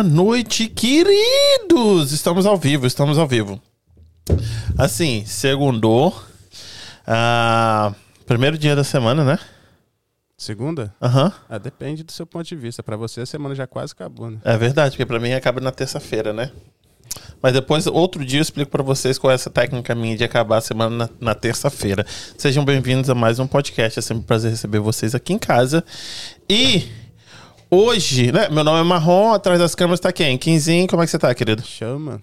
Boa noite, queridos! Estamos ao vivo, estamos ao vivo. Assim, segundou. Ah, primeiro dia da semana, né? Segunda? Aham. Ah, depende do seu ponto de vista. Pra você, a semana já quase acabou, né? É verdade, porque pra mim acaba na terça-feira, né? Mas depois, outro dia, eu explico pra vocês qual é essa técnica minha de acabar a semana na, na terça-feira. Sejam bem-vindos a mais um podcast. É sempre um prazer receber vocês aqui em casa. E hoje, né? Meu nome é Marrom, atrás das câmeras tá quem? Quinzinho, como é que você tá, querido? Chama.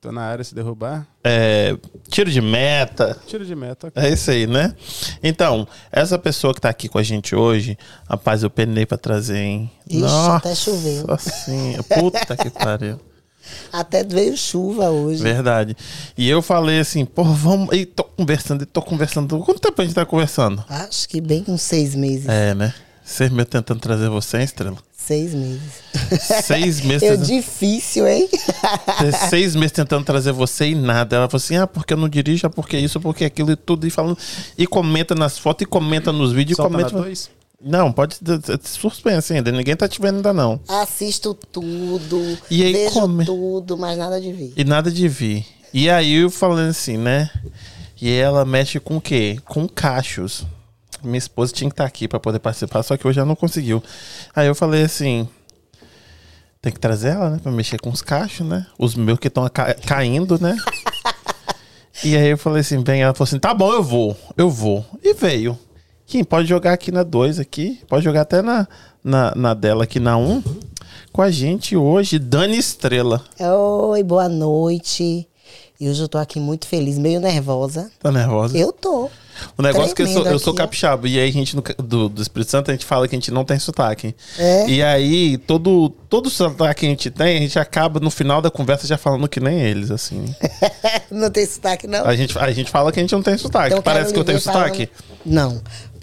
Tô na área se derrubar. É, tiro de meta. Tiro de meta. ok. É isso aí, né? Então, essa pessoa que tá aqui com a gente hoje, rapaz, eu penei pra trazer, hein? Ixi, até choveu. Assim, puta que pariu. Até veio chuva hoje. Verdade. E eu falei assim, pô, vamos. E tô conversando, e tô conversando. Quanto tempo a gente tá conversando? Acho que bem uns seis meses. É, né? Seis meses tentando trazer você, hein, Estrela? Seis meses. Seis meses. Eu tentando- difícil, hein? Seis meses tentando trazer você e nada. Ela falou assim: ah, porque eu não dirijo, ah, porque isso, porque aquilo e tudo. E falando. E comenta nas fotos, e comenta nos vídeos, e Solta na comenta. dois? Não, pode. Suspense ainda. Ninguém tá te vendo ainda, não. Assisto tudo, E aí vejo come- tudo, mas nada de ver. E nada de vir. E aí eu falando assim, né? E ela mexe com o quê? Com cachos. Minha esposa tinha que estar aqui pra poder participar, só que hoje ela não conseguiu. Aí eu falei assim. Tem que trazer ela, né? Pra mexer com os cachos, né? Os meus que estão caindo, né? e aí eu falei assim, bem, ela falou assim, tá bom, eu vou, eu vou. E veio. Kim, pode jogar aqui na 2 aqui, pode jogar até na, na, na dela aqui na 1. Um, com a gente hoje, Dani Estrela. Oi, boa noite. E hoje eu tô aqui muito feliz, meio nervosa. Tá nervosa? Eu tô. O negócio é que eu sou, eu sou capixaba. E aí a gente, no- do, do Espírito Santo, a gente fala que a gente não tem sotaque. É? E aí, todo, todo sotaque que a gente tem, a gente acaba no final da conversa já falando que nem eles, assim. não tem sotaque, não? A gente, a gente fala que a gente não tem sotaque. Então, Parece quero que eu lhe tenho ver falando- sotaque. Não.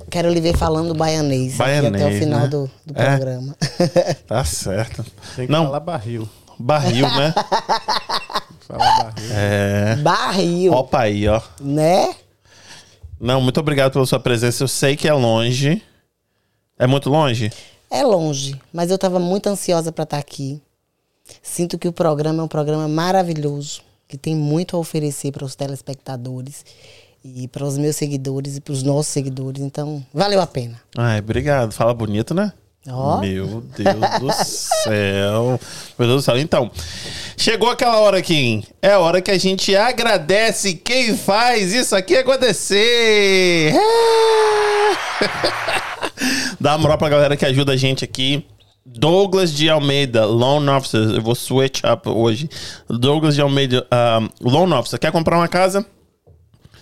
Quero lhe ver falando baianês, aqui até Baianês, o final né? do, do É. programa. Tá certo. Tem que Não, falar barril. barril, né? Falar barril. É. Barril, Opa aí, ó. né? Não, muito obrigado pela sua presença. Eu sei que é longe. É muito longe? É longe, mas eu estava muito ansiosa para estar aqui. Sinto que o programa é um programa maravilhoso, que tem muito a oferecer para os telespectadores e para os meus seguidores e para os nossos seguidores. Então, valeu a pena. Ai, obrigado. Fala bonito, né? Ó. Meu Deus do céu. Meu Deus do céu. Então, chegou aquela hora aqui. É a hora que a gente agradece quem faz isso aqui acontecer. É. Dá uma moral pra galera que ajuda a gente aqui. Douglas de Almeida, Loan Officer. Eu vou switch up hoje. Douglas de Almeida, um, Loan Officer. Quer comprar uma casa?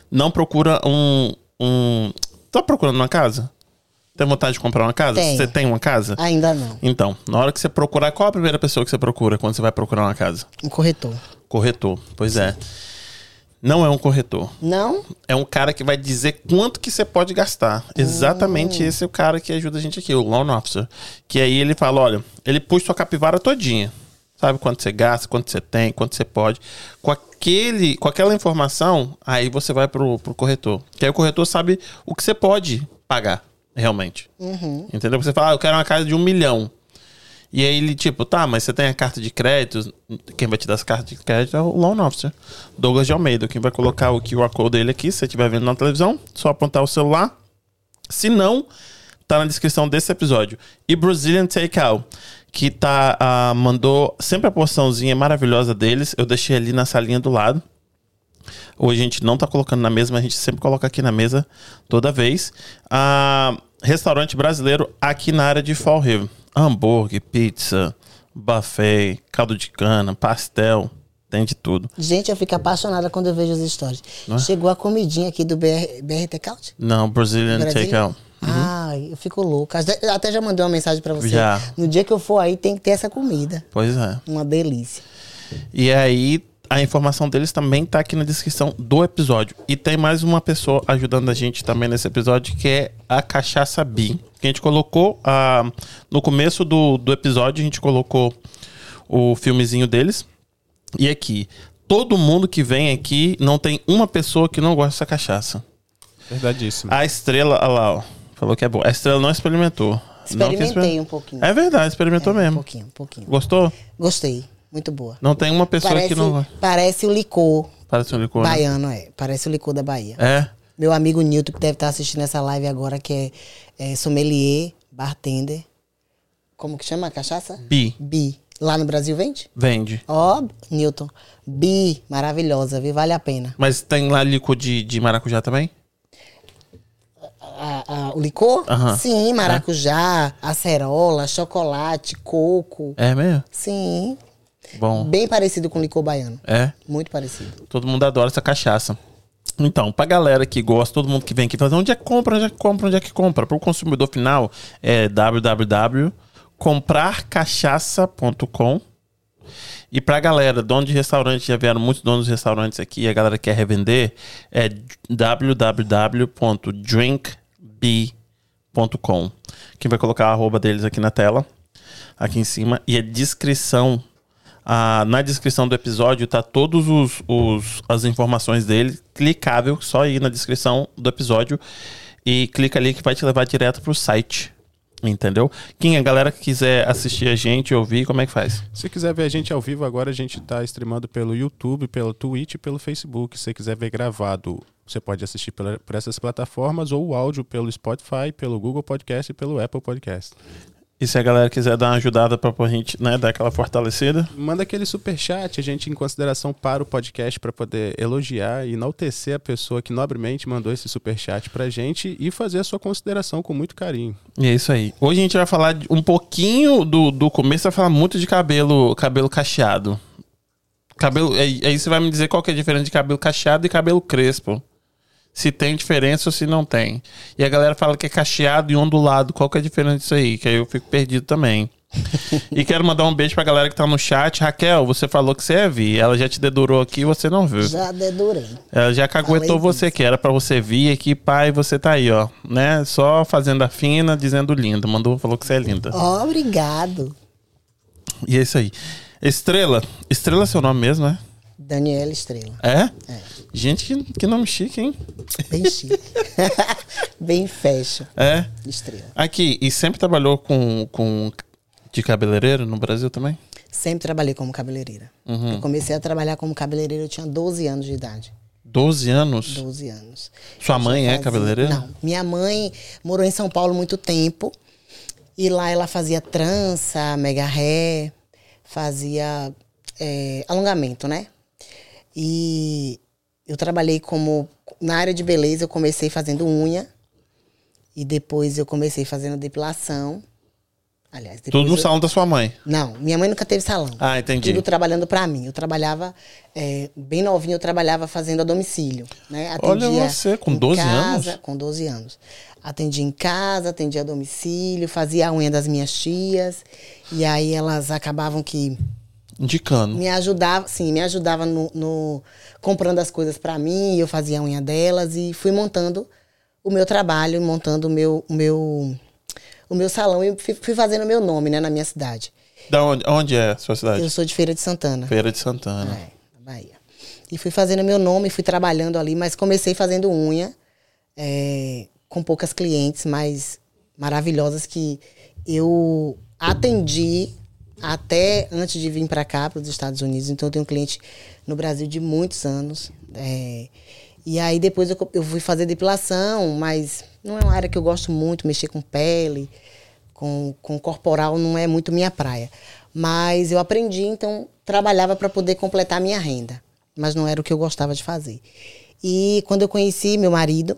Não procura um. um... Tá procurando uma casa? Tem vontade de comprar uma casa? Tenho. Você tem uma casa? Ainda não. Então, na hora que você procurar, qual a primeira pessoa que você procura quando você vai procurar uma casa? Um corretor. Corretor. Pois é. Não é um corretor. Não? É um cara que vai dizer quanto que você pode gastar. Exatamente esse é o cara que ajuda a gente aqui, o loan officer. Que aí ele fala, olha, ele puxa sua capivara todinha. Sabe quanto você gasta, quanto você tem, quanto você pode. Com aquele, com aquela informação, aí você vai pro, pro corretor. Que aí o corretor sabe o que você pode pagar, realmente. Entendeu? Você fala, ah, eu quero uma casa de um milhão. E aí ele, tipo, tá, mas você tem a carta de crédito. Quem vai te dar essa carta de crédito é o Loan Officer. Douglas de Almeida. Quem vai colocar o QR Code dele aqui, se você estiver vendo na televisão, só apontar o celular. Se não, tá na descrição desse episódio. E Brazilian Takeout, que tá, ah, mandou sempre a porçãozinha maravilhosa deles. Eu deixei ali na salinha do lado. Hoje a gente não tá colocando na mesa, mas a gente sempre coloca aqui na mesa toda vez. Ah, restaurante brasileiro aqui na área de Fall River. Hambúrguer, pizza, buffet, caldo de cana, pastel, tem de tudo. Gente, eu fico apaixonada quando eu vejo as. Não é? Chegou a comidinha aqui do BR, BR Takeout? Não, Brazilian Brasil? Takeout. Ai, eu fico louca. Até- Até já mandei uma mensagem pra você. Já. No dia que eu for aí, tem que ter essa comida. Pois é. Uma delícia. E aí, a informação deles também tá aqui na descrição do episódio. E tem mais uma pessoa ajudando a gente também nesse episódio, que é a Cachaça Bi. Que a gente colocou ah, no começo do, do episódio, a gente colocou o filmezinho deles. E aqui, todo mundo que vem aqui, não tem uma pessoa que não gosta dessa cachaça. Verdadíssimo. A estrela, olha lá, ó. Falou que é bom. A estrela não experimentou. Não Experimentei exper- um pouquinho. É verdade, experimentou Um mesmo. pouquinho, um pouquinho. Gostou? Gostei. Muito boa. Não tem uma pessoa Parece, que não. parece o licor Parece um licor. né? baiano, é. Parece o licor da Bahia. É. Meu amigo Nilton, que deve estar assistindo essa live agora, que é, é sommelier, bartender. Como que chama a cachaça? Bi. Bi. Lá no Brasil vende? Vende. Ó, Newton. Bi, maravilhosa, viu? Vale a pena. Mas tem lá licor de, de maracujá também? A- a- o licor? Aham. Sim, maracujá, acerola, chocolate, coco. É mesmo? Sim. Bom. Bem parecido com licor baiano. É. Muito parecido. Todo mundo adora essa cachaça. Então, pra galera que gosta, todo mundo que vem aqui fazer, onde é que compra, onde é que compra, onde é que compra? Para o consumidor final é www.comprarcachaça.com. E pra galera, dono de restaurante, já vieram muitos donos de restaurantes aqui, e a galera que quer revender, é www.drinkb.com. Quem vai colocar a arroba deles aqui na tela, aqui em cima, e a descrição ah, na descrição do episódio tá todos os, os- as informações dele, clicável, só ir na descrição do episódio e clica ali que vai te levar direto pro site. Entendeu? Quem a galera que quiser assistir a gente, ouvir, como é que faz? Se quiser ver a gente ao vivo, agora a gente tá streamando pelo YouTube, pelo Twitch e pelo Facebook. Se quiser ver gravado, você pode assistir por essas plataformas ou o áudio pelo Spotify, pelo Google Podcast e pelo Apple Podcast. E se a galera quiser dar uma ajudada pra a gente, né, dar aquela fortalecida, Manda aquele super chat, a gente em consideração para o podcast para poder elogiar e enaltecer a pessoa que nobremente mandou esse super chat pra gente e fazer a sua consideração com muito carinho. E é isso aí. Hoje a gente vai falar de- um pouquinho do, do começo, vai falar muito de cabelo, cabelo cacheado. Cabelo, aí, aí você vai me dizer qual que é a diferença de cabelo cacheado e cabelo crespo. Se tem diferença ou se não tem. E a galera fala que é cacheado e ondulado. Qual que é a diferença disso aí? Que aí eu fico perdido também. e quero mandar um beijo pra galera que tá no chat. Raquel, você falou que você ia vir. Ela já te dedurou aqui e você não viu. Já dedurei. Ela já caguetou Falei você, que era pra você vir aqui, pai, você tá aí, ó. Né? Só fazendo a fina, dizendo linda. Mandou, falou que você é linda. Obrigado. E é isso aí. Estrela. Estrela é seu nome mesmo, né? Daniela Estrela. É? Gente, que, que nome chique, hein? Bem chique. Bem fashion. É. Estrela. Aqui, e sempre trabalhou com, com de cabeleireiro no Brasil também? Sempre trabalhei como cabeleireira. Uhum. Eu comecei a trabalhar como cabeleireira, eu tinha 12 anos de idade. 12 anos? 12 anos. Sua mãe é Fazia- cabeleireira? Não. Minha mãe morou em São Paulo muito tempo. E lá ela fazia trança, mega ré, fazia é, alongamento, né? E eu trabalhei como. Na área de beleza, eu comecei fazendo unha. E depois eu comecei fazendo depilação. Aliás, Tudo no eu- salão da sua mãe. Não, minha mãe nunca teve salão. Ah, entendi. Tudo trabalhando pra mim. Eu trabalhava, é, bem novinho, eu trabalhava fazendo a domicílio. Né? Olha você, com em 12 casa, anos? Com 12 anos. Atendia em casa, atendia a domicílio, fazia a unha das minhas tias. E aí elas acabavam que Indicando. me ajudavam, sim, me ajudavam no, no- comprando as coisas pra mim, eu fazia a unha delas e fui montando o meu trabalho, montando o meu, o meu, o meu salão e fui, fui fazendo o meu nome, né, na minha cidade. Da onde, onde é a sua cidade? Eu sou de Feira de Santana. Feira de Santana. É, na Bahia. E fui fazendo meu nome, fui trabalhando ali, mas comecei fazendo unha, é, com poucas clientes, mas maravilhosas que eu atendi até antes de vir para cá, para os Estados Unidos. Então eu tenho um cliente no Brasil de muitos anos. é, e aí depois eu, eu fui fazer depilação, mas não é uma área que eu gosto muito, mexer com pele com, com corporal não é muito minha praia. Mas eu aprendi, então trabalhava para poder completar a minha renda. Mas não era o que eu gostava de fazer. E quando eu conheci meu marido,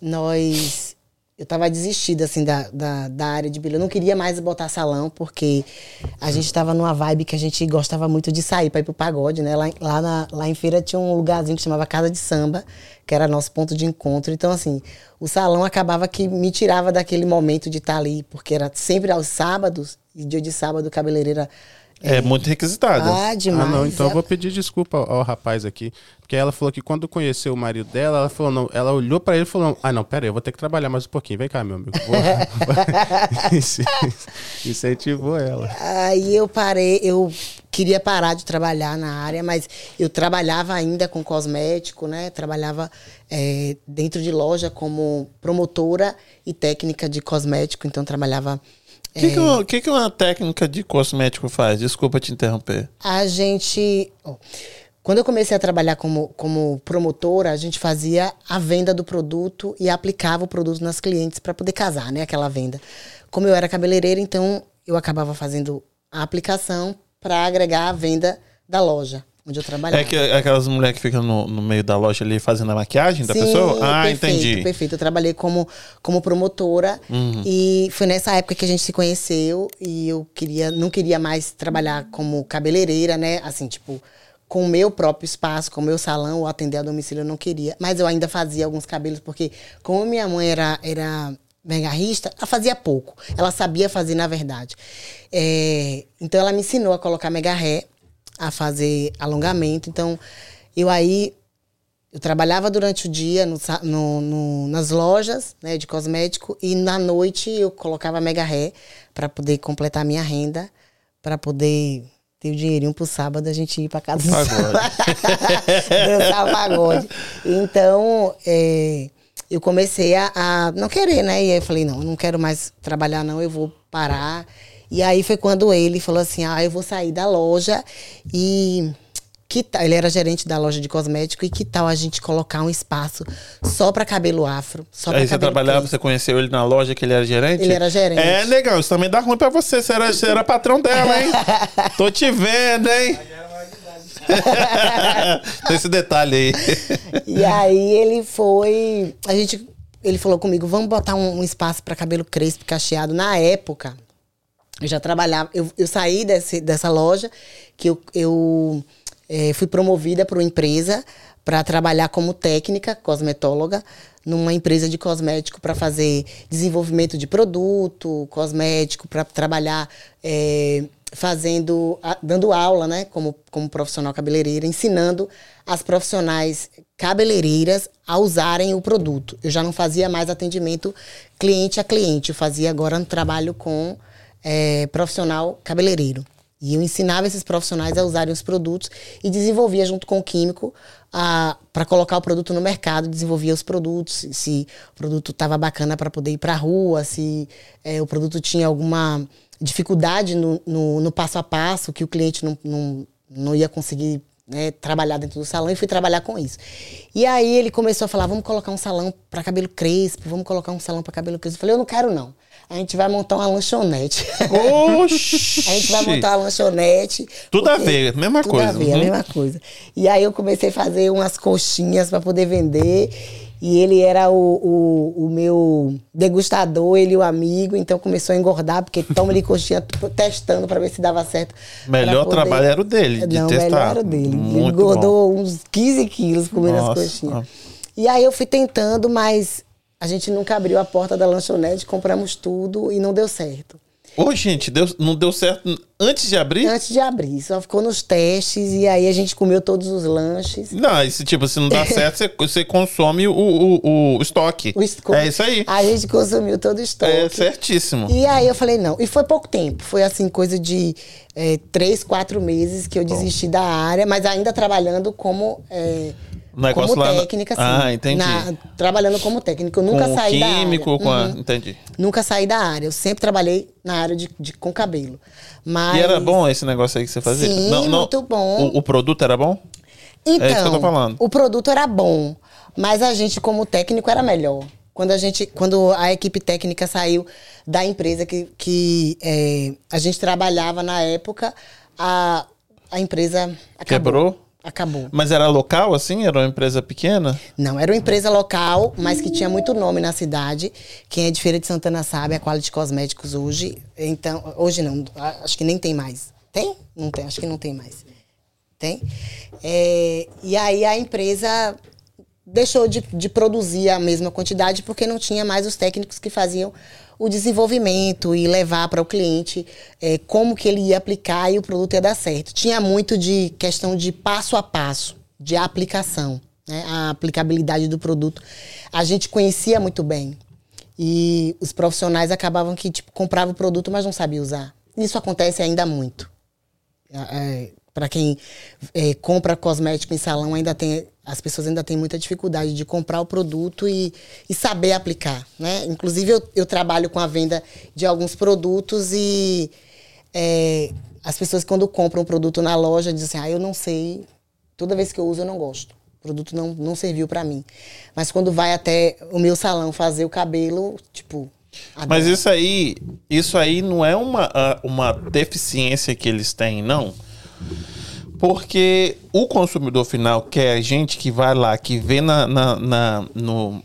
nós. Eu estava desistida assim da, da, da área de beleza. Eu não queria mais botar salão, porque a gente estava numa vibe que a gente gostava muito de sair para ir pro pagode, né? Lá, lá, na, lá em feira tinha um lugarzinho que chamava Casa de Samba, que era nosso ponto de encontro. Então, assim, o salão acabava que me tirava daquele momento de estar ali, porque era sempre aos sábados, e dia de sábado, cabeleireira. É, muito requisitada. Ah, demais. ah, não, então É- eu vou pedir desculpa ao, ao rapaz aqui. Porque ela falou que quando conheceu o marido dela, ela falou, não, ela olhou pra ele e falou: Ah, não, pera aí, eu vou ter que trabalhar mais um pouquinho. Vem cá, meu amigo. Vou... Incentivou ela. Aí eu parei, eu queria parar de trabalhar na área, mas eu trabalhava ainda com cosmético, né? Trabalhava é, dentro de loja como promotora e técnica de cosmético, então trabalhava. O que, que, uma, que, que uma técnica de cosmético faz? Desculpa te interromper. A gente. quando eu comecei a trabalhar como, como promotora, a gente fazia a venda do produto e aplicava o produto nas clientes para poder casar, né? Aquela venda. Como eu era cabeleireira, então eu acabava fazendo a aplicação para agregar a venda da loja onde eu trabalhava. É que aquelas mulheres que ficam no, no meio da loja ali fazendo a maquiagem da Sim, pessoa? Ah, perfeito, entendi. Perfeito. Eu trabalhei como, como promotora Uhum. e foi nessa época que a gente se conheceu e eu queria, não queria mais trabalhar como cabeleireira, né? Assim, tipo, com o meu próprio espaço, com o meu salão, ou atender a domicílio, eu não queria. Mas eu ainda fazia alguns cabelos, porque como minha mãe era, era megarrista, ela fazia pouco. Ela sabia fazer, na verdade. É, então ela me ensinou a colocar mega ré, a fazer alongamento. Então, eu aí eu trabalhava durante o dia no no- no- nas lojas né, de cosmético e na noite eu colocava mega ré para poder completar a minha renda, para poder ter o dinheirinho pro sábado a gente ir para casa do dançar pagode. Então, é, eu comecei a, a não querer, né? E aí eu falei, não, eu não quero mais trabalhar, não, eu vou parar. E aí foi quando ele falou assim: ah, eu vou sair da loja e. Que tal? Ele era gerente da loja de cosmético e que tal a gente colocar um espaço só para cabelo afro? Só Aí você trabalhava, você conheceu ele na loja que ele era gerente? Ele era gerente. É legal, isso também dá ruim pra você. Você era, você era patrão dela, hein? Tô te vendo, hein? Tem esse detalhe aí. E aí ele foi. A gente. Ele falou comigo, vamos botar um, um espaço para cabelo crespo, cacheado. Na época, eu já trabalhava. Eu, eu saí desse, dessa loja, que eu, eu eh, fui promovida para uma empresa para trabalhar como técnica cosmetóloga numa empresa de cosmético para fazer desenvolvimento de produto cosmético para trabalhar eh, fazendo dando aula né como, como profissional cabeleireira ensinando as profissionais cabeleireiras a usarem o produto eu já não fazia mais atendimento cliente a cliente eu fazia agora um trabalho com eh, profissional cabeleireiro e eu ensinava esses profissionais a usarem os produtos e desenvolvia junto com o químico para colocar o produto no mercado, desenvolvia os produtos, se, o produto estava bacana para poder ir para a rua, se eh, o produto tinha alguma dificuldade no, no, no passo a passo que o cliente não, não, não ia conseguir né, trabalhar dentro do salão e fui trabalhar com isso. E aí ele começou a falar: vamos colocar um salão para cabelo crespo, vamos colocar um salão para cabelo crespo. Eu falei: eu não quero não. A gente vai montar uma lanchonete. Oxi! A gente vai montar uma lanchonete. Tudo a ver, mesma tudo coisa. a ver, a Uhum. mesma coisa. E aí eu comecei a fazer umas coxinhas para poder vender. E ele era o, o, o meu degustador, ele o amigo, então começou a engordar, porque toma ali coxinha testando para ver se dava certo. Melhor pra trabalho era o dele, de Não, o testar. melhor era o dele. ele Muito engordou uns 15 quilos comendo Nossa. as coxinhas. E aí eu fui tentando, mas a gente nunca abriu a porta da lanchonete, compramos tudo e não deu certo. Ô, gente, deu- não deu certo antes de abrir? Antes de abrir, só ficou nos testes e aí a gente comeu todos os lanches. Não, esse tipo, se não dá certo, você, você consome o, o, o estoque. O esco- É isso aí. A gente consumiu todo o estoque. É certíssimo. E aí eu falei, não. E foi pouco tempo. Foi assim, coisa de é, três, quatro meses que eu desisti da área, mas ainda trabalhando como. É, negócio como lá técnica, sim. Ah, entendi. Na- trabalhando como técnica. Eu nunca com saí químico, da área. com a... Uhum. Entendi. Nunca saí da área. Eu sempre trabalhei na área de, de- com cabelo. Mas... E era bom esse negócio aí que você fazia? Sim, muito bom. O, o produto era bom? Então, É isso que eu tô falando. o produto era bom, mas a gente como técnico era melhor. Quando a gente, quando a equipe técnica saiu da empresa que, que é, a gente trabalhava na época, a, a empresa acabou. Quebrou? Acabou. Mas era local, assim? Era uma empresa pequena? Não, era uma empresa local, mas que tinha muito nome na cidade. Quem é de Feira de Santana sabe, a Quality Cosméticos hoje. Então, hoje não, acho que nem tem mais. Tem? Não tem, acho que não tem mais. Tem? É, e aí a empresa deixou de, de produzir a mesma quantidade porque não tinha mais os técnicos que faziam o desenvolvimento e levar para o cliente é, como que ele ia aplicar e o produto ia dar certo. Tinha muito de questão de passo a passo, de aplicação, né? a aplicabilidade do produto. A gente conhecia muito bem. E os profissionais acabavam que tipo, compravam o produto, mas não sabiam usar. Isso acontece ainda muito. É, para quem é, compra cosmético em salão, ainda tem as pessoas ainda têm muita dificuldade de comprar o produto e, e saber aplicar, né? Inclusive eu, eu, trabalho com a venda de alguns produtos e é, as pessoas quando compram um produto na loja dizem assim, ah, eu não sei, toda vez que eu uso eu não gosto, o produto não, não serviu para mim. Mas quando vai até o meu salão fazer o cabelo, tipo, Adoro. Mas isso aí, isso aí não é uma, uma deficiência que eles têm, não. Porque o consumidor final, que é a gente que vai lá, que vê na, na, na, no,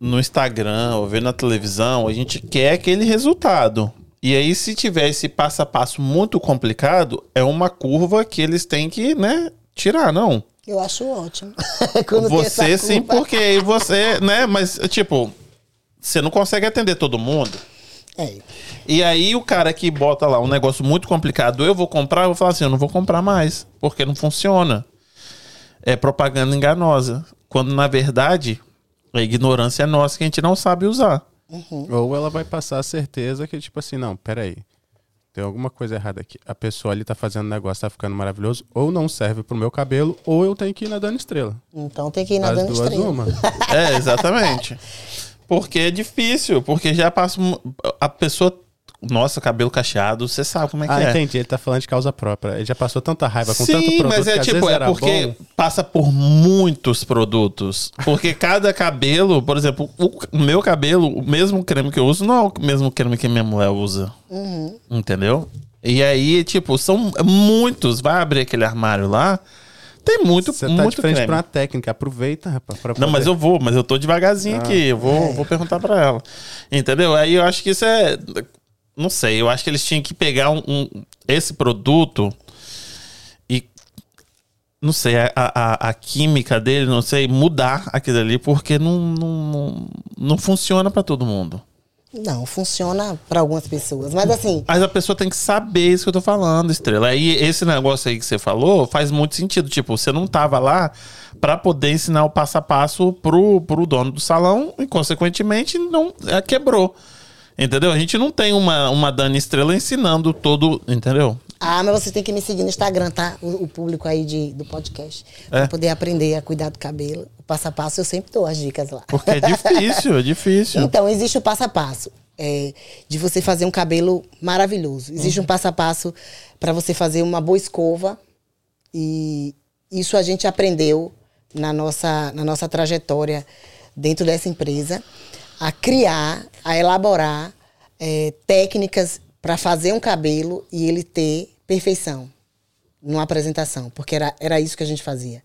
no Instagram ou vê na televisão, a gente quer aquele resultado. E aí, se tiver esse passo a passo muito complicado, é uma curva que eles têm que, né, tirar, não? Eu acho ótimo. você sim, porque aí você, né, mas tipo, você não consegue atender todo mundo. É. E aí o cara que bota lá um negócio muito complicado, eu vou comprar, eu vou falar assim, eu não vou comprar mais, porque não funciona. É propaganda enganosa. Quando na verdade a ignorância é nossa que a gente não sabe usar. Uhum. Ou ela vai passar a certeza que, tipo assim, não, peraí. Tem alguma coisa errada aqui. A pessoa ali tá fazendo negócio, tá ficando maravilhoso, ou não serve pro meu cabelo, ou eu tenho que ir na Dana Estrela. Então tem que ir na As duas Estrela. Uma. é, exatamente. Porque é difícil, porque já passa. A pessoa. Nossa, cabelo cacheado, você sabe como é que ah, é. Ah, entendi. Ele tá falando de causa própria. Ele já passou tanta raiva com Sim, tanto produto mas é tipo, é porque bom. passa por muitos produtos. Porque cada cabelo, por exemplo, o meu cabelo, o mesmo creme que eu uso, não é o mesmo creme que minha mulher usa. Uhum. Entendeu? E aí, tipo, são muitos. Vai abrir aquele armário lá. Tem muito, Você tá muito de frente pra uma técnica, aproveita, rapaz. Poder... Não, mas eu vou, mas eu tô devagarzinho ah, aqui. Eu vou, é. vou perguntar pra ela. Entendeu? Aí eu acho que isso é. Não sei, eu acho que eles tinham que pegar um, um esse produto e. Não sei, a, a, a, química dele, não sei, mudar aquilo ali, porque não, não, não, não funciona para todo mundo. Não, funciona para algumas pessoas. Mas assim. Mas a pessoa tem que saber isso que eu tô falando, Estrela. Aí esse negócio aí que você falou faz muito sentido. Tipo, você não tava lá para poder ensinar o passo a passo pro, pro dono do salão e, consequentemente, não é, quebrou. Entendeu? A gente não tem uma, uma Dani Estrela ensinando todo. Entendeu? Ah, mas você tem que me seguir no Instagram, tá? O, o público aí de, do podcast. É. Pra poder aprender a cuidar do cabelo. O passo a passo eu sempre dou as dicas lá. Porque é difícil, é difícil. Então, existe o passo a passo. É, de você fazer um cabelo maravilhoso. Existe uhum. um passo a passo para você fazer uma boa escova. E isso a gente aprendeu na nossa, na nossa trajetória dentro dessa empresa a criar, a elaborar é, técnicas para fazer um cabelo e ele ter perfeição numa apresentação, porque era, era isso que a gente fazia.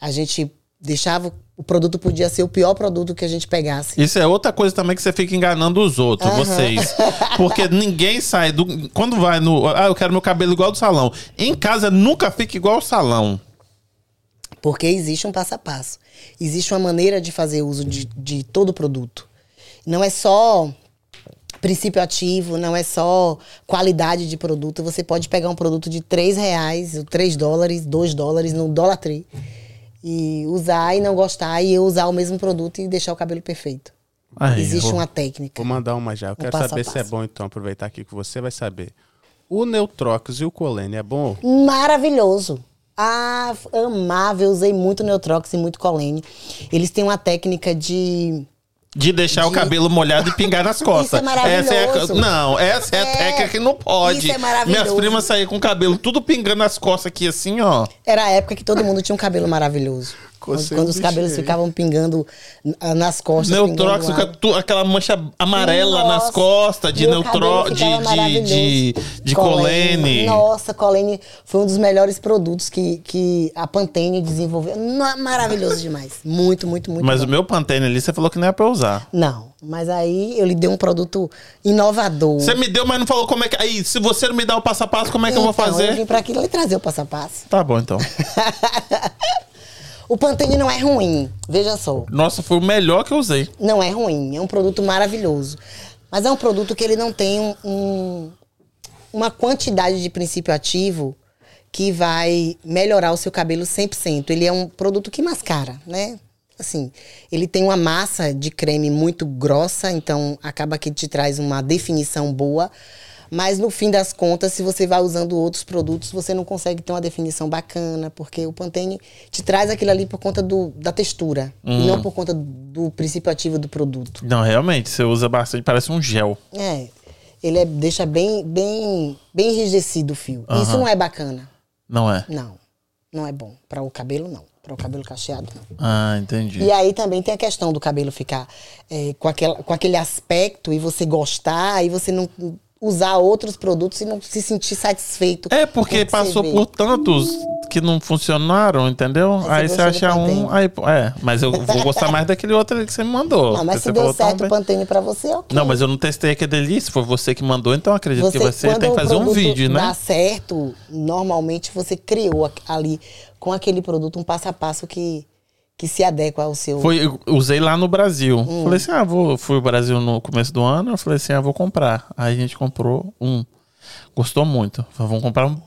A gente deixava o produto podia ser o pior produto que a gente pegasse. Isso é outra coisa também que você fica enganando os outros, uhum. vocês. Porque ninguém sai do quando vai no, ah, eu quero meu cabelo igual do salão. Em casa nunca fica igual ao salão. Porque existe um passo a passo. Existe uma maneira de fazer uso de, de todo o produto. Não é só princípio ativo, não é só qualidade de produto. Você pode pegar um produto de 3 reais, 3 dólares, 2 dólares no Dollar Tree e usar e não gostar e eu usar o mesmo produto e deixar o cabelo perfeito. Aí, Existe vou, uma técnica. Vou mandar uma já. Eu quero saber se é bom, então, aproveitar aqui que você vai saber. O Neutrox e o Colene é bom? Maravilhoso. Ah, amável. Usei muito Neutrox e muito Colene. Eles têm uma técnica de de deixar de... o cabelo molhado e pingar nas costas. Isso é. Essa é a... Não, essa é, é a técnica que não pode. Isso é maravilhoso. Minhas primas saíam com o cabelo tudo pingando nas costas aqui, assim, ó. Era a época que todo mundo tinha um cabelo maravilhoso. Quando, quando os cabelos ficavam pingando nas costas. Neutrox, aquela mancha amarela Nossa, nas costas de Neutrox, de, de, de, de Colene. Nossa, Colene foi um dos melhores produtos que, que a Pantene desenvolveu. Maravilhoso demais. Muito, muito, muito Mas bom. o meu Pantene ali, você falou que não é pra usar. Não. Mas aí eu lhe dei um produto inovador. Você me deu, mas não falou como é que. Aí, se você não me dá o passo a passo, como é que então, eu vou fazer? Eu vim pra aqui e trazer o passo a passo. Tá bom, então. O Pantene não é ruim, veja só. Nossa, foi o melhor que eu usei. Não é ruim, é um produto maravilhoso. Mas é um produto que ele não tem um, um, uma quantidade de princípio ativo que vai melhorar o seu cabelo 100%. Ele é um produto que mascara, né? Assim, ele tem uma massa de creme muito grossa, então acaba que te traz uma definição boa, Mas no fim das contas, se você vai usando outros produtos, você não consegue ter uma definição bacana, porque o Pantene te traz aquilo ali por conta do, da textura, e Uhum. não por conta do princípio ativo do produto. Não, realmente, você usa bastante, parece um gel. É, ele é- deixa bem, bem, bem enrijecido o fio. Isso não é bacana. Não é? Não, não é bom. Para o cabelo, não. Para o cabelo cacheado, não. Ah, entendi. E aí também tem a questão do cabelo ficar é, com, aquela, com aquele aspecto e você gostar, e você não usar outros produtos e não se sentir satisfeito. É, com porque você passou por tantos que não funcionaram, entendeu? Aí Aí você você acha um. Aí, é, mas eu vou gostar mais daquele outro ali que você me mandou. Não, mas se você deu certo o. Pantene pra você, ok. Não, mas eu não testei aquele ali. Se foi você que mandou, então acredito você, que você tem que fazer um vídeo, né? dá certo, normalmente você criou ali com aquele produto um passo a passo que, que se adequa ao seu. Foi, usei lá no Brasil. Hum. Falei assim, ah, vou, fui ao Brasil no começo do ano. Eu falei assim, ah, vou comprar. Aí a gente comprou um. Gostou muito. Falei, vamos comprar um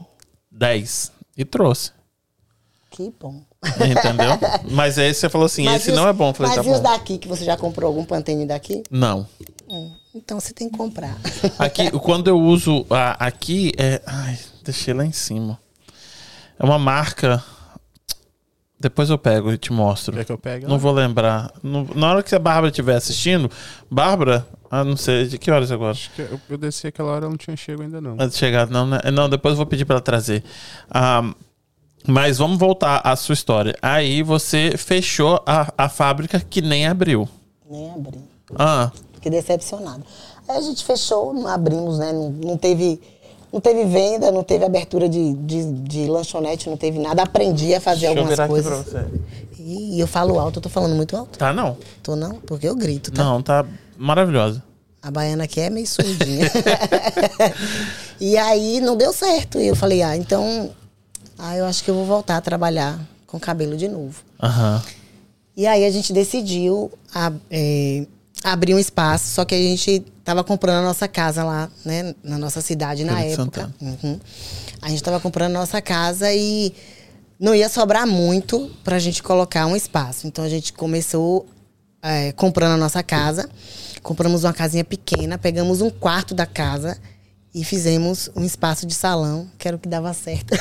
10. E trouxe. Que bom. Entendeu? Mas aí você falou assim, esse e os- não é bom. Falei, mas tá e os daqui, que você já comprou algum Pantene daqui? Não. Hum, então você tem que comprar. Aqui, quando eu uso a- aqui, é. Ai, deixei lá em cima. É uma marca. Depois eu pego e te mostro. Quer que eu pegue? Não vou lembrar. Não- na hora que a Bárbara estiver assistindo, Bárbara, ah, não sei, de que horas agora? Acho que eu, eu desci aquela hora, ela não tinha chego ainda não. Antes de chegar, não, né? Não, depois eu vou pedir pra ela trazer. Ah, mas vamos voltar à sua história. Aí você fechou a, a fábrica que nem abriu. Nem abri. Ah, Fiquei decepcionado. Aí a gente fechou, não abrimos, né? Não, não teve. Não teve venda, não teve abertura de, de, de lanchonete, não teve nada. Aprendi a fazer deixa eu algumas virar aqui pra coisas. você. E eu falo alto, eu tô falando muito alto. Tá, não. Tô não? Porque eu grito, tá? Não, tá maravilhosa. A baiana aqui é meio surdinha. e aí não deu certo. E eu falei, ah, então. Ah, eu acho que eu vou voltar a trabalhar com cabelo de novo. Aham. E aí a gente decidiu a- é, abrir um espaço, só que a gente tava comprando a nossa casa lá, né, na nossa cidade na de época. Uhum. A gente tava comprando a nossa casa e não ia sobrar muito pra gente colocar um espaço. Então a gente começou é, comprando a nossa casa, compramos uma casinha pequena, pegamos um quarto da casa e fizemos um espaço de salão, que era o que dava certo.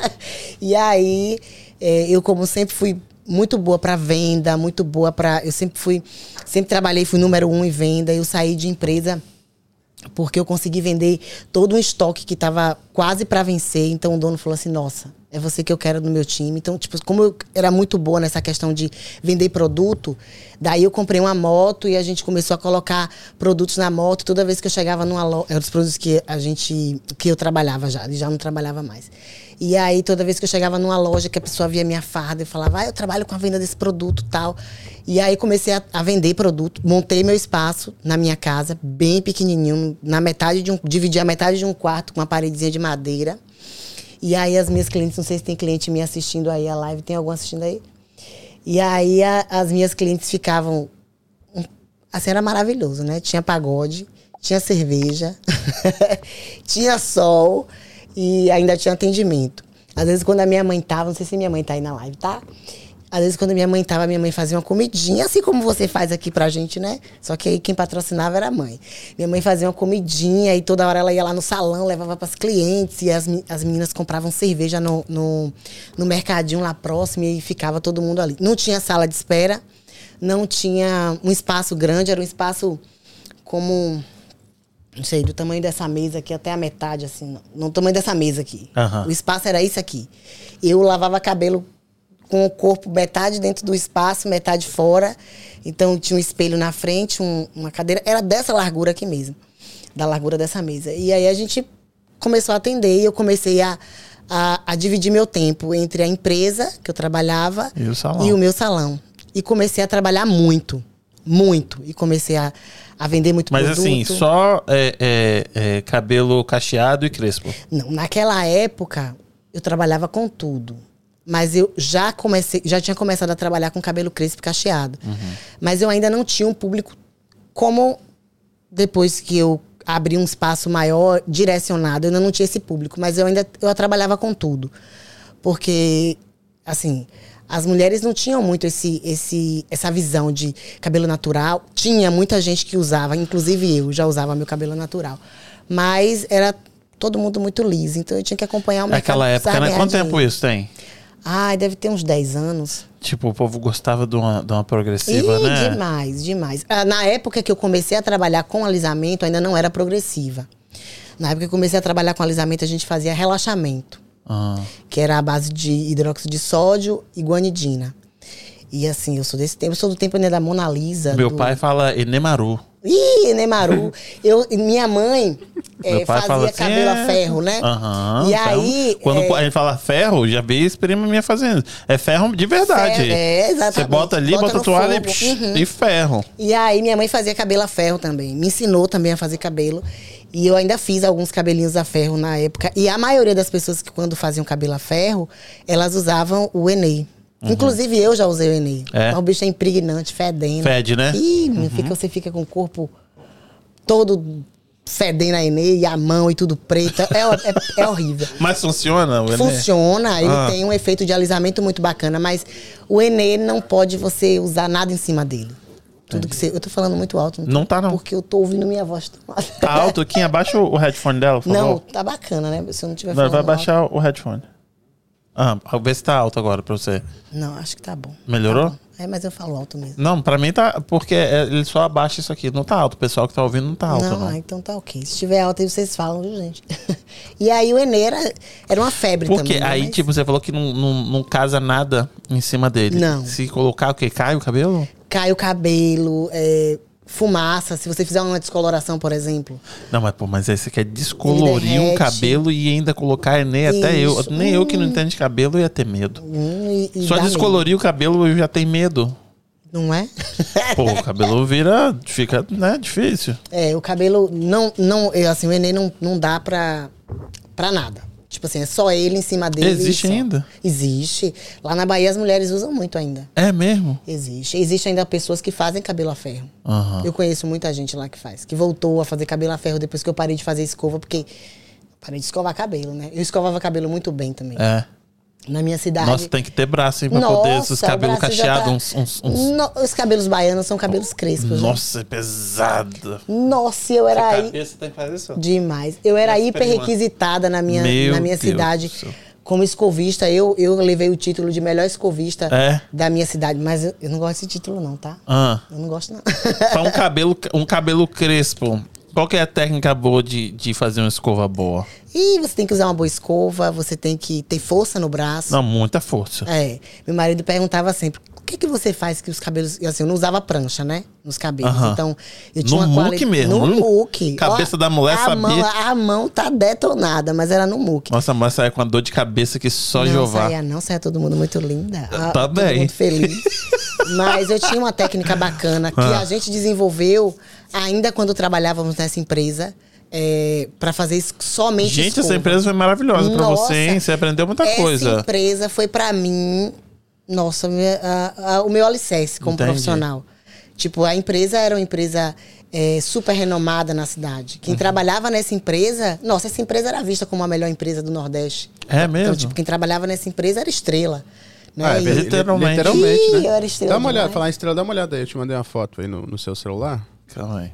e aí, é, eu como sempre fui muito boa para venda, muito boa para, eu sempre fui, sempre trabalhei, fui número um em venda. Eu saí de empresa porque eu consegui vender todo um estoque que estava quase para vencer. Então o dono falou assim: Nossa, é você que eu quero no meu time. Então, tipo, como eu era muito boa nessa questão de vender produto, daí eu comprei uma moto e a gente começou a colocar produtos na moto. Toda vez que eu chegava numa loja, eram os produtos que a gente, que eu trabalhava já, já não trabalhava mais. E aí, toda vez que eu chegava numa loja que a pessoa via minha farda, eu falava, ah, eu trabalho com a venda desse produto tal. E aí comecei a, a vender produto, montei meu espaço na minha casa, bem pequenininho, na metade de um, dividi a metade de um quarto com uma paredezinha de madeira. E aí as minhas clientes, não sei se tem cliente me assistindo aí a live, tem algum assistindo aí? E aí a- as minhas clientes ficavam assim era maravilhoso, né? Tinha pagode, tinha cerveja, tinha sol e ainda tinha atendimento. Às vezes quando a minha mãe tava, não sei se minha mãe tá aí na live, tá? Às vezes quando minha mãe tava, minha mãe fazia uma comidinha, assim como você faz aqui pra gente, né? Só que aí quem patrocinava era a mãe. Minha mãe fazia uma comidinha e toda hora ela ia lá no salão, levava pras clientes e as, as meninas compravam cerveja no, no, no mercadinho lá próximo e ficava todo mundo ali. Não tinha sala de espera, não tinha um espaço grande, era um espaço como não sei, do tamanho dessa mesa aqui até a metade, assim, no tamanho dessa mesa aqui. Aham. O espaço era isso aqui. Eu lavava cabelo com o corpo metade dentro do espaço, metade fora. Então tinha um espelho na frente, um- uma cadeira. Era dessa largura aqui mesmo, da largura dessa mesa. E aí a gente começou a atender e eu comecei a, a, a dividir meu tempo entre a empresa que eu trabalhava E o salão. e o meu salão. E comecei a trabalhar muito, muito. E comecei a, a vender muito Mas produto. assim, só é, é, é, cabelo cacheado e crespo. Não, naquela época eu trabalhava com tudo. Mas eu já comecei, já tinha começado a trabalhar com cabelo crespo e cacheado. Mas eu ainda não tinha um público como depois que eu abri um espaço maior, direcionado, eu ainda não tinha esse público, mas eu ainda eu trabalhava com tudo. Porque assim, as mulheres não tinham muito esse, esse, essa visão de cabelo natural. Tinha muita gente que usava, inclusive eu já usava meu cabelo natural. Mas era todo mundo muito liso, então eu tinha que acompanhar o mercado. Naquela época, né? Quanto tempo isso tem? Ai, deve ter uns 10 anos. Tipo, o povo gostava de uma, de uma progressiva, Ih, né? demais, demais. Ah, Na época que eu comecei a trabalhar com alisamento, ainda não era progressiva. Na época que eu comecei a trabalhar com alisamento, a gente fazia relaxamento, Ah, que era a base de hidróxido de sódio e guanidina. E assim, eu sou desse tempo, eu sou do tempo ainda da Mona Lisa. Meu do... pai fala Enemaru. Ih, Neymaru. eu, minha mãe pai fazia fala assim, cabelo é. a ferro, né? Aham. E ferro. aí. Quando eh, a gente fala ferro, já vi esse prima minha fazendo. É ferro de verdade. Ferro, é, exatamente. Você bota ali, Bota bota, a toalha e, psh, Uhum. e ferro. E aí minha mãe fazia cabelo a ferro também. Me ensinou também a fazer cabelo. E eu ainda fiz alguns cabelinhos a ferro na época. E a maioria das pessoas que quando faziam cabelo a ferro, elas usavam o Enei. Inclusive eu já usei o Enei. Uhum. É? Mas O bicho é impregnante, fedendo. Fede, né? Ih, meu, fica, você fica com o corpo todo fedendo a Enei e a mão e tudo preto. É, é, é horrível. Mas funciona, o Enê? Funciona, ele Ah. tem um efeito de alisamento muito bacana, mas o Enê não pode você usar nada em cima dele. Tudo que você. Eu tô falando muito alto. Não tá, não. Porque eu tô ouvindo minha voz tão. Tá alto aqui? Abaixa o headphone dela, por Não, favor. tá bacana, né? Se eu não tiver Vai, vai alto. baixar o headphone. Ah, vê se tá alto agora pra você. Não, acho que tá bom. Melhorou? Tá bom. É, mas eu falo alto mesmo. Não, pra mim tá. Porque é, ele só abaixa isso aqui. Não tá alto. O pessoal que tá ouvindo não tá alto, não, não. ah, então tá ok. Se tiver alto aí vocês falam, viu, gente? e aí o Enê era, era uma febre Porque também. né? aí, Mas tipo, você falou que não, não, não casa nada em cima dele. Não. Se colocar o que? Cai o cabelo? Cai o cabelo, é, fumaça. Se você fizer uma descoloração, por exemplo. Não, mas, pô, mas aí você quer descolorir um cabelo e ainda colocar Enê até eu. Nem eu que não entendo de cabelo ia ter medo. hum, e, e Só descolorir o cabelo eu já tenho medo. medo, Não é? Pô, o cabelo vira. Fica, né, difícil. É, o cabelo não, não, eu, assim, o Enem não, não dá pra, pra nada. Tipo assim, é só ele em cima dele. Existe só. ainda? Existe. Lá na Bahia as mulheres usam muito ainda. É mesmo? Existe. Existe ainda pessoas que fazem cabelo a ferro. Aham. Eu conheço muita gente lá que faz, que voltou a fazer cabelo a ferro depois que eu parei de fazer escova, porque parei de escovar cabelo, né? Eu escovava cabelo muito bem também. É. Na minha cidade. Nossa, tem que ter braço, hein, pra poder esses cabelos cacheados, tá- uns, uns, uns- No- os cabelos baianos são cabelos crespos. né? Nossa, é pesado. Nossa, eu era aí. cabeça tem que fazer isso. Demais. Eu era Nossa, hiper requisitada na minha, Meu na minha Deus cidade. Como escovista, eu, eu levei o título de melhor escovista É? da minha cidade. Mas eu, eu não gosto desse título, não, tá? Ah, Eu não gosto, não. pra um cabelo, um cabelo crespo, qual que é a técnica boa de, de fazer uma escova boa? e você tem que usar uma boa escova, você tem que ter força no braço. Não, muita força. É. Meu marido perguntava sempre: que, que você faz que os cabelos. Assim, eu não usava prancha, né? Nos cabelos. Aham. Então, eu tinha No uma muque quali- mesmo, No muque. cabeça Ó, da mulher a sabia. Mão, a mão tá detonada, mas era no muque. Nossa, mas saia com a dor de cabeça que só não Jeová. saía, não, saía todo mundo muito linda. Tá bem. mundo feliz. Mas eu tinha uma técnica bacana que Ah. a gente desenvolveu ainda quando trabalhávamos nessa empresa. É, para fazer es- somente Gente, escova. essa empresa foi maravilhosa pra Nossa, você, hein? Você aprendeu muita Essa coisa. empresa foi pra mim, nossa, minha- a- a- o meu alicerce como Entendi. profissional. Tipo, a empresa era uma empresa é, super renomada na cidade. Uhum. Quem trabalhava nessa empresa, nossa, essa empresa era vista como a melhor empresa do Nordeste. É mesmo? Então, tipo, quem trabalhava nessa empresa era estrela. Né? Ah, é E-. Literalmente. Literalmente, Ih, né? eu era estrela Dá uma olhada, falar em estrela, dá uma olhada aí. Eu te mandei uma foto aí no, no seu celular. Calma aí.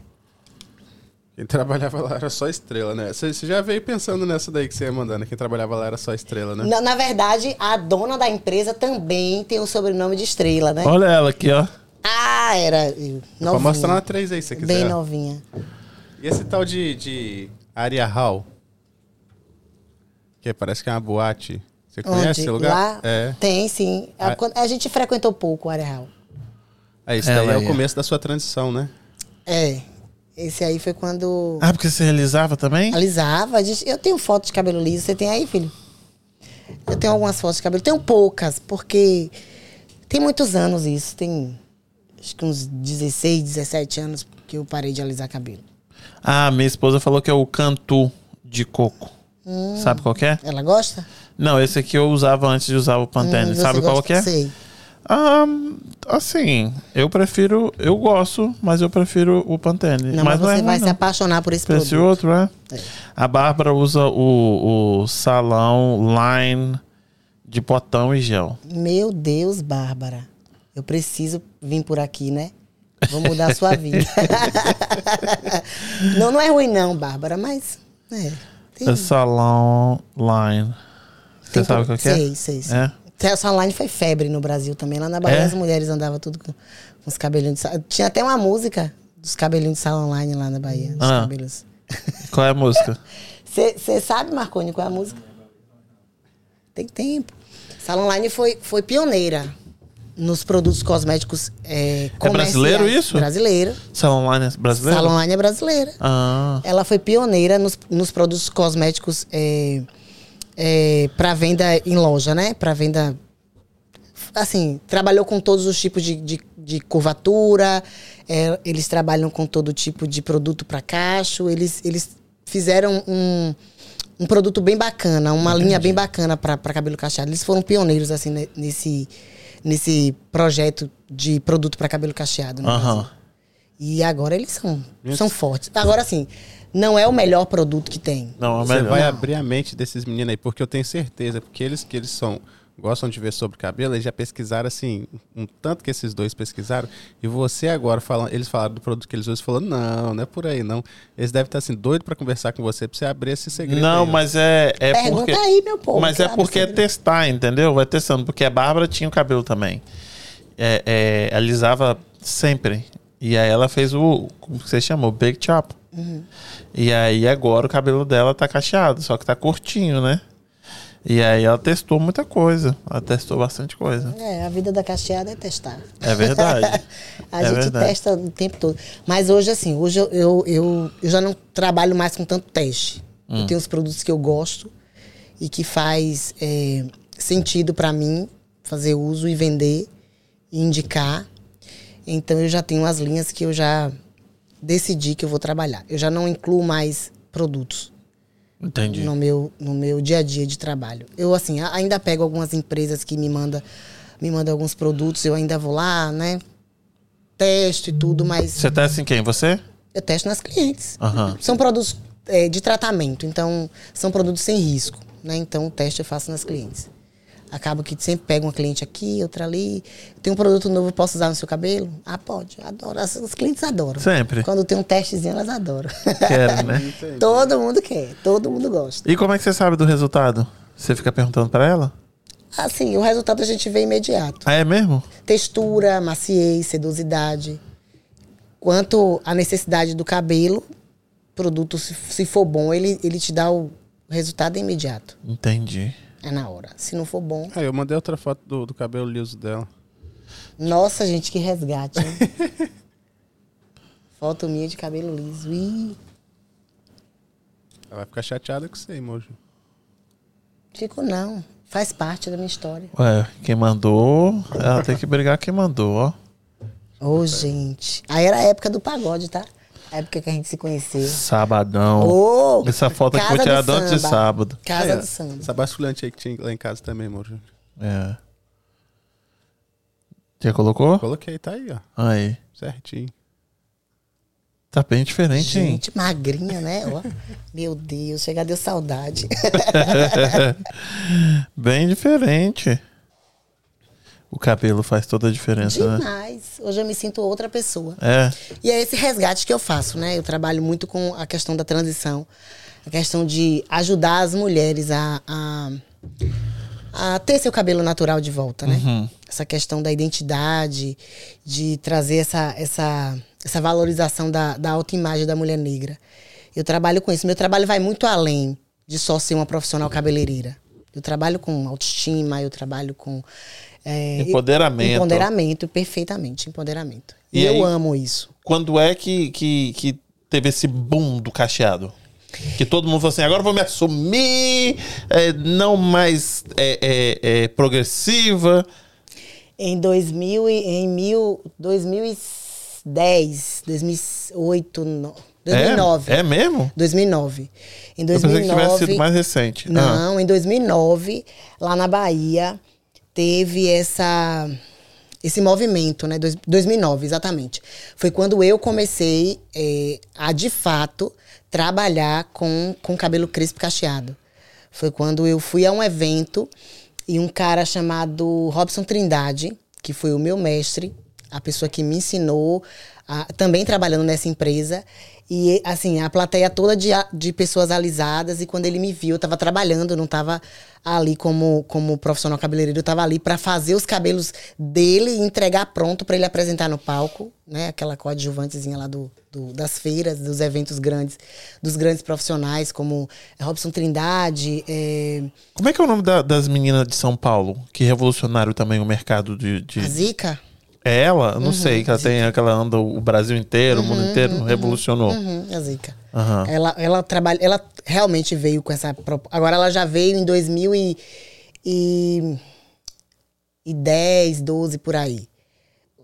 Quem trabalhava lá era só estrela, né? Você já veio pensando nessa daí que você ia mandando. Quem trabalhava lá era só estrela, né? na, na verdade, a dona da empresa também tem o sobrenome de estrela, né? Olha ela aqui, ó. Ah, era Pra novinha. mostrar na 3 aí, se você quiser. Bem novinha. E esse tal de, de Aria Hall? Que parece que é uma boate. Você conhece Onde? esse lugar? Lá? É. Tem, sim. A, Ah. a gente frequentou pouco o Areal. Aí, esse Ela daí é aí. o começo da sua transição, né? É. Esse aí foi quando Ah, porque você realizava também? alisava. A gente, eu tenho foto de cabelo liso. Você tem aí, filho? Eu tenho algumas fotos de cabelo. Tenho poucas, porque tem muitos anos isso. Tem acho que uns 16, 17 anos que eu parei de alisar cabelo. Ah, minha esposa falou que é o cantu de coco. Hum. Sabe qual é? Ela gosta? Não, esse aqui eu usava antes de usar o Pantene. Hum, Sabe qual gosta? que é? Sei. Ah, assim, eu prefiro, eu gosto, mas eu prefiro o Pantene. Não, mas, não é você ruim, vai se não. apaixonar por esse esse produto. outro, é? A Bárbara usa o, o salão line de potão e gel. Meu Deus, Bárbara. Eu preciso vir por aqui, né? Vou mudar a sua vida. não, não é ruim não, Bárbara, mas É. Tem, É Salon Line. Você tem sabe o que é? Sei, sei, sei. É? Essa online foi febre no Brasil também. Lá na Bahia É? as mulheres andavam tudo com, com os cabelinhos de salão. Tinha até uma música dos cabelinhos de salão online lá na Bahia. Ah. cabelos. Qual é a música? Você sabe, Marconi, qual é a música? Tem tempo. Salon Online foi, foi pioneira nos produtos cosméticos é, É brasileiro isso? Brasileiro. Salon Line é brasileiro? Salon Online é brasileira. Ah, Ela foi pioneira nos, nos produtos cosméticos é, é, para venda em loja, né? Para venda. Assim, trabalhou com todos os tipos de, de, de curvatura, é, eles trabalham com todo tipo de produto para cacho, eles, eles fizeram um, um produto bem bacana, uma linha bem bacana para cabelo cacheado. Eles foram pioneiros, assim, ne- nesse, nesse projeto de produto para cabelo cacheado. aham. E agora eles são, são fortes. Agora, assim, não é o melhor produto que tem. Não, é Você melhor. vai abrir a mente desses meninos aí, porque eu tenho certeza, porque eles que eles são gostam de ver sobre cabelo, eles já pesquisaram assim, um tanto que esses dois pesquisaram, e você agora falando, eles falaram do produto que eles usam, falou: "Não, não é por aí não". Eles devem estar assim doido pra conversar com você, pra você abrir esse segredo. Não, aí, mas é, é Pergunta porque... aí, meu povo. Mas que é porque é testar, entendeu? Vai testando. Porque a Bárbara tinha o cabelo também. É, é, alisava sempre. E aí ela fez o. Como que você chamou? Big chop. Uhum. E aí agora o cabelo dela tá cacheado, só que tá curtinho, né? E aí ela testou muita coisa. Ela testou bastante coisa. É, a vida da cacheada é testar. É verdade. a É gente verdade. testa o tempo todo. Mas hoje, assim, hoje eu, eu, eu, eu já não trabalho mais com tanto teste. Hum. Eu tenho os produtos que eu gosto e que faz é, sentido para mim fazer uso e vender e indicar. Então eu já tenho as linhas que eu já decidi que eu vou trabalhar. Eu já não incluo mais produtos Entendi. no meu, no meu dia a dia de trabalho. Eu, assim, ainda pego algumas empresas que me mandam me mandam alguns produtos, eu ainda vou lá, né? Testo e tudo, mas Você testa em quem? Você? eu testo nas clientes. Aham. São produtos é, de tratamento, então são produtos sem risco, né? Então o teste eu faço nas clientes. Acabo que sempre pego uma cliente aqui, outra ali. Tem um produto novo, posso usar no seu cabelo? Ah, pode. Adoro. As, os clientes adoram. Sempre. Quando tem um testezinho, elas adoram. Quero, né? todo mundo quer, todo mundo gosta. E como é que você sabe do resultado? Você fica perguntando pra ela? Assim, o resultado a gente vê imediato. Ah, é mesmo? Textura, maciez, sedosidade. Quanto à necessidade do cabelo, produto, se, se for bom, ele, ele te dá o resultado imediato. Entendi. É na hora. Se não for bom. Ah, eu mandei outra foto do, do cabelo liso dela. Nossa, gente, que resgate. hein? Foto minha de cabelo liso. Ih, Ela vai ficar chateada com você, emoji. fico não. Faz parte da minha história. Ué, quem mandou, ela tem que brigar quem mandou, ó. Ô, gente. Aí era a época do pagode, tá? A época que a gente se conheceu. Sabadão. Ô, Essa foto aqui foi tirada antes de sábado. Casa ó, do samba. Essa basculante aí que tinha lá em casa também, emoji. É. Já colocou? Coloquei, tá aí, ó. Aí. Certinho. Tá bem diferente, hein? Gente, magrinha, né? Ó. Meu Deus, chega deu saudade. Bem diferente. O cabelo faz toda a diferença, né? Demais. Hoje eu me sinto outra pessoa. É. E é esse resgate que eu faço, né? Eu trabalho muito com a questão da transição, a questão de ajudar as mulheres a, a, a ter seu cabelo natural de volta, né? Essa questão da identidade, de trazer essa, essa, essa valorização da, da autoimagem da mulher negra. Eu trabalho com isso. Meu trabalho vai muito além de só ser uma profissional cabeleireira. Eu trabalho com autoestima, eu trabalho com. É, Empoderamento. Empoderamento, perfeitamente, empoderamento. E E, eu aí- amo isso. Quando é que, que, que teve esse boom do cacheado? Que todo mundo falou assim, agora eu vou me assumir, é, não mais é, é, é, progressiva. Em 2000 e, em mil, 2010, 2008, no, 2009. É, é mesmo? 2009. Em Eu pensei que 2009. tivesse sido mais recente. Ah, Não, em 2009, lá na Bahia, teve essa esse movimento, né? Dois- 2009, exatamente. Foi quando eu comecei eh, a, de fato, trabalhar com, com cabelo crespo cacheado. Foi quando eu fui a um evento e um cara chamado Robson Trindade, que foi o meu mestre, a pessoa que me ensinou a- também trabalhando nessa empresa. E, assim, a plateia toda de, de pessoas alisadas. E quando ele me viu, eu tava trabalhando, não tava ali como, como profissional cabeleireiro, eu tava ali para fazer os cabelos dele e entregar pronto para ele apresentar no palco, né? Aquela coadjuvantezinha lá do, do- das feiras, dos eventos grandes, dos grandes profissionais, como Robson Trindade, é, Como é que é o nome da- das meninas de São Paulo que revolucionaram também o mercado de. de- a Zica. É ela? Não sei, que ela tem aquela anda o Brasil inteiro, o mundo inteiro, revolucionou. Uhum, a Zica. Ela, ela trabalha, ela realmente veio com essa Agora ela já veio em 2010, 12 por aí.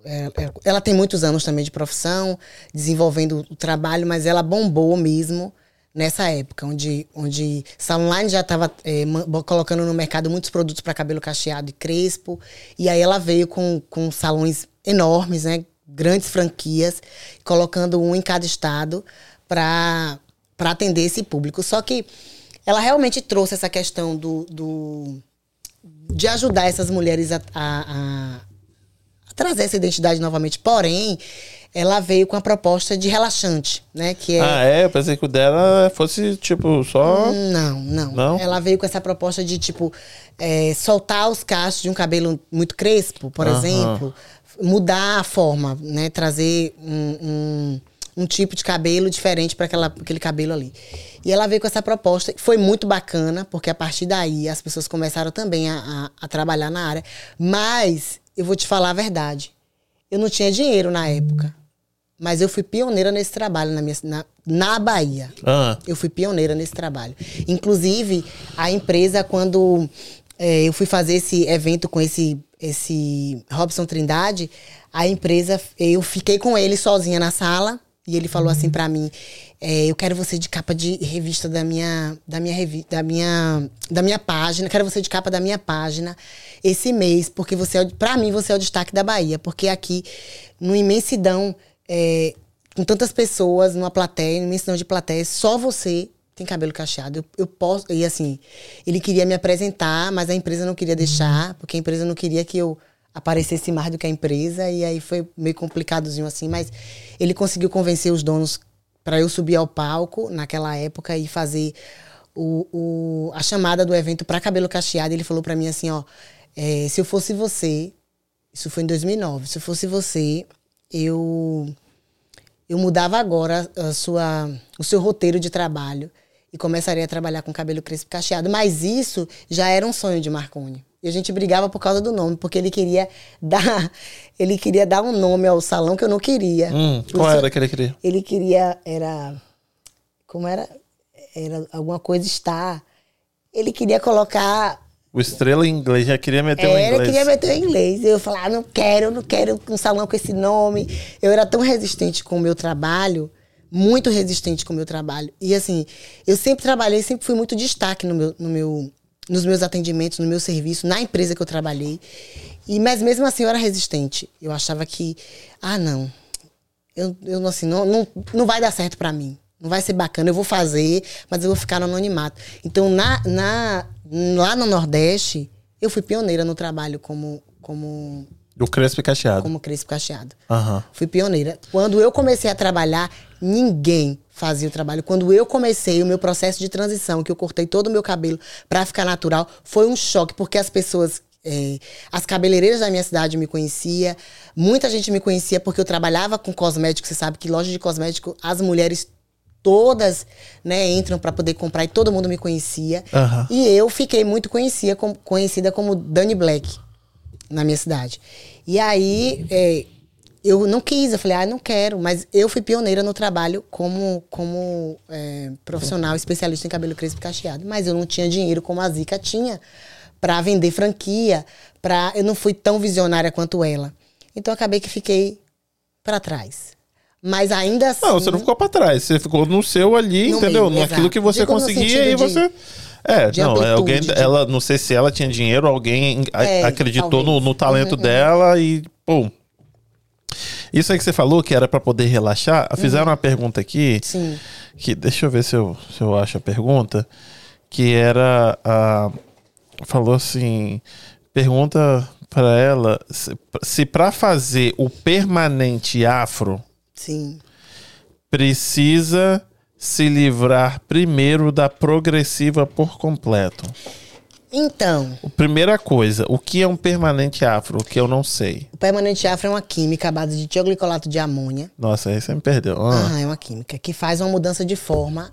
É, é, Ela tem muitos anos também de profissão, desenvolvendo o trabalho, mas ela bombou mesmo nessa época, onde, onde Salonline já estava colocando no mercado muitos produtos para cabelo cacheado e crespo. E aí ela veio com, com salões enormes, né? grandes franquias, colocando um em cada estado para atender esse público. Só que ela realmente trouxe essa questão do, do de ajudar essas mulheres a- a- a trazer essa identidade novamente. Porém, ela veio com a proposta de relaxante, né? Que é Ah, é? Eu pensei que o dela fosse, tipo, só. não, não, Não? Ela veio com essa proposta de, tipo, é, soltar os cachos de um cabelo muito crespo, por Aham. exemplo. Mudar a forma, né? Trazer um, um, um tipo de cabelo diferente para aquele cabelo ali. E ela veio com essa proposta. Foi muito bacana, porque a partir daí as pessoas começaram também a, a- a trabalhar na área. Mas, eu vou te falar a verdade. Eu não tinha dinheiro na época. Mas eu fui pioneira nesse trabalho na, minha, na, na Bahia. Ah, Eu fui pioneira nesse trabalho. Inclusive, a empresa, quando eh, eu fui fazer esse evento com esse, esse Robson Trindade, a empresa, eu fiquei com ele sozinha na sala e ele falou assim pra mim: eh, Eu quero você de capa de revista da minha, da minha, revi da minha, da minha página, quero você de capa da minha página esse mês, porque você, é pra mim, você é o destaque da Bahia, porque aqui, no imensidão. Eh, com tantas pessoas numa plateia, numa imensidão de plateia, só você tem cabelo cacheado. Eu, eu posso. E assim, ele queria me apresentar, mas a empresa não queria deixar, porque a empresa não queria que eu aparecesse mais do que a empresa, e aí foi meio complicadozinho assim, mas ele conseguiu convencer os donos para eu subir ao palco naquela época e fazer o, o- a chamada do evento para cabelo cacheado. Ele falou para mim assim: ó, é, se eu fosse você, isso foi em 2009, se eu fosse você, eu eu mudava agora a sua, o seu roteiro de trabalho e começaria a trabalhar com cabelo crespo cacheado. Mas isso já era um sonho de Marconi. E a gente brigava por causa do nome, porque ele queria dar, ele queria dar um nome ao salão que eu não queria. hum, qual isso- era que ele queria? Ele queria era como era era alguma coisa estar. Ele queria colocar O estrela em inglês já queria meter o é, ele inglês. queria meter o inglês. Eu falava, ah, não quero, não quero um salão com esse nome. Eu era tão resistente com o meu trabalho, muito resistente com o meu trabalho. E assim, eu sempre trabalhei, sempre fui muito destaque no meu, no meu, nos meus atendimentos, no meu serviço, na empresa que eu trabalhei. E, mas mesmo assim eu era resistente. Eu achava que, ah, não, eu, eu assim, não, não, não vai dar certo pra mim. Não vai ser bacana, eu vou fazer, mas eu vou ficar no anonimato. Então, na, na, lá no Nordeste, eu fui pioneira no trabalho como, como, Do crespo cacheado. como crespo cacheado. Aham. Fui pioneira. Quando eu comecei a trabalhar, ninguém fazia o trabalho. Quando eu comecei o meu processo de transição, que eu cortei todo o meu cabelo pra ficar natural, foi um choque, porque as pessoas. eh, as cabeleireiras da minha cidade me conhecia, muita gente me conhecia porque eu trabalhava com cosmético. Você sabe que loja de cosmético, as mulheres todas né, entram para poder comprar e todo mundo me conhecia. Aham. E eu fiquei muito conhecia, com- conhecida como Dani Black na minha cidade. E aí é, eu não quis, eu falei, ah, não quero, mas eu fui pioneira no trabalho como, como é, profissional especialista em cabelo crespo e cacheado. Mas eu não tinha dinheiro como a Zica tinha para vender franquia, para eu não fui tão visionária quanto ela. Então acabei que fiquei para trás. Mas ainda assim. Não, você não ficou pra trás, você ficou no seu ali, No entendeu? meio, Naquilo exato. que você Digo conseguia e você. É, não, é, alguém, de- ela, não sei se ela tinha dinheiro, alguém É, acreditou no, no talento dela e, pô. Isso aí que você falou que era pra poder relaxar, fizeram uma pergunta aqui, Sim. que deixa eu ver se eu, se eu acho a pergunta, que era a falou assim, pergunta pra ela se, se para fazer o permanente afro Sim. precisa se livrar primeiro da progressiva por completo. Então, Primeira coisa, o que é um permanente afro? O que eu não sei. o permanente afro é uma química à base de tioglicolato de amônia. Nossa, aí você me perdeu. Ah. Aham, é uma química que faz uma mudança de forma.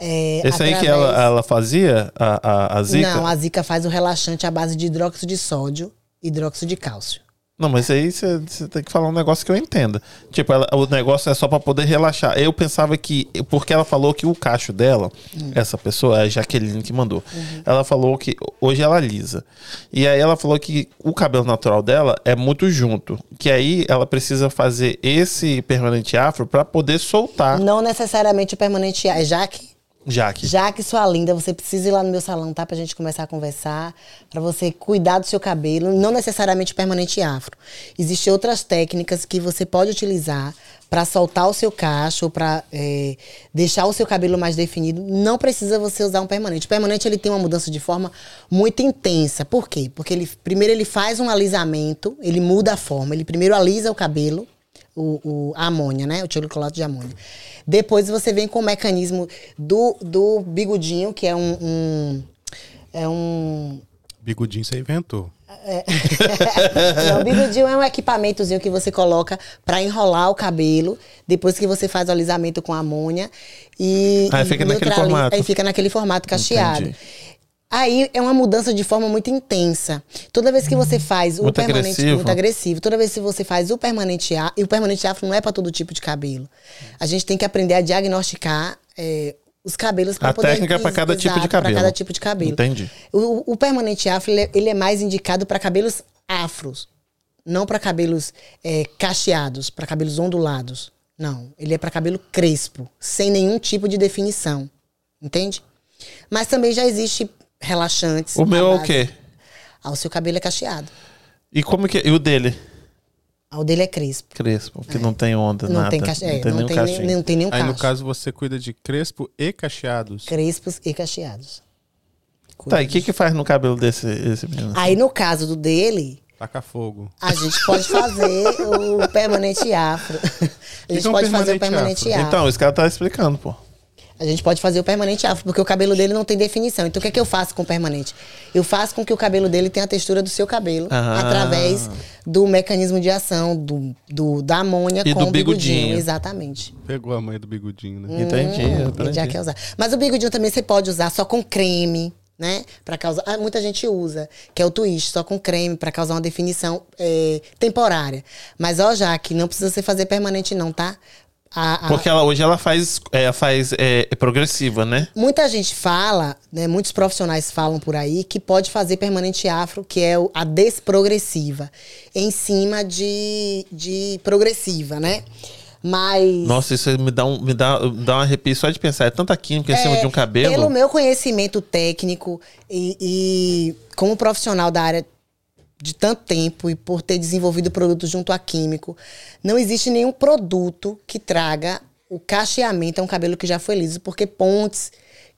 é, Esse aí que através- ela, ela fazia, a, a, a Zika? Não, a Zika faz o relaxante à base de hidróxido de sódio e hidróxido de cálcio. Não, mas aí você tem que falar um negócio que eu entenda. Tipo, ela- o negócio é só pra poder relaxar. Eu pensava que. Porque ela falou que o cacho dela, Hum. essa pessoa, é a Jaqueline que mandou. Uhum. Ela falou que hoje ela lisa. E aí ela falou que o cabelo natural dela é muito junto. Que aí ela precisa fazer esse permanente afro pra poder soltar. Não necessariamente o permanente afro. Já que Jaque. Já que sua linda, você precisa ir lá no meu salão, tá? Pra gente começar a conversar, pra você cuidar do seu cabelo, não necessariamente permanente afro. Existem outras técnicas que você pode utilizar pra soltar o seu cacho, pra é, deixar o seu cabelo mais definido. Não precisa você usar um permanente. O permanente ele tem uma mudança de forma muito intensa. Por quê? Porque ele primeiro ele faz um alisamento, ele muda a forma. Ele primeiro alisa o cabelo, o, o- a amônia, né? O tioglicolato de amônia. Depois você vem com o mecanismo do, do bigodinho, que é um, um- é um Bigodinho você inventou. não, o bigodinho é um equipamentozinho que você coloca pra enrolar o cabelo depois que você faz o alisamento com amônia e Aí e fica naquele formato. Aí fica naquele formato cacheado. Entendi. Aí é uma mudança de forma muito intensa. Toda vez que você faz o Muito permanente agressivo. muito agressivo, toda vez que você faz o permanente afro, e o permanente afro não é para todo tipo de cabelo. A gente tem que aprender a diagnosticar é, os cabelos para A poder técnica pra cada tipo de cabelo. cada tipo de cabelo. Entendi. O, o permanente afro ele é, ele é mais indicado para cabelos afros, não para cabelos é, cacheados, para cabelos ondulados. Não, ele é para cabelo crespo, sem nenhum tipo de definição, entende? Mas também já existe relaxantes. O meu é o quê? Ah, o seu cabelo é cacheado. E como que. E o dele? Ah, o dele é crespo. Crespo, que não tem onda, Não nada. tem, cache... é, não tem não tem, cachinho. nem, não tem nenhum Aí, no caso, você cuida de crespo e cacheados. Crespos e cacheados. Tá, e o que que faz no cabelo desse esse menino? Aí no caso do dele, Taca fogo. a gente pode fazer o permanente afro. A gente é um pode fazer o permanente permanente afro. Então, esse cara tá explicando, pô. A gente pode fazer o permanente afro, porque o cabelo dele não tem definição. Então, o que é que eu faço com o permanente? Eu faço com que o cabelo dele tenha a textura do seu cabelo, Ah. através do mecanismo de ação do, do- da amônia E com do o bigodinho. bigodinho. Exatamente. Pegou a mãe do bigodinho, né? Entendi, Hum, aprendi. já quer usar. Mas o bigodinho também você pode usar só com creme, né? Para causar. ah, muita gente usa, que é o twist, só com creme, para causar uma definição é, temporária. Mas, ó, já que não precisa você fazer permanente, não, tá? A- a- Porque ela, hoje ela faz, é, faz é, é progressiva, né? Muita gente fala, né, muitos profissionais falam por aí que pode fazer permanente afro, que é a desprogressiva, em cima de, de progressiva, né? Mas. Nossa, isso me dá um, me dá, me dá um arrepio só de pensar. É tanta química em cima de um cabelo. Pelo meu conhecimento técnico e, e como profissional da área de tanto tempo e por ter desenvolvido produtos junto a químico, não existe nenhum produto que traga o cacheamento a um cabelo que já foi liso, porque pontes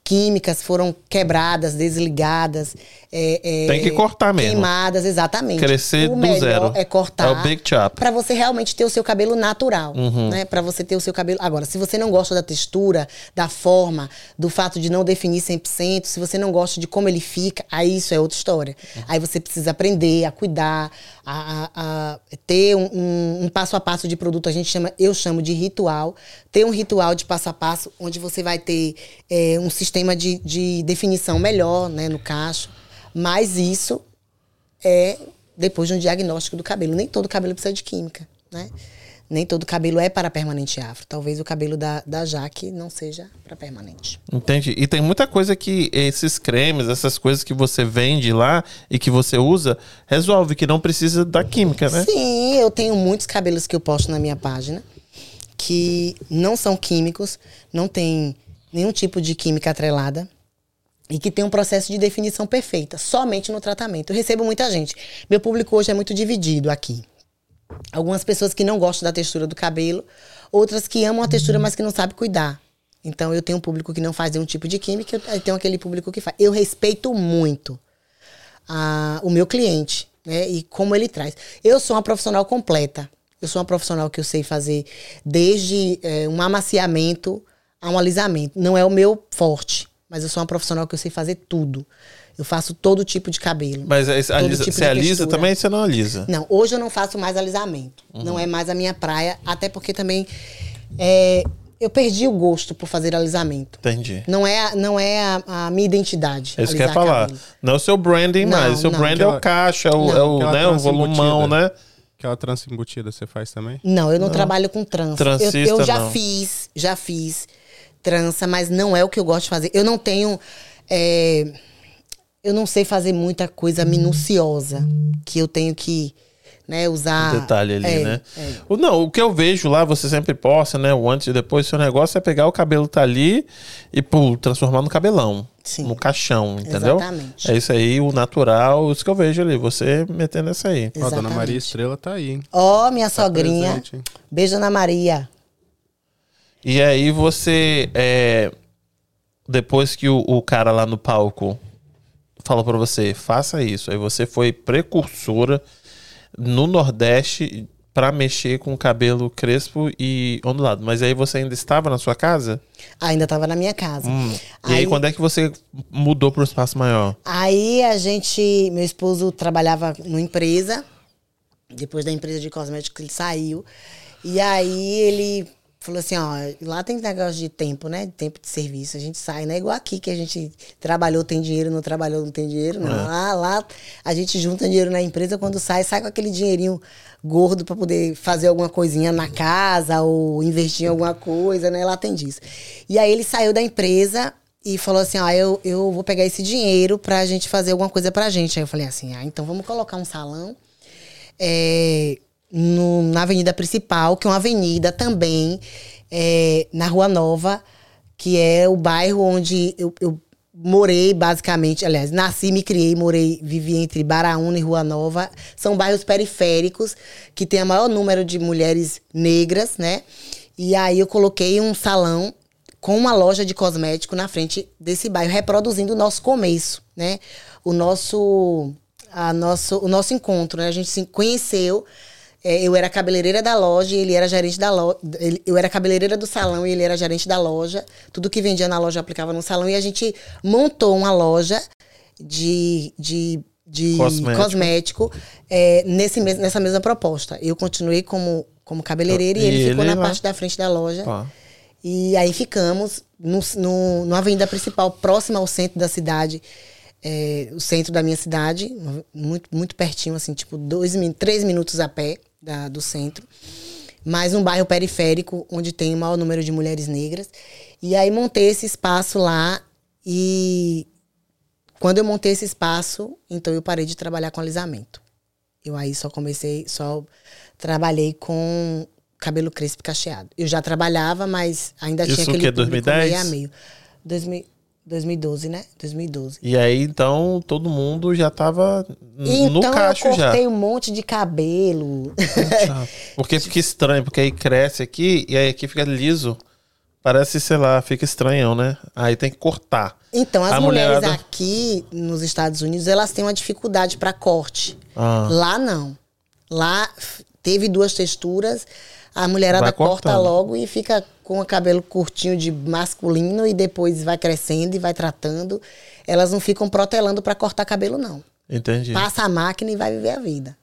químicas foram quebradas, desligadas, é, é, Tem que cortar mesmo. queimadas, exatamente. Crescer o do zero. É cortar. É o big chop. Pra você realmente ter o seu cabelo natural, Uhum. né? Para você ter o seu cabelo. Agora, se você não gosta da textura, da forma, do fato de não definir 100%, se você não gosta de como ele fica, aí isso é outra história. Aí você precisa aprender a cuidar, a, a- ter um, um- um passo a passo de produto. A gente chama, eu chamo de ritual. Ter um ritual de passo a passo, onde você vai ter é, um sistema de, de definição melhor, né, no cacho. Mas isso é depois de um diagnóstico do cabelo. Nem todo cabelo precisa de química, né? Nem todo cabelo é para permanente afro. Talvez o cabelo da, da Jaque não seja para permanente. Entendi. E tem muita coisa que esses cremes, essas coisas que você vende lá e que você usa, resolve, que não precisa da química, né? Sim, eu tenho muitos cabelos que eu posto na minha página que não são químicos, não tem nenhum tipo de química atrelada e que tem um processo de definição perfeita, somente no tratamento. Eu recebo muita gente. Meu público hoje é muito dividido aqui. Algumas pessoas que não gostam da textura do cabelo, outras que amam a textura, mas que não sabem cuidar. Então eu tenho um público que não faz nenhum tipo de química, eu tenho aquele público que faz. Eu respeito muito a- o meu cliente, né? E como ele traz. Eu sou uma profissional completa. Eu sou uma profissional que eu sei fazer desde é, um amaciamento a um alisamento. Não é o meu forte, mas eu sou uma profissional que eu sei fazer tudo. Eu faço todo tipo de cabelo. Mas é, todo alisa, tipo você de alisa também você não alisa? Não, hoje eu não faço mais alisamento. Não é mais a minha praia, até porque também é, eu perdi o gosto por fazer alisamento. Entendi. Não é, a- não é a, a minha identidade. É isso que eu ia alisar falar. cabelo. Não é o seu branding Não, mais. O seu não. brand é o caixa, é o, Não. é o, né, o volumão, né? Aquela trança embutida você faz também? Não, eu não, trabalho com trança. Trancista, eu, eu já não. fiz, já fiz trança, mas não é o que eu gosto de fazer. Eu não tenho. é, eu não sei fazer muita coisa minuciosa que eu tenho que né, usar. detalhe ali, É, né? é. O, não, o que eu vejo lá, você sempre posta, né? O antes e depois, seu negócio é pegar o cabelo que tá ali e pô, transformar no cabelão. Sim. No caixão, entendeu? Exatamente. É isso aí, o natural, isso que eu vejo ali, você metendo essa aí. Ó, a dona. Maria Estrela tá aí, hein? Ó, minha Tá sogrinha. presente? Beijo, Ana Maria. E aí você, é, depois que o, o cara lá no palco falou pra você, faça isso, aí você foi precursora no Nordeste pra mexer com cabelo crespo e ondulado. Mas aí você ainda estava na sua casa? Ainda tava na minha casa. Hum. E aí, quando é que você mudou para um espaço maior? Aí a gente, meu esposo trabalhava numa empresa, depois da empresa de cosméticos ele saiu. E aí ele falou assim, ó, lá tem negócio de tempo, né? Tempo de serviço. A gente sai, não é igual aqui que a gente trabalhou, tem dinheiro, não trabalhou, não tem dinheiro. Não. Lá, lá a gente junta dinheiro na empresa, quando sai, sai com aquele dinheirinho gordo para poder fazer alguma coisinha na casa ou investir em alguma coisa, né? Lá tem disso. E aí ele saiu da empresa e falou assim: ó, eu, eu vou pegar esse dinheiro pra gente fazer alguma coisa pra gente. Aí eu falei assim: ah, então vamos colocar um salão é, no- na avenida principal, que é uma avenida também, é, na Rua Nova, que é o bairro onde eu, eu morei, basicamente. Aliás, nasci, me criei, morei, vivi entre Baraúna e Rua Nova. São bairros periféricos que tem o maior número de mulheres negras, né? E aí eu coloquei um salão com uma loja de cosmético na frente desse bairro, reproduzindo o nosso começo, né? O nosso, a nosso, o nosso encontro, né? A gente se conheceu. É, eu era cabeleireira da loja e ele era gerente da loja. Eu era cabeleireira do salão e ele era gerente da loja. Tudo que vendia na loja eu aplicava no salão. E a gente montou uma loja de, de, de Cosmético. cosmético, é, nesse, nessa mesma proposta. Eu continuei como, como cabeleireira e, ele ficou na lá. parte da frente da loja. Tá. E aí ficamos no, no, numa avenida principal, próxima ao centro da cidade, é, o centro da minha cidade, muito, muito pertinho, assim, tipo dois, três minutos a pé da, do centro. Mas um bairro periférico, onde tem o maior número de mulheres negras. E aí montei esse espaço lá e quando eu montei esse espaço, então eu parei de trabalhar com alisamento. Eu aí só comecei, só trabalhei com cabelo crespo e cacheado. Eu já trabalhava, mas ainda Isso tinha aquele quê, público 2010? meio a meio. 2000 2012, né? 2012. E aí, então, todo mundo já tava no Então cacho eu já. cortei um monte de cabelo. Porque fica estranho, porque aí cresce aqui e aí aqui fica liso. Parece, sei lá, fica estranhão, né? Aí tem que cortar. Então, as A mulheres mulherada- aqui nos Estados Unidos, elas têm uma dificuldade para corte. Ah. Lá não. Lá teve duas texturas, a mulherada corta logo e fica com o cabelo curtinho de masculino e depois vai crescendo e vai tratando. Elas não ficam protelando para cortar cabelo, não. Entendi. Passa a máquina e vai viver a vida.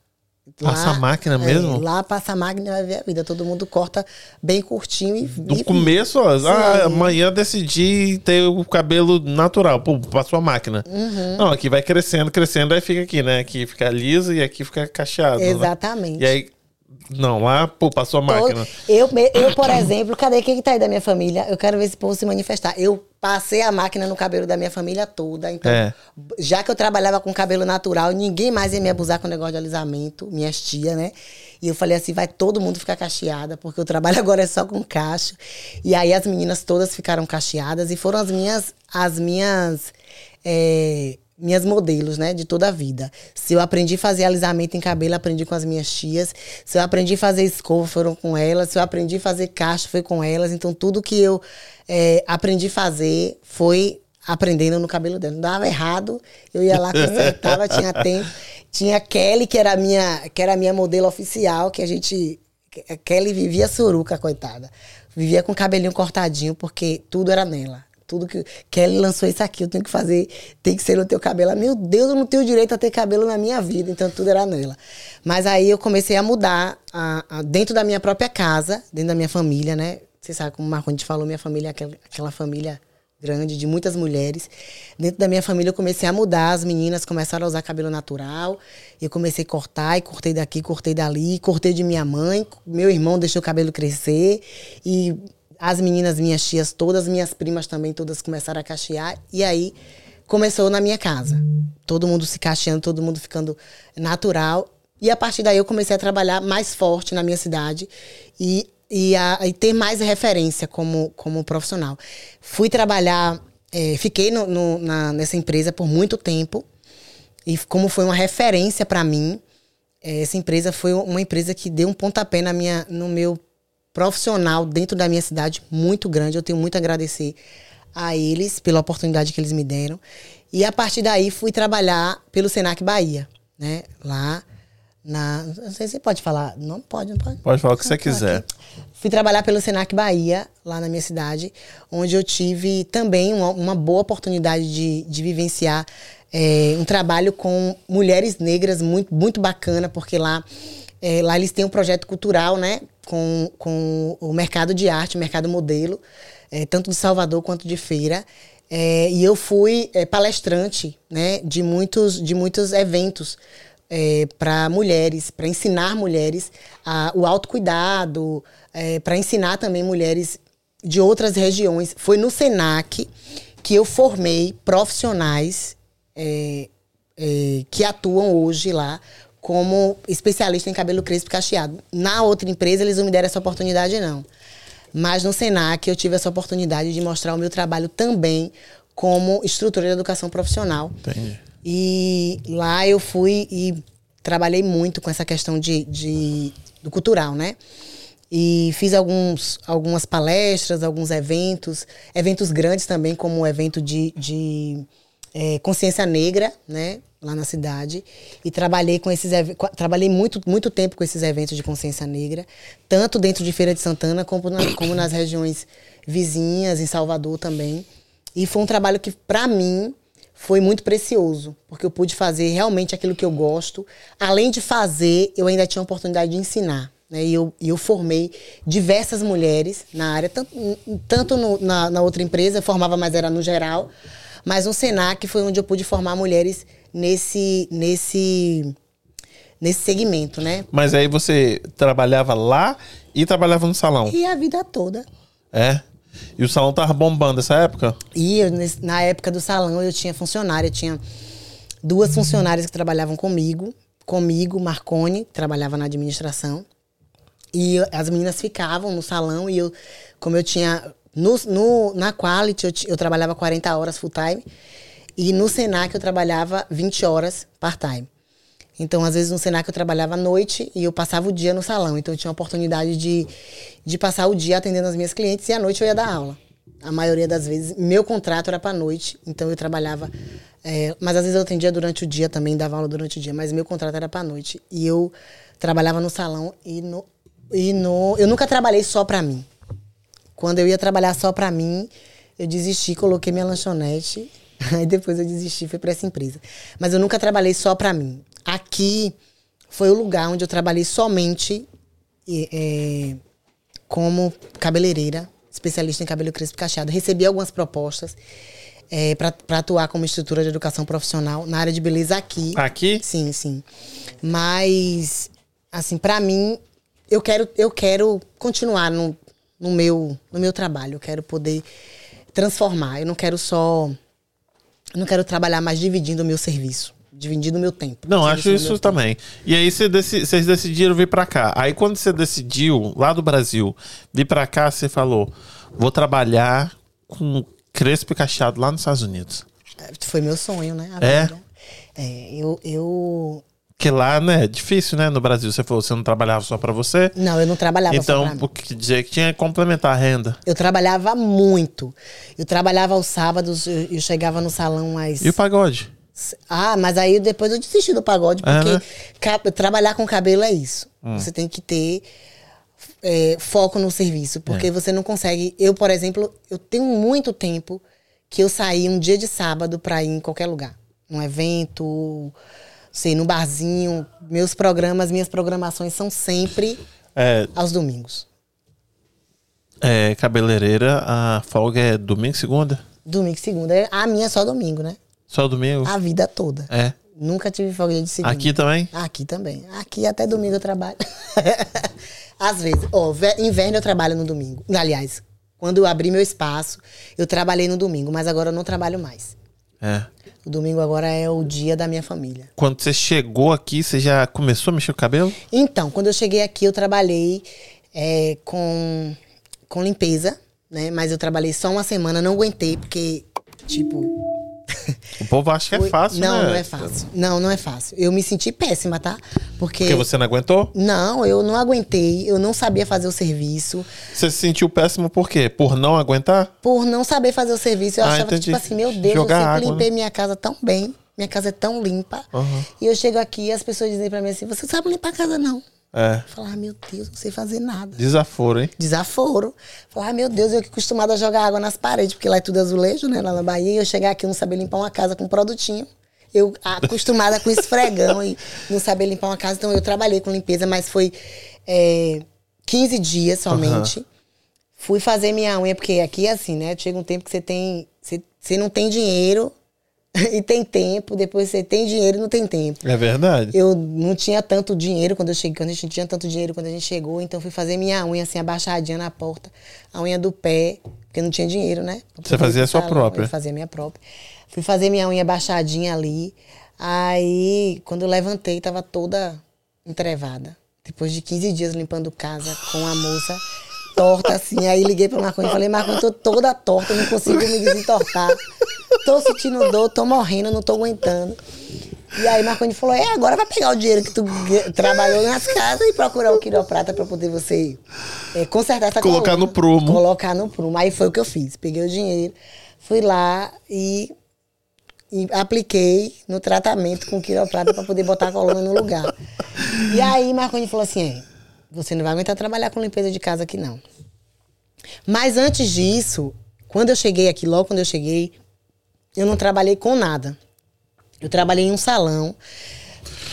Passa a máquina mesmo? lá passa a máquina e vai viver a vida. Todo mundo corta bem curtinho e. Do e- começo, ó, Sim. ah, amanhã decidi ter o cabelo natural. Pô, passou a máquina. Uhum. Não, aqui vai crescendo, crescendo, aí fica aqui, né? Aqui fica liso e aqui fica cacheado. né? Exatamente. E aí, não, lá, pô, passou a máquina. Eu, eu, por exemplo, cadê quem que tá aí da minha família? Eu quero ver esse povo se manifestar. Eu passei a máquina no cabelo da minha família toda. Então, É. já que eu trabalhava com cabelo natural, ninguém mais ia me abusar com o negócio de alisamento, minhas tia, né? E eu falei assim, vai todo mundo ficar cacheada, porque o trabalho agora é só com cacho. E aí as meninas todas ficaram cacheadas e foram as minhas, as minhas, é, minhas modelos, né, de toda a vida. Se eu aprendi a fazer alisamento em cabelo, aprendi com as minhas tias. Se eu aprendi a fazer escova, foram com elas. Se eu aprendi a fazer cacho, foi com elas. Então, tudo que eu é, aprendi a fazer foi aprendendo no cabelo dela. Não dava errado, eu ia lá, consertava, tinha tempo. Tinha Kelly, que era a minha, que era a minha modelo oficial, que a gente Kelly vivia suruca, coitada. Vivia com o cabelinho cortadinho, porque tudo era nela. Tudo que. Kelly lançou isso aqui, eu tenho que fazer, tem que ser no teu cabelo. Meu Deus, eu não tenho direito a ter cabelo na minha vida, então tudo era nela. Mas aí eu comecei a mudar a, a, dentro da minha própria casa, dentro da minha família, né? Você sabe como o Marcondes falou, minha família é aquela, aquela família grande, de muitas mulheres. Dentro da minha família eu comecei a mudar, as meninas começaram a usar cabelo natural. Eu comecei a cortar, e cortei daqui, cortei dali, cortei de minha mãe. Meu irmão deixou o cabelo crescer. E as meninas, minhas tias, todas, minhas primas também, todas começaram a cachear. E aí começou na minha casa. Todo mundo se cacheando, todo mundo ficando natural. E a partir daí eu comecei a trabalhar mais forte na minha cidade. E e, a, e ter mais referência como, como profissional. Fui trabalhar, é, fiquei no, no, na, nessa empresa por muito tempo e como foi uma referência para mim, é, essa empresa foi uma empresa que deu um pontapé na minha, no meu profissional dentro da minha cidade muito grande. Eu tenho muito a agradecer a eles pela oportunidade que eles me deram. E a partir daí fui trabalhar pelo Senac Bahia, né? Lá na, não sei se você pode falar. Não pode, não pode. Pode falar o que você quiser. Aqui. Fui trabalhar pelo Senac Bahia, lá na minha cidade, onde eu tive também uma, uma boa oportunidade de, de vivenciar é, um trabalho com mulheres negras muito, muito bacana, porque lá, é, lá eles têm um projeto cultural, né? Com, com o mercado de arte, o mercado modelo, é, tanto de Salvador quanto de feira. É, e eu fui é, palestrante né, de, muitos, de muitos eventos é, para mulheres, para ensinar mulheres a, o autocuidado, é, para ensinar também mulheres de outras regiões. Foi no SENAC que eu formei profissionais é, que atuam hoje lá como especialista em cabelo crespo e cacheado. Na outra empresa, eles não me deram essa oportunidade, não. Mas no SENAC eu tive essa oportunidade de mostrar o meu trabalho também como instrutora de educação profissional. Entendi. E lá eu fui e trabalhei muito com essa questão de, de do cultural, né? E fiz alguns, algumas palestras, alguns eventos, eventos grandes também, como o evento de, de é, consciência negra, né? Lá na cidade. E trabalhei com esses trabalhei muito, muito tempo com esses eventos de consciência negra, tanto dentro de Feira de Santana como, na, como nas regiões vizinhas, em Salvador também. E foi um trabalho que, para mim, foi muito precioso, porque eu pude fazer realmente aquilo que eu gosto. Além de fazer, eu ainda tinha a oportunidade de ensinar. Né? E, eu, eu formei diversas mulheres na área, tanto, tanto no, na, na outra empresa, eu formava, mas era no geral. Mas no Senac foi onde eu pude formar mulheres nesse, nesse, nesse segmento, né? Mas aí você trabalhava lá e trabalhava no salão? E a vida toda. É? E o salão tava bombando nessa época? E eu, na época do salão eu tinha funcionária, eu tinha duas funcionárias que trabalhavam comigo, comigo, Marcone, que trabalhava na administração. E as meninas ficavam no salão e eu, como eu tinha. No, no, na Quality eu, eu trabalhava 40 horas full time. E no Senac eu trabalhava 20 horas part-time. Então, às vezes, no Senac eu trabalhava à noite e eu passava o dia no salão. Então, eu tinha a oportunidade de, de passar o dia atendendo as minhas clientes e à noite eu ia dar aula. A maioria das vezes, meu contrato era para noite, então eu trabalhava. É, mas às vezes eu atendia durante o dia também, dava aula durante o dia, mas meu contrato era para noite. E eu trabalhava no salão e no. E no eu nunca trabalhei só para mim. Quando eu ia trabalhar só para mim, eu desisti, coloquei minha lanchonete, aí depois eu desisti, fui para essa empresa. Mas eu nunca trabalhei só para mim. Aqui foi o lugar onde eu trabalhei somente é, como cabeleireira, especialista em cabelo crespo e cacheado. Recebi algumas propostas é, para atuar como estrutura de educação profissional na área de beleza aqui. Aqui? Sim, sim. Mas, assim, para mim, eu quero, eu quero continuar no, no, meu, no meu trabalho. Eu quero poder transformar. Eu não quero só. Eu não quero trabalhar mais dividindo o meu serviço dividindo meu tempo. Não, acho isso também. E aí vocês decidiram vir para cá. Aí quando você decidiu, lá do Brasil, vir para cá, você falou: vou trabalhar com crespo e cacheado lá nos Estados Unidos. É, foi meu sonho, né? é? É, eu, eu que lá, né, é difícil, né? No Brasil, você falou, você não trabalhava só para você? Não, eu não trabalhava então, só. Então, quer dizer que tinha que complementar a renda. Eu trabalhava muito. Eu trabalhava aos sábados, eu, eu chegava no salão às... E o pagode? Ah, mas aí depois eu desisti do pagode, é, porque é, né? trabalhar com cabelo é isso. Hum. Você tem que ter é, foco no serviço, porque você não consegue. Eu, por exemplo, eu tenho muito tempo que eu saí um dia de sábado para ir em qualquer lugar, num evento, sei, no barzinho. Meus programas, minhas programações são sempre É, aos domingos. é, cabeleireira, a folga é domingo, segunda? Domingo e segunda. A minha é só domingo, né? Só domingo? A vida toda. É. Nunca tive folga de segunda. Aqui também? Aqui também. Aqui até domingo eu trabalho. Às vezes. Ó, ve- inverno eu trabalho no domingo. Aliás, quando eu abri meu espaço, eu trabalhei no domingo, mas agora eu não trabalho mais. É. O domingo agora é o dia da minha família. Quando você chegou aqui, você já começou a mexer o cabelo? Então, quando eu cheguei aqui, eu trabalhei é, com, com limpeza, né? Mas eu trabalhei só uma semana, não aguentei, porque, tipo. O povo acha que é fácil, Não, né? não é fácil. Não, não é fácil. Eu me senti péssima, tá? Porque. Porque você não aguentou? Não, eu não aguentei, eu não sabia fazer o serviço. Você se sentiu péssimo por quê? Por não aguentar? Por não saber fazer o serviço, eu Ah, achava, entendi. tipo assim, meu Deus, Jogar eu sempre água, né? limpei minha casa tão bem. Minha casa é tão limpa. Aham. E eu chego aqui e as pessoas dizem pra mim assim, você sabe limpar a casa, não. É. Eu falo, ah, meu Deus, não sei fazer nada. Desaforo, hein? Desaforo. Falar, ah, meu Deus, eu que acostumada a jogar água nas paredes, porque lá é tudo azulejo, né? Lá na Bahia, e eu chegar aqui e não saber limpar uma casa com um produtinho. Eu acostumada com esfregão e não saber limpar uma casa. Então eu trabalhei com limpeza, mas foi é, 15 dias somente. Fui fazer minha unha, porque aqui é assim, né? Chega um tempo que você tem. Você, você não tem dinheiro e tem tempo, depois você tem dinheiro e não tem tempo. É verdade. Eu não tinha tanto dinheiro quando eu cheguei, quando a gente não tinha tanto dinheiro quando a gente chegou, então fui fazer minha unha assim, abaixadinha na porta, a unha do pé, porque não tinha dinheiro, né? Você fazia a sua salão, própria? Eu fazia minha própria. Fui fazer minha unha abaixadinha ali. Aí, quando eu levantei, tava toda entrevada. Depois de 15 dias limpando casa com a moça torta assim. Aí liguei pra Marconi e falei, Marconi, tô toda torta, não consigo me desentortar. Tô sentindo dor, tô morrendo, não tô aguentando. E aí Marconi falou, é, agora vai pegar o dinheiro que tu trabalhou nas casas e procurar o quiroprata pra poder você é, consertar essa Colocar coluna. no prumo. Colocar no prumo. Aí foi o que eu fiz. Peguei o dinheiro, fui lá e, e apliquei no tratamento com o quiroprata pra poder botar a coluna no lugar. E aí Marconi falou assim, é, você não vai aguentar trabalhar com limpeza de casa aqui não. Mas antes disso, quando eu cheguei aqui, logo quando eu cheguei, eu não trabalhei com nada. Eu trabalhei em um salão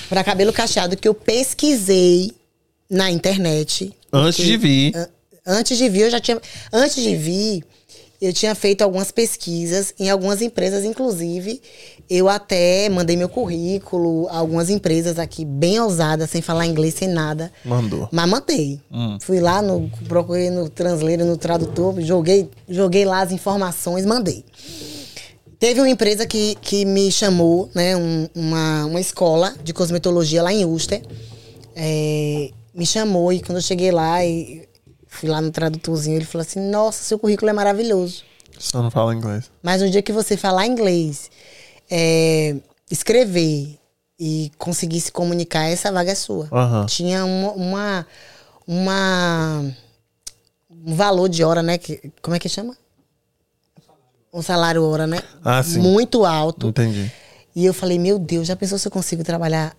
para cabelo cacheado que eu pesquisei na internet. Antes de vir. An- Antes de vir, eu já tinha. Antes de vir, eu tinha feito algumas pesquisas em algumas empresas, inclusive. Eu até mandei meu currículo a algumas empresas aqui, bem ousadas, sem falar inglês, sem nada. Mandou. Mas mandei. Fui lá, no, procurei no translator, no tradutor, joguei, joguei lá as informações, mandei. Teve uma empresa que, que me chamou, né? um- uma, uma escola de cosmetologia lá em Uster. É, me chamou e quando eu cheguei lá e fui lá no tradutorzinho, ele falou assim, nossa, seu currículo é maravilhoso. Só não fala inglês. Mas no dia que você falar inglês, é, escrever e conseguir se comunicar, essa vaga é sua. Aham. Tinha uma, uma, uma- um valor de hora, né? Que, como é que chama? Um salário hora, né? Ah, sim. Muito alto. Entendi. E eu falei, meu Deus, já pensou se eu consigo trabalhar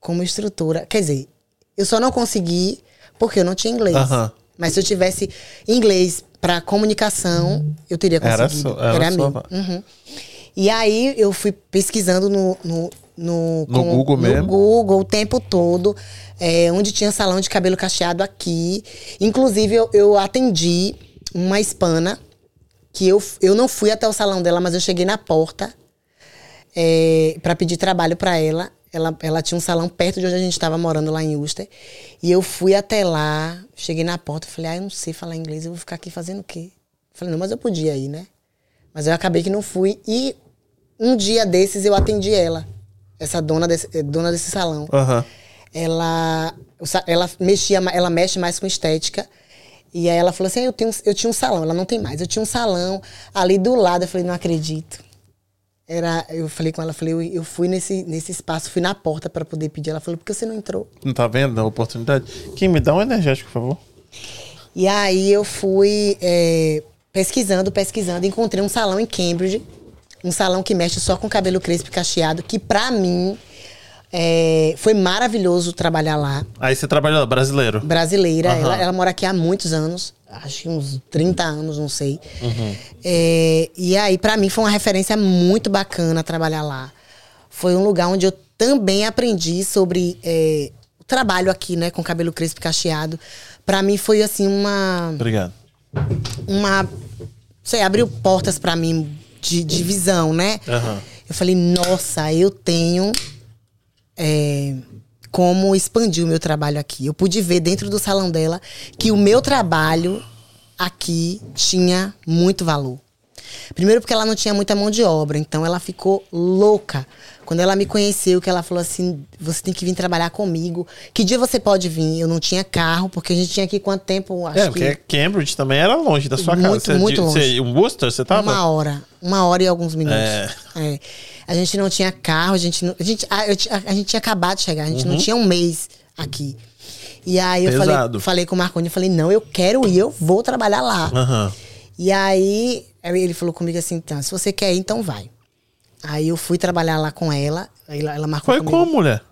como instrutora? Quer dizer, eu só não consegui porque eu não tinha inglês. Aham. Mas se eu tivesse inglês para comunicação, eu teria Era conseguido. só- era só meu. Uhum. E aí eu fui pesquisando no, no, no, No Google mesmo? No Google o tempo todo, é, onde tinha salão de cabelo cacheado aqui. Inclusive, eu, eu atendi uma hispana que eu, eu não fui até o salão dela, mas eu cheguei na porta é, para pedir trabalho para ela. ela. Ela tinha um salão perto de onde a gente estava morando, lá em Uster. E eu fui até lá, cheguei na porta, falei, ah, eu não sei falar inglês, eu vou ficar aqui fazendo o quê? Falei, não, mas eu podia ir, né? Mas eu acabei que não fui. E um dia desses eu atendi ela, essa dona desse, eh, dona desse salão. Aham. Ela, ela mexia, ela mexe mais com estética. E aí ela falou assim: "Ah, eu, tenho, eu tinha um salão, ela não tem mais. Eu tinha um salão ali do lado. Eu falei, não acredito. Era, eu falei com ela, falei, eu, eu fui nesse, nesse espaço, fui na porta para poder pedir. Ela falou, por que você não entrou? Não tá vendo a oportunidade? Quem me dá um energético, por favor? E aí eu fui é, pesquisando, pesquisando, encontrei um salão em Cambridge, um salão que mexe só com cabelo crespo e cacheado, que pra mim É, foi maravilhoso trabalhar lá. Aí você trabalhou lá, brasileiro. Brasileira. Aham. Ela, ela mora aqui há muitos anos. Acho que uns 30 anos, não sei. É, e aí, pra mim, foi uma referência muito bacana trabalhar lá. Foi um lugar onde eu também aprendi sobre é, o trabalho aqui, né? Com cabelo crespo e cacheado. Pra mim, foi assim, uma Obrigado. uma. Sei, abriu portas pra mim de, de visão, né? Aham. Eu falei, nossa, eu tenho é, como expandir o meu trabalho aqui. Eu pude ver dentro do salão dela que o meu trabalho aqui tinha muito valor. Primeiro porque ela não tinha muita mão de obra, então ela ficou louca. Quando ela me conheceu, que ela falou assim, você tem que vir trabalhar comigo. Que dia você pode vir? Eu não tinha carro, porque a gente tinha aqui quanto tempo? Acho É, que porque Cambridge também era longe da sua casa. Muito, Você- muito de- longe. Você, em Worcester você tava? Uma hora. Uma hora e alguns minutos. É. É. A gente não tinha carro, a gente não, a, gente, a, a- a gente tinha acabado de chegar, a gente não tinha um mês aqui. E aí eu falei, Uhum. Falei com o Marconi, eu falei, não, eu quero ir, eu vou trabalhar lá. Aham. E aí aí ele falou comigo assim, então, se você quer ir, então vai. Aí eu fui trabalhar lá com ela, ela, ela marcou Foi comigo. como, mulher?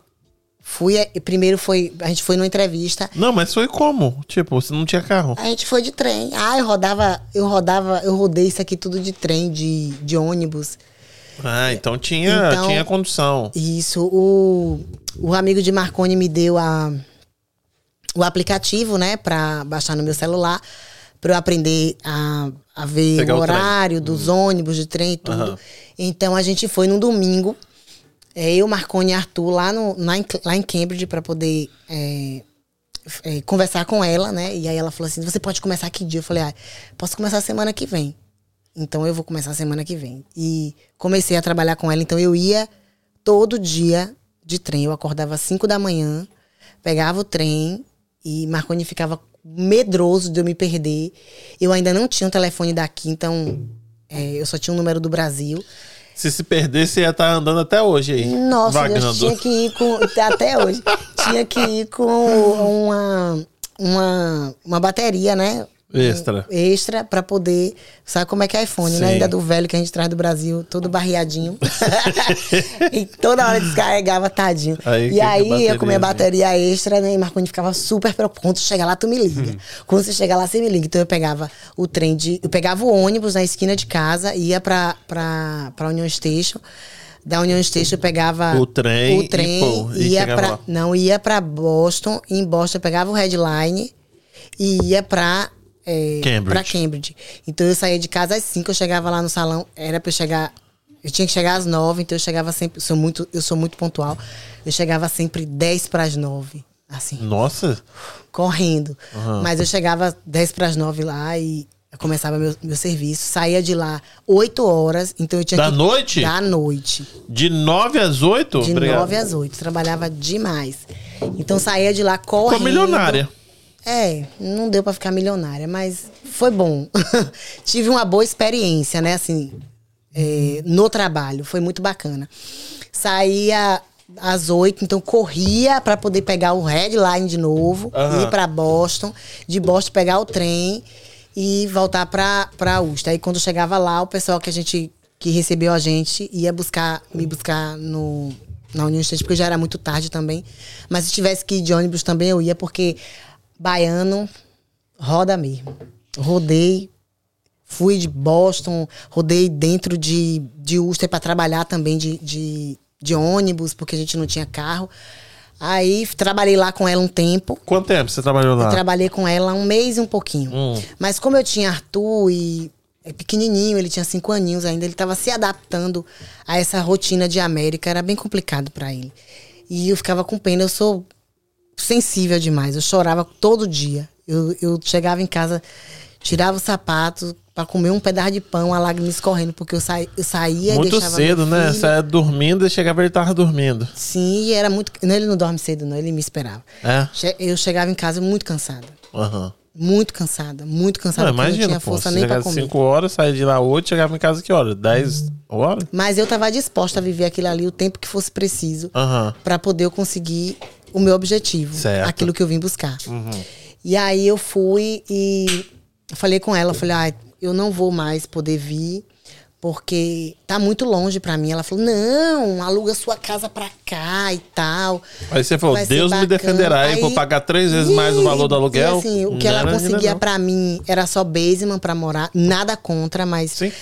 Fui, eh, primeiro foi, a gente foi numa entrevista, Não, mas foi como? Tipo, você não tinha carro. a gente foi de trem. Ah, eu rodava, eu rodava, eu rodei isso aqui tudo de trem, de, de ônibus. Ah, então tinha, Então- tinha condução. Isso, o, o amigo de Marconi me deu a, o aplicativo, né, pra baixar no meu celular, pra eu aprender a, a ver Pegar o o horário dos ônibus, de trem e tudo. Aham. Então a gente foi num domingo, é, eu, Marconi e Arthur, lá, no, lá, em, lá em Cambridge, pra poder é, é, conversar com ela, né? E aí ela falou assim: você pode começar que dia? Eu falei: ah, posso começar semana que vem. Então eu vou começar semana que vem. E comecei a trabalhar com ela, então eu ia todo dia de trem. Eu acordava às 5 da manhã, pegava o trem e Marconi ficava medroso de eu me perder. Eu ainda não tinha um telefone daqui, então é, eu só tinha um número do Brasil. Se se perdesse, você ia estar andando até hoje aí. Nossa, Deus, tinha que ir com. Até hoje. tinha que ir com uma, uma, uma bateria, né? Extra. Extra pra poder. Sabe como é que é iPhone, né? Sim. Ainda do velho que a gente traz do Brasil, todo barriadinho. e toda hora descarregava, tadinho. Aí e aí que eu com minha bateriazinha. bateria extra, né? E Marconi ficava super preocupado. Quando chegar lá, tu me liga. Quando você chegar lá, você me liga. Então eu pegava o trem de. Eu pegava o ônibus na esquina de casa, ia pra, pra, pra Union Station. Da Union Station eu pegava O trem o e, trem pô, e ia chegava pra, lá. não ia pra Boston, em Boston eu pegava o headline e ia pra é, Cambridge. pra Cambridge. Então eu saía de casa às 5, eu chegava lá no salão, era pra eu chegar. Eu tinha que chegar às 9, então eu chegava sempre. Eu sou muito, eu sou muito pontual. Eu chegava sempre 10 para as 9. Assim, Nossa. correndo. Mas eu chegava 10 para as 9 lá e eu começava meu, meu serviço. Saía de lá 8 horas, então eu tinha Da que. noite? Da noite. De 9 às 8? De Obrigado. 9 às 8. Trabalhava demais. Então saía de lá correndo. Ficou milionária. É, não deu pra ficar milionária, mas foi bom. Tive uma boa experiência, né, assim, é, no trabalho. Foi muito bacana. Saía às oito, então corria pra poder pegar o headline de novo, Aham. ir pra Boston, de Boston pegar o trem e voltar pra, pra Ulster. Aí quando chegava lá, o pessoal que a gente que recebeu a gente ia buscar me buscar no na União porque já era muito tarde também. Mas se tivesse que ir de ônibus também eu ia, porque baiano roda mesmo. Rodei, fui de Boston, rodei dentro de, de Ulster para trabalhar também de, de, de ônibus, porque a gente não tinha carro. Aí trabalhei lá com ela um tempo. Quanto tempo você trabalhou lá? Eu trabalhei com ela um mês e um pouquinho. Hum. Mas como eu tinha Arthur e é pequenininho, ele tinha cinco aninhos ainda, ele estava se adaptando a essa rotina de América, era bem complicado para ele. E eu ficava com pena, eu sou sensível demais, eu chorava todo dia. Eu, eu chegava em casa, tirava o sapato para comer um pedaço de pão, a lágrima escorrendo, porque eu, sa, eu saía e Muito deixava cedo, né? ia dormindo e chegava ele tava dormindo. Sim, e era muito. Não, ele não dorme cedo, não, ele me esperava. É? Eu chegava em casa muito cansada. Aham. Muito cansada, muito cansada. Não, eu não imagina, tinha pô. força Você nem pra comer. 5 horas, saía de lá 8, chegava em casa que hora? 10 horas? Mas eu tava disposta a viver aquilo ali o tempo que fosse preciso Aham. pra poder eu conseguir o meu objetivo, Certo. aquilo que eu vim buscar. E aí eu fui e falei com ela, falei, ah, eu não vou mais poder vir, porque tá muito longe pra mim. Ela falou: "Não, aluga sua casa pra cá e tal". Aí você falou, Deus me defenderá e Aí- vou pagar três vezes mais o valor do E, aluguel. assim, o que Não ela conseguia pra mim era só basement pra morar, nada contra, mas Sim.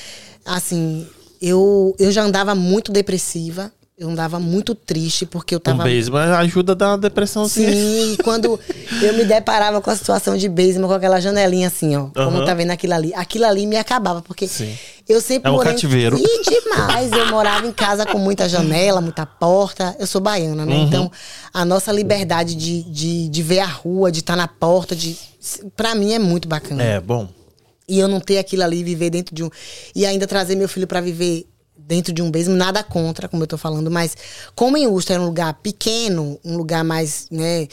assim, eu eu já andava muito depressiva, eu andava muito triste porque eu Um tava basement ajuda a dar uma depressãozinha. Sim, e quando eu me deparava com a situação de basement, com aquela janelinha assim, ó. Como Aham. tá vendo aquilo ali. Aquilo ali me acabava, porque Sim. eu sempre É um morei... cativeiro. Ih, demais. Eu morava em casa com muita janela, muita porta. Eu sou baiana, né? Uhum. Então, a nossa liberdade de, de, de ver a rua, de estar na porta, de... Pra mim é muito bacana. É, bom. E eu não ter aquilo ali, viver dentro de um. E ainda trazer meu filho pra viver dentro de um mesmo, nada contra, como eu tô falando, mas como em Ustra era um lugar pequeno, um lugar mais, né,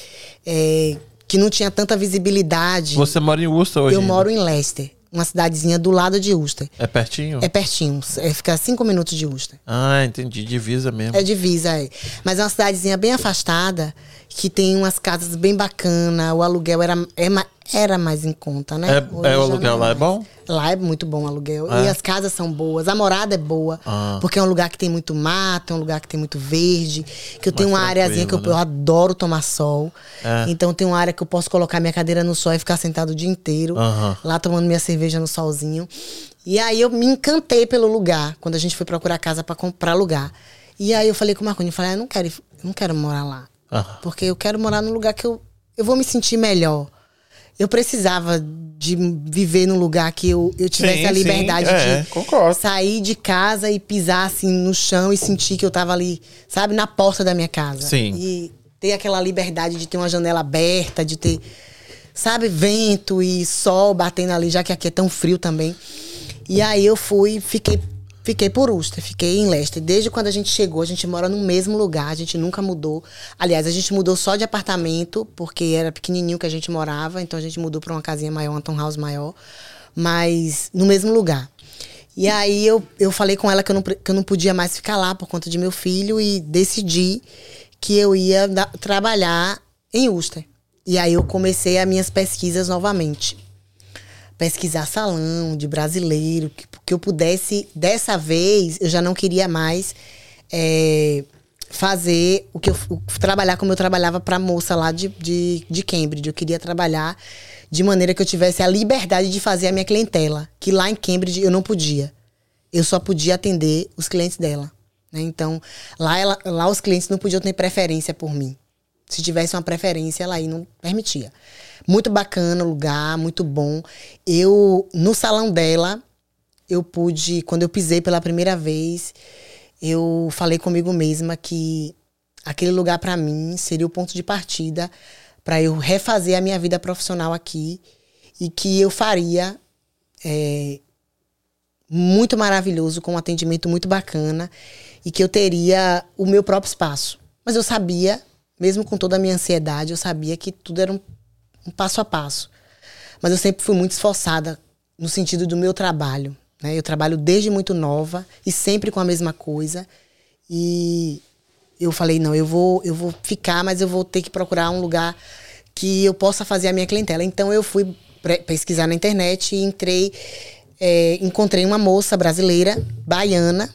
é, que não tinha tanta visibilidade. Você mora em Worcester hoje? eu ainda? moro em Leicester, uma cidadezinha do lado de Ustra. É pertinho? É pertinho, é, fica a cinco minutos de Ustra. Ah, entendi. Divisa mesmo. É divisa, é. Mas é uma cidadezinha bem afastada, que tem umas casas bem bacanas, o aluguel era, é era mais em conta, né? É, é o aluguel lá é bom? Lá é muito bom o aluguel. É? E as casas são boas. A morada é boa. Ah. Porque é um lugar que tem muito mato, é um lugar que tem muito verde. Que eu tenho uma areazinha que eu, né? eu adoro tomar sol. É. Então tem uma área que eu posso colocar minha cadeira no sol e ficar sentado o dia inteiro. Lá tomando minha cerveja no solzinho. E aí eu me encantei pelo lugar. Quando a gente foi procurar casa pra comprar lugar. E aí eu falei com o Marconi, eu falei, ah, eu não quero, eu não quero morar lá. Porque eu quero morar num lugar que eu, eu vou me sentir melhor. Eu precisava de viver num lugar que eu, eu tivesse Sim, a sim, liberdade é, de concordo. sair de casa e pisar assim no chão e sentir que eu tava ali, sabe, na porta da minha casa. Sim. E ter aquela liberdade de ter uma janela aberta, de ter, sabe, vento e sol batendo ali, já que aqui é tão frio também. E aí eu fui, fiquei Fiquei por Uster, fiquei em Leicester. Desde quando a gente chegou, a gente mora no mesmo lugar, a gente nunca mudou. Aliás, a gente mudou só de apartamento, porque era pequenininho que a gente morava, então a gente mudou para uma casinha maior, uma townhouse maior, mas no mesmo lugar. E aí eu, eu falei com ela que eu, não, que eu não podia mais ficar lá por conta de meu filho e decidi que eu ia da- trabalhar em Uster. E aí eu comecei as minhas pesquisas novamente pesquisar salão de brasileiro, que, eu pudesse, dessa vez, eu já não queria mais é, fazer o que eu trabalhar como eu trabalhava para moça lá de, de, de Cambridge. Eu queria trabalhar de maneira que eu tivesse a liberdade de fazer a minha clientela, que lá em Cambridge eu não podia. Eu só podia atender os clientes dela. né? Então, lá, ela, lá os clientes não podiam ter preferência por mim. Se tivesse uma preferência, ela aí não permitia. Muito bacana o lugar, muito bom. Eu, no salão dela, eu pude, quando eu pisei pela primeira vez, eu falei comigo mesma que aquele lugar para mim seria o ponto de partida para eu refazer a minha vida profissional aqui e que eu faria é, muito maravilhoso, com um atendimento muito bacana e que eu teria o meu próprio espaço. Mas eu sabia, mesmo com toda a minha ansiedade, eu sabia que tudo era um, um passo a passo. Mas eu sempre fui muito esforçada no sentido do meu trabalho. Né? Eu trabalho desde muito nova e sempre com a mesma coisa. E eu falei, não, eu vou, eu vou ficar, mas eu vou ter que procurar um lugar que eu possa fazer a minha clientela. Então eu fui pesquisar na internet e entrei, é, encontrei uma moça brasileira, baiana,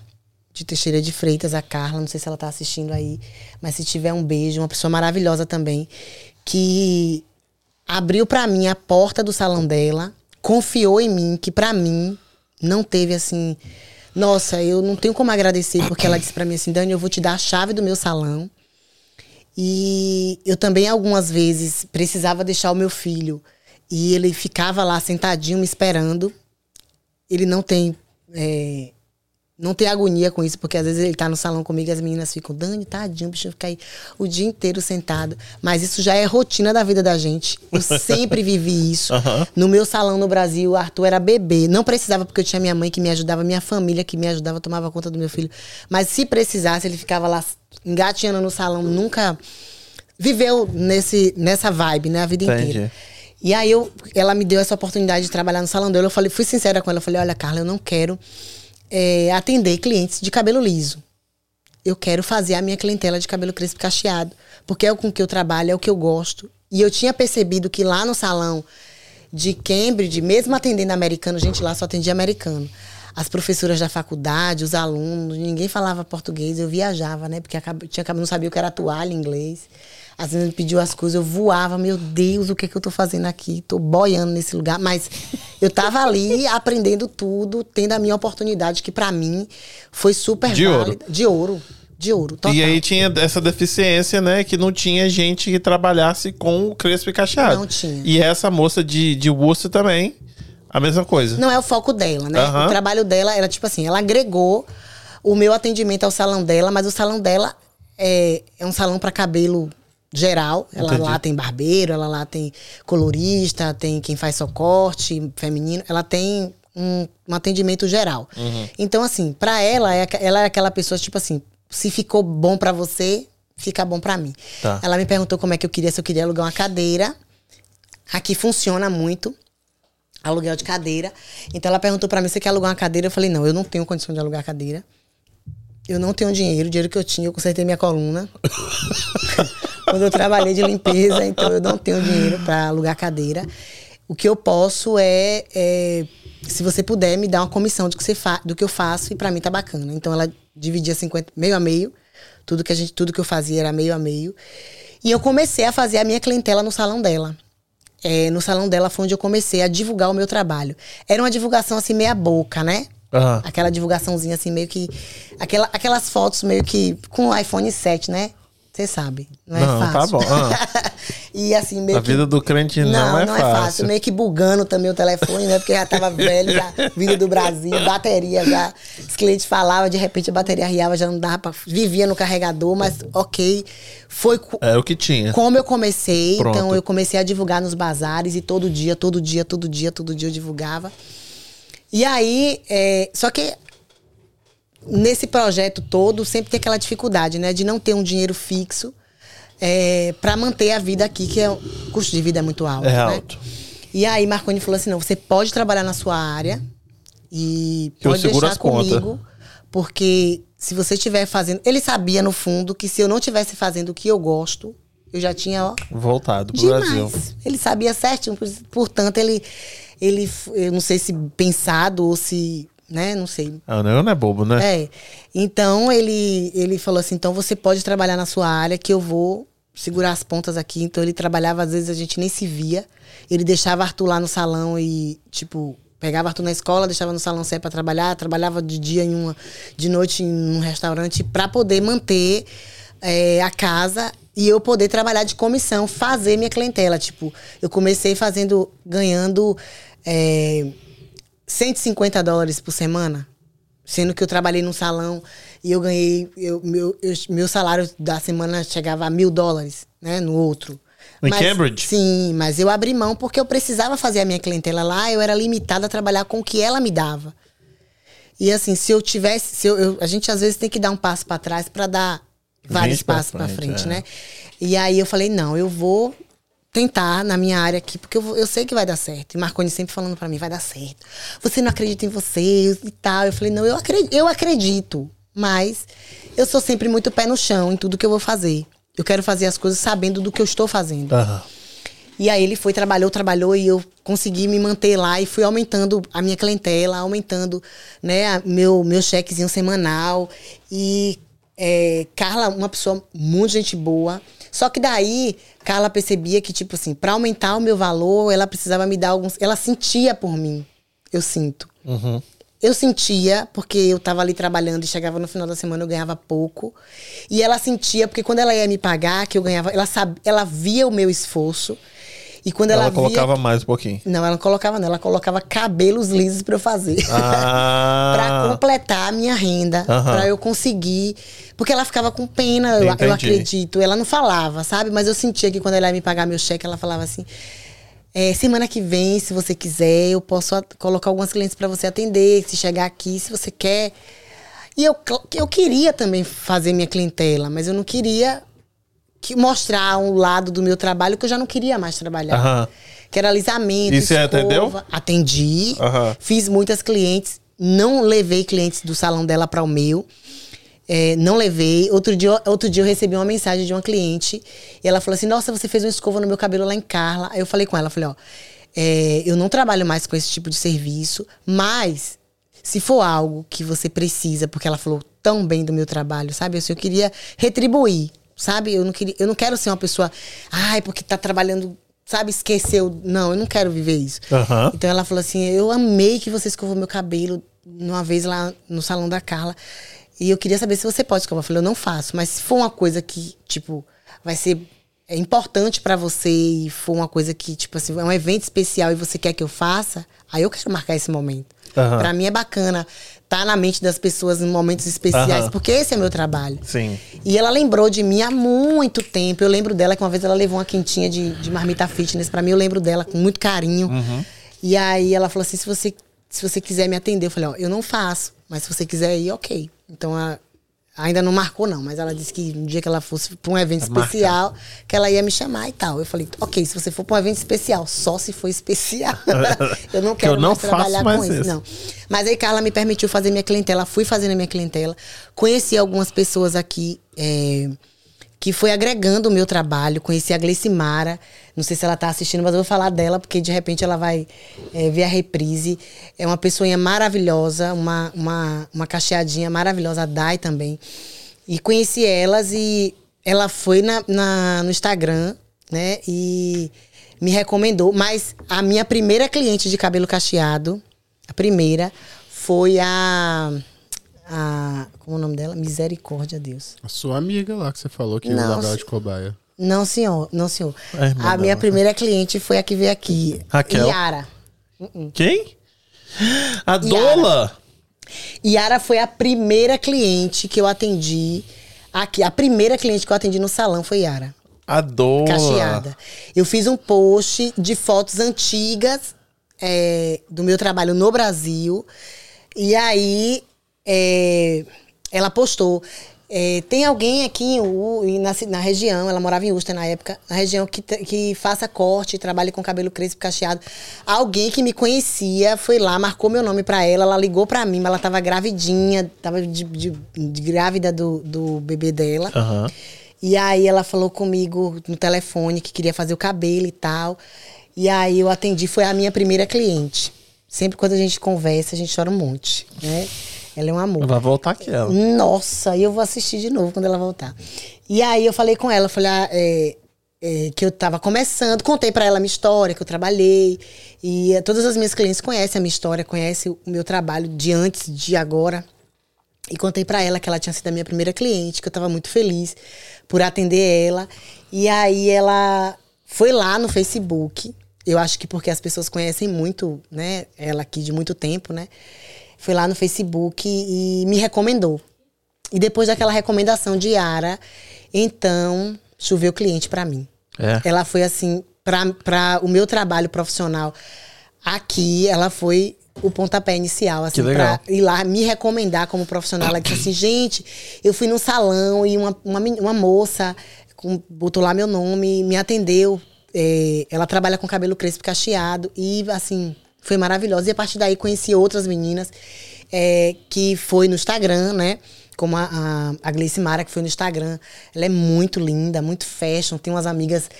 de Teixeira de Freitas, a Carla, não sei se ela tá assistindo aí, mas se tiver um beijo, uma pessoa maravilhosa também, que abriu para mim a porta do salão dela, confiou em mim, que para mim não teve assim, nossa, eu não tenho como agradecer, porque ela disse para mim assim, Dani, eu vou te dar a chave do meu salão. E eu também algumas vezes precisava deixar o meu filho e ele ficava lá sentadinho me esperando. Ele não tem é, não tem agonia com isso, porque às vezes ele tá no salão comigo e as meninas ficam, Dani, tadinho, o bicho fica aí o dia inteiro sentado. Mas isso já é rotina da vida da gente. Eu sempre vivi isso. Aham. No meu salão no Brasil, o Arthur era bebê. Não precisava, porque eu tinha minha mãe que me ajudava, minha família que me ajudava, tomava conta do meu filho. Mas se precisasse, ele ficava lá engatinhando no salão, nunca viveu nesse, nessa vibe, né, a vida Entendi. inteira. E aí eu, ela me deu essa oportunidade de trabalhar no salão dela. Eu falei, fui sincera com ela. Eu falei, olha, Carla, eu não quero é, atender clientes de cabelo liso. Eu quero fazer a minha clientela de cabelo crespo cacheado. Porque é o com que eu trabalho, é o que eu gosto. E eu tinha percebido que lá no salão de Cambridge, mesmo atendendo americano, gente, lá só atendia americano. as professoras da faculdade, os alunos, ninguém falava português, eu viajava, né? Porque tinha, não sabia o que era toalha em inglês. Às vezes me pediu as coisas, eu voava, meu Deus, o que, é que eu tô fazendo aqui? Tô boiando nesse lugar. Mas eu tava ali aprendendo tudo, tendo a minha oportunidade, que pra mim foi super De ouro. válida. De ouro. De ouro, total. E aí tinha essa deficiência, né? Que não tinha gente que trabalhasse com o crespo e cacheado. Não tinha. E essa moça de, de Worcester também, a mesma coisa. Não é o foco dela, né? Aham. O trabalho dela era tipo assim, ela agregou o meu atendimento ao salão dela, mas o salão dela é, é um salão para cabelo geral. Ela Entendi. lá tem barbeiro, ela lá tem colorista, tem quem faz só corte feminino, ela tem um, um atendimento geral. Uhum. Então assim, para ela é, ela é aquela pessoa tipo assim, se ficou bom para você, fica bom para mim. Tá. Ela me perguntou como é que eu queria, se eu queria alugar uma cadeira. Aqui funciona muito aluguel de cadeira. Então ela perguntou pra mim se quer alugar uma cadeira. Eu falei, não, eu não tenho condição de alugar cadeira. Eu não tenho dinheiro. O dinheiro que eu tinha, eu consertei minha coluna. Quando eu trabalhei de limpeza, então eu não tenho dinheiro pra alugar cadeira. O que eu posso é, é, se você puder, me dar uma comissão do que, você fa do que eu faço e pra mim tá bacana. Então ela dividia 50, meio a meio. Tudo que, a gente, tudo que eu fazia era meio a meio. E eu comecei a fazer a minha clientela no salão dela. É, no salão dela foi onde eu comecei a divulgar o meu trabalho. Era uma divulgação assim, meia boca, né? Aham. Aquela divulgaçãozinha assim, meio que. Aquela, aquelas fotos meio que com o iPhone 7, né? Você sabe. Não é Não, tá fácil. bom, ah. e assim, meio A que. vida do crente não, é, fácil. Meio que bugando também o telefone, né? Porque já tava velho, já vindo do Brasil, bateria já. Os clientes falavam, de repente a bateria riava, já não dava pra. Vivia no carregador, mas ok. Foi co- É o que tinha. como eu comecei, Pronto. então eu comecei a divulgar nos bazares e todo dia, todo dia, todo dia, todo dia eu divulgava. E aí, é, só que nesse projeto todo sempre tem aquela dificuldade, né, de não ter um dinheiro fixo é, para manter a vida aqui, que é o custo de vida é muito alto. É né? alto. E aí Marconi falou assim, não, você pode trabalhar na sua área e pode deixar as contas. comigo, porque se você estiver fazendo, ele sabia no fundo que se eu não estivesse fazendo o que eu gosto, eu já tinha ó, Voltado pro Demais. Brasil. Ele sabia certinho, por- portanto, ele, ele, eu não sei se pensado ou se, né, não sei. Ah, não, não é bobo, né? É. Então ele, ele falou assim: então você pode trabalhar na sua área que eu vou segurar as pontas aqui. Então ele trabalhava, às vezes a gente nem se via. Ele deixava Arthur lá no salão e, tipo, pegava Arthur na escola, deixava no salão sair pra trabalhar, trabalhava de dia em uma, de noite em um restaurante pra poder manter é, a casa e eu poder trabalhar de comissão, fazer minha clientela. Tipo, eu comecei fazendo, ganhando é, 150 dólares por semana. Sendo que eu trabalhei num salão e eu ganhei. Eu, meu, eu- meu salário da semana chegava a mil dólares, né? No outro. Em Cambridge? Sim, mas eu abri mão porque eu precisava fazer a minha clientela lá, eu era limitada a trabalhar com o que ela me dava. E assim, se eu tivesse. Se eu, eu- a gente às vezes tem que dar um passo para trás para dar vários pra passos para frente, frente, é. né? E aí eu falei, não, eu vou tentar na minha área aqui, porque eu, eu sei que vai dar certo. E Marconi sempre falando para mim, vai dar certo. Você não acredita em você e tal. Eu falei, não, eu acredito, eu acredito, mas eu sou sempre muito pé no chão em tudo que eu vou fazer. Eu quero fazer as coisas sabendo do que eu estou fazendo. Aham. E aí ele foi, trabalhou, trabalhou e eu consegui me manter lá e fui aumentando a minha clientela, aumentando né, meu, meu chequezinho semanal. E é, Carla, uma pessoa muito gente boa. Só que daí, Carla percebia que, tipo assim, para aumentar o meu valor, ela precisava me dar alguns. Ela sentia por mim. Eu sinto. Uhum. Eu sentia, porque eu tava ali trabalhando e chegava no final da semana eu ganhava pouco. E ela sentia, porque quando ela ia me pagar, que eu ganhava, ela, sabe, ela via o meu esforço. E quando ela, Ela, via. colocava mais um pouquinho. Não, ela não colocava, não. Ela colocava cabelos lisos pra eu fazer. Ah. pra completar a minha renda, Aham. pra eu conseguir. Porque ela ficava com pena, eu, eu acredito. Ela não falava, sabe? Mas eu sentia que quando ela ia me pagar meu cheque, ela falava assim: é, semana que vem, se você quiser, eu posso colocar algumas clientes pra você atender. Se chegar aqui, se você quer. E eu, eu queria também fazer minha clientela, mas eu não queria que mostrar um lado do meu trabalho que eu já não queria mais trabalhar. Aham. Que era alisamento, E você escova. atendeu? Atendi. Aham. Fiz muitas clientes. Não levei clientes do salão dela para o meu. É, não levei. Outro dia, outro dia eu recebi uma mensagem de uma cliente. E ela falou assim: Nossa, você fez uma escova no meu cabelo lá em Carla. Aí eu falei com ela: falei, ó, é, eu não trabalho mais com esse tipo de serviço, mas se for algo que você precisa, porque ela falou tão bem do meu trabalho, sabe? Assim, eu queria retribuir, sabe? Eu não, queria, eu não quero ser uma pessoa, ai, porque tá trabalhando, sabe? Esqueceu. Não, eu não quero viver isso. Aham. Então ela falou assim: Eu amei que você escovou meu cabelo uma vez lá no salão da Carla. E eu queria saber se você pode escovar. Eu falei: Eu não faço. Mas se for uma coisa que, tipo, vai ser é importante pra você e for uma coisa que, tipo assim, é um evento especial e você quer que eu faça, aí eu quero marcar esse momento. Aham. Pra mim é bacana estar na mente das pessoas em momentos especiais, Aham. porque esse é meu trabalho. Sim. E ela lembrou de mim há muito tempo. Eu lembro dela que uma vez ela levou uma quentinha de, de marmita fitness pra mim. Eu lembro dela com muito carinho. Uhum. E aí ela falou assim: se você, se você quiser me atender, eu falei: ó, eu não faço, mas se você quiser ir, ok. Então a- ainda não marcou, não. Mas ela disse que um dia que ela fosse pra um evento marcar. especial, que ela ia me chamar e tal. Eu falei: ok, se você for pra um evento especial, só se for especial. eu não Que eu quero não mais trabalhar mais com isso, isso. não. Mas aí Carla me permitiu fazer minha clientela, fui fazendo a minha clientela, conheci algumas pessoas aqui é, que foi agregando o meu trabalho, conheci a Gleicimara, não sei se ela tá assistindo, mas eu vou falar dela, porque de repente ela vai é, ver a reprise. É uma pessoinha maravilhosa, uma, uma, uma cacheadinha maravilhosa, a Dai também. E conheci elas e ela foi na, na- no Instagram, né? E me recomendou. Mas a minha primeira cliente de cabelo cacheado, a primeira, foi a. a como é o nome dela? Misericórdia, Deus. A sua amiga lá que você falou que Não, ela se- de cobaia. Não, senhor. Não, senhor. Irmã a minha dela. primeira cliente foi a que veio aqui. Raquel. Yara. Quem? A Dola. Yara foi a primeira cliente que eu atendi aqui. A primeira cliente que eu atendi no salão foi Yara. A Dola. Cacheada. Eu fiz um post de fotos antigas é, do meu trabalho no Brasil. E aí é, ela postou. é, tem alguém aqui em U, na, na região, ela morava em Uster na época, na região que, que faça corte, trabalhe com cabelo crespo cacheado. Alguém que me conhecia foi lá, marcou meu nome pra ela, ela ligou pra mim, mas ela tava gravidinha, tava de, de- de grávida do, do bebê dela. Aham. E aí ela falou comigo no telefone que queria fazer o cabelo e tal. E aí eu atendi, foi a minha primeira cliente. Sempre quando a gente conversa, a gente chora um monte, né? Ela é um amor. Vai voltar aqui ela. Nossa, e eu vou assistir de novo quando ela voltar. E aí eu falei com ela, falei ah, é, é, que eu tava começando, contei pra ela a minha história, que eu trabalhei. E eh, todas as minhas clientes conhecem a minha história, conhecem o meu trabalho de antes, de agora. E contei pra ela que ela tinha sido a minha primeira cliente, que eu tava muito feliz por atender ela. E aí ela foi lá no Facebook. Eu acho que porque as pessoas conhecem muito, né, ela aqui de muito tempo, né? Foi lá no Facebook e me recomendou. E depois daquela recomendação de Yara, então choveu cliente pra mim. É. Ela foi assim, para o meu trabalho profissional aqui, ela foi o pontapé inicial, assim, pra ir lá me recomendar como profissional. Ela disse assim, gente, eu fui num salão e uma, uma, uma moça com- botou lá meu nome, me atendeu. É, ela trabalha com cabelo crespo cacheado e, assim, foi maravilhosa. E a partir daí conheci outras meninas é, que foi no Instagram, né? Como a, a, a Gleice Mara, que foi no Instagram. Ela é muito linda, muito fashion, tem umas amigas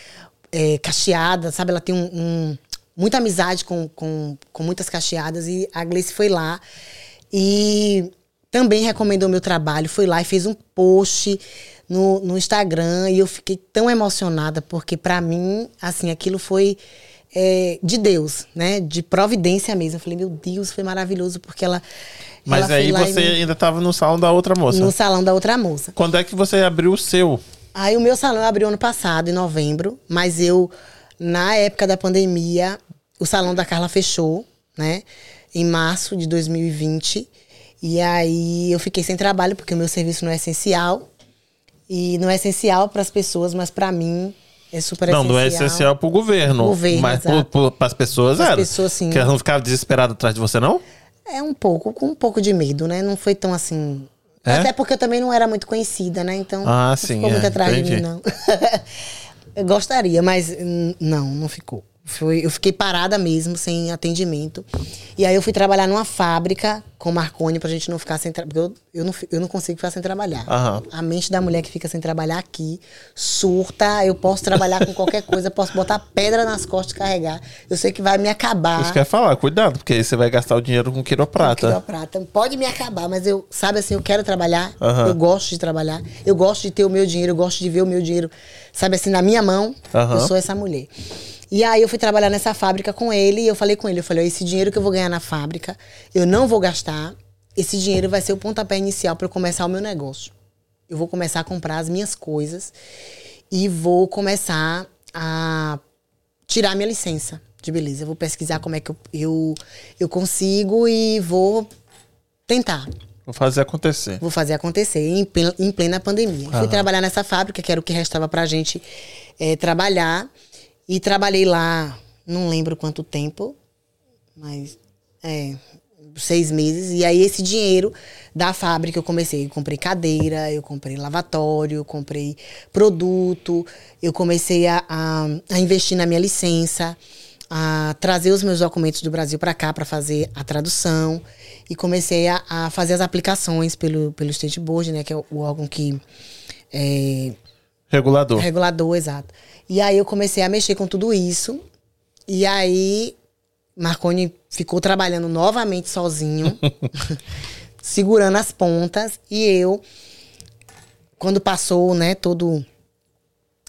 é, cacheadas, sabe? Ela tem um, um- muita amizade com, com, com muitas cacheadas e a Gleice foi lá e também recomendou meu trabalho, foi lá e fez um post no, no Instagram e eu fiquei tão emocionada porque pra mim, assim, aquilo foi é, de Deus, né? De providência mesmo. Eu falei, meu Deus, foi maravilhoso porque ela Mas ela aí você me- ainda tava no salão da outra moça. no salão da outra moça. Quando é que você abriu o seu? Aí o meu salão abriu ano passado, em novembro, mas eu, na época da pandemia, o salão da Carla fechou, né? Em março de 2020. E aí eu fiquei sem trabalho, porque o meu serviço não é essencial. E não é essencial para as pessoas, mas para mim é super não, essencial. não é essencial pro governo. Governo, mas pro, pras pessoas Pras era. pessoas, sim. Que elas não ficavam desesperadas atrás de você, não? É um pouco, com um pouco de medo, né? Não foi tão assim. É? Até porque eu também não era muito conhecida, né? Então Ah, não sim, ficou muito é, atrás de entendi. mim, não. eu gostaria, mas hum, não, não ficou. Foi, eu fiquei parada mesmo, sem atendimento. E aí eu fui trabalhar numa fábrica com Marconi pra gente não ficar sem trabalhar. Porque eu, eu, não, eu não consigo ficar sem trabalhar. Aham. A mente da mulher que fica sem trabalhar aqui surta. Eu posso trabalhar com qualquer coisa, posso botar pedra nas costas e carregar. Eu sei que vai me acabar. Isso quer falar, cuidado, porque aí você vai gastar o dinheiro com quiroprata. Quiroprata. Pode me acabar, mas eu, sabe assim, eu quero trabalhar, Aham. eu gosto de trabalhar, eu gosto de ter o meu dinheiro, eu gosto de ver o meu dinheiro, sabe assim, na minha mão, Aham. eu sou essa mulher. E aí eu fui trabalhar nessa fábrica com ele e eu falei com ele, eu falei, esse dinheiro que eu vou ganhar na fábrica, eu não vou gastar, esse dinheiro vai ser o pontapé inicial para eu começar o meu negócio. Eu vou começar a comprar as minhas coisas e vou começar a tirar minha licença de beleza. Eu vou pesquisar como é que eu, eu, eu consigo e vou tentar. Vou fazer acontecer. Vou fazer acontecer em plena, em plena pandemia. Fui trabalhar nessa fábrica, que era o que restava pra gente eh, trabalhar. E trabalhei lá, não lembro quanto tempo, mas é, seis meses. E aí esse dinheiro da fábrica eu comecei. Eu comprei cadeira, eu comprei lavatório, eu comprei produto, eu comecei a, a, a investir na minha licença, a trazer os meus documentos do Brasil para cá para fazer a tradução. E comecei a, a fazer as aplicações pelo, pelo State Board, né? Que é o, órgão que é, Regulador. Regulador, exato. E aí eu comecei a mexer com tudo isso. E aí Marconi ficou trabalhando novamente sozinho, segurando as pontas. E eu, quando passou, né, todo,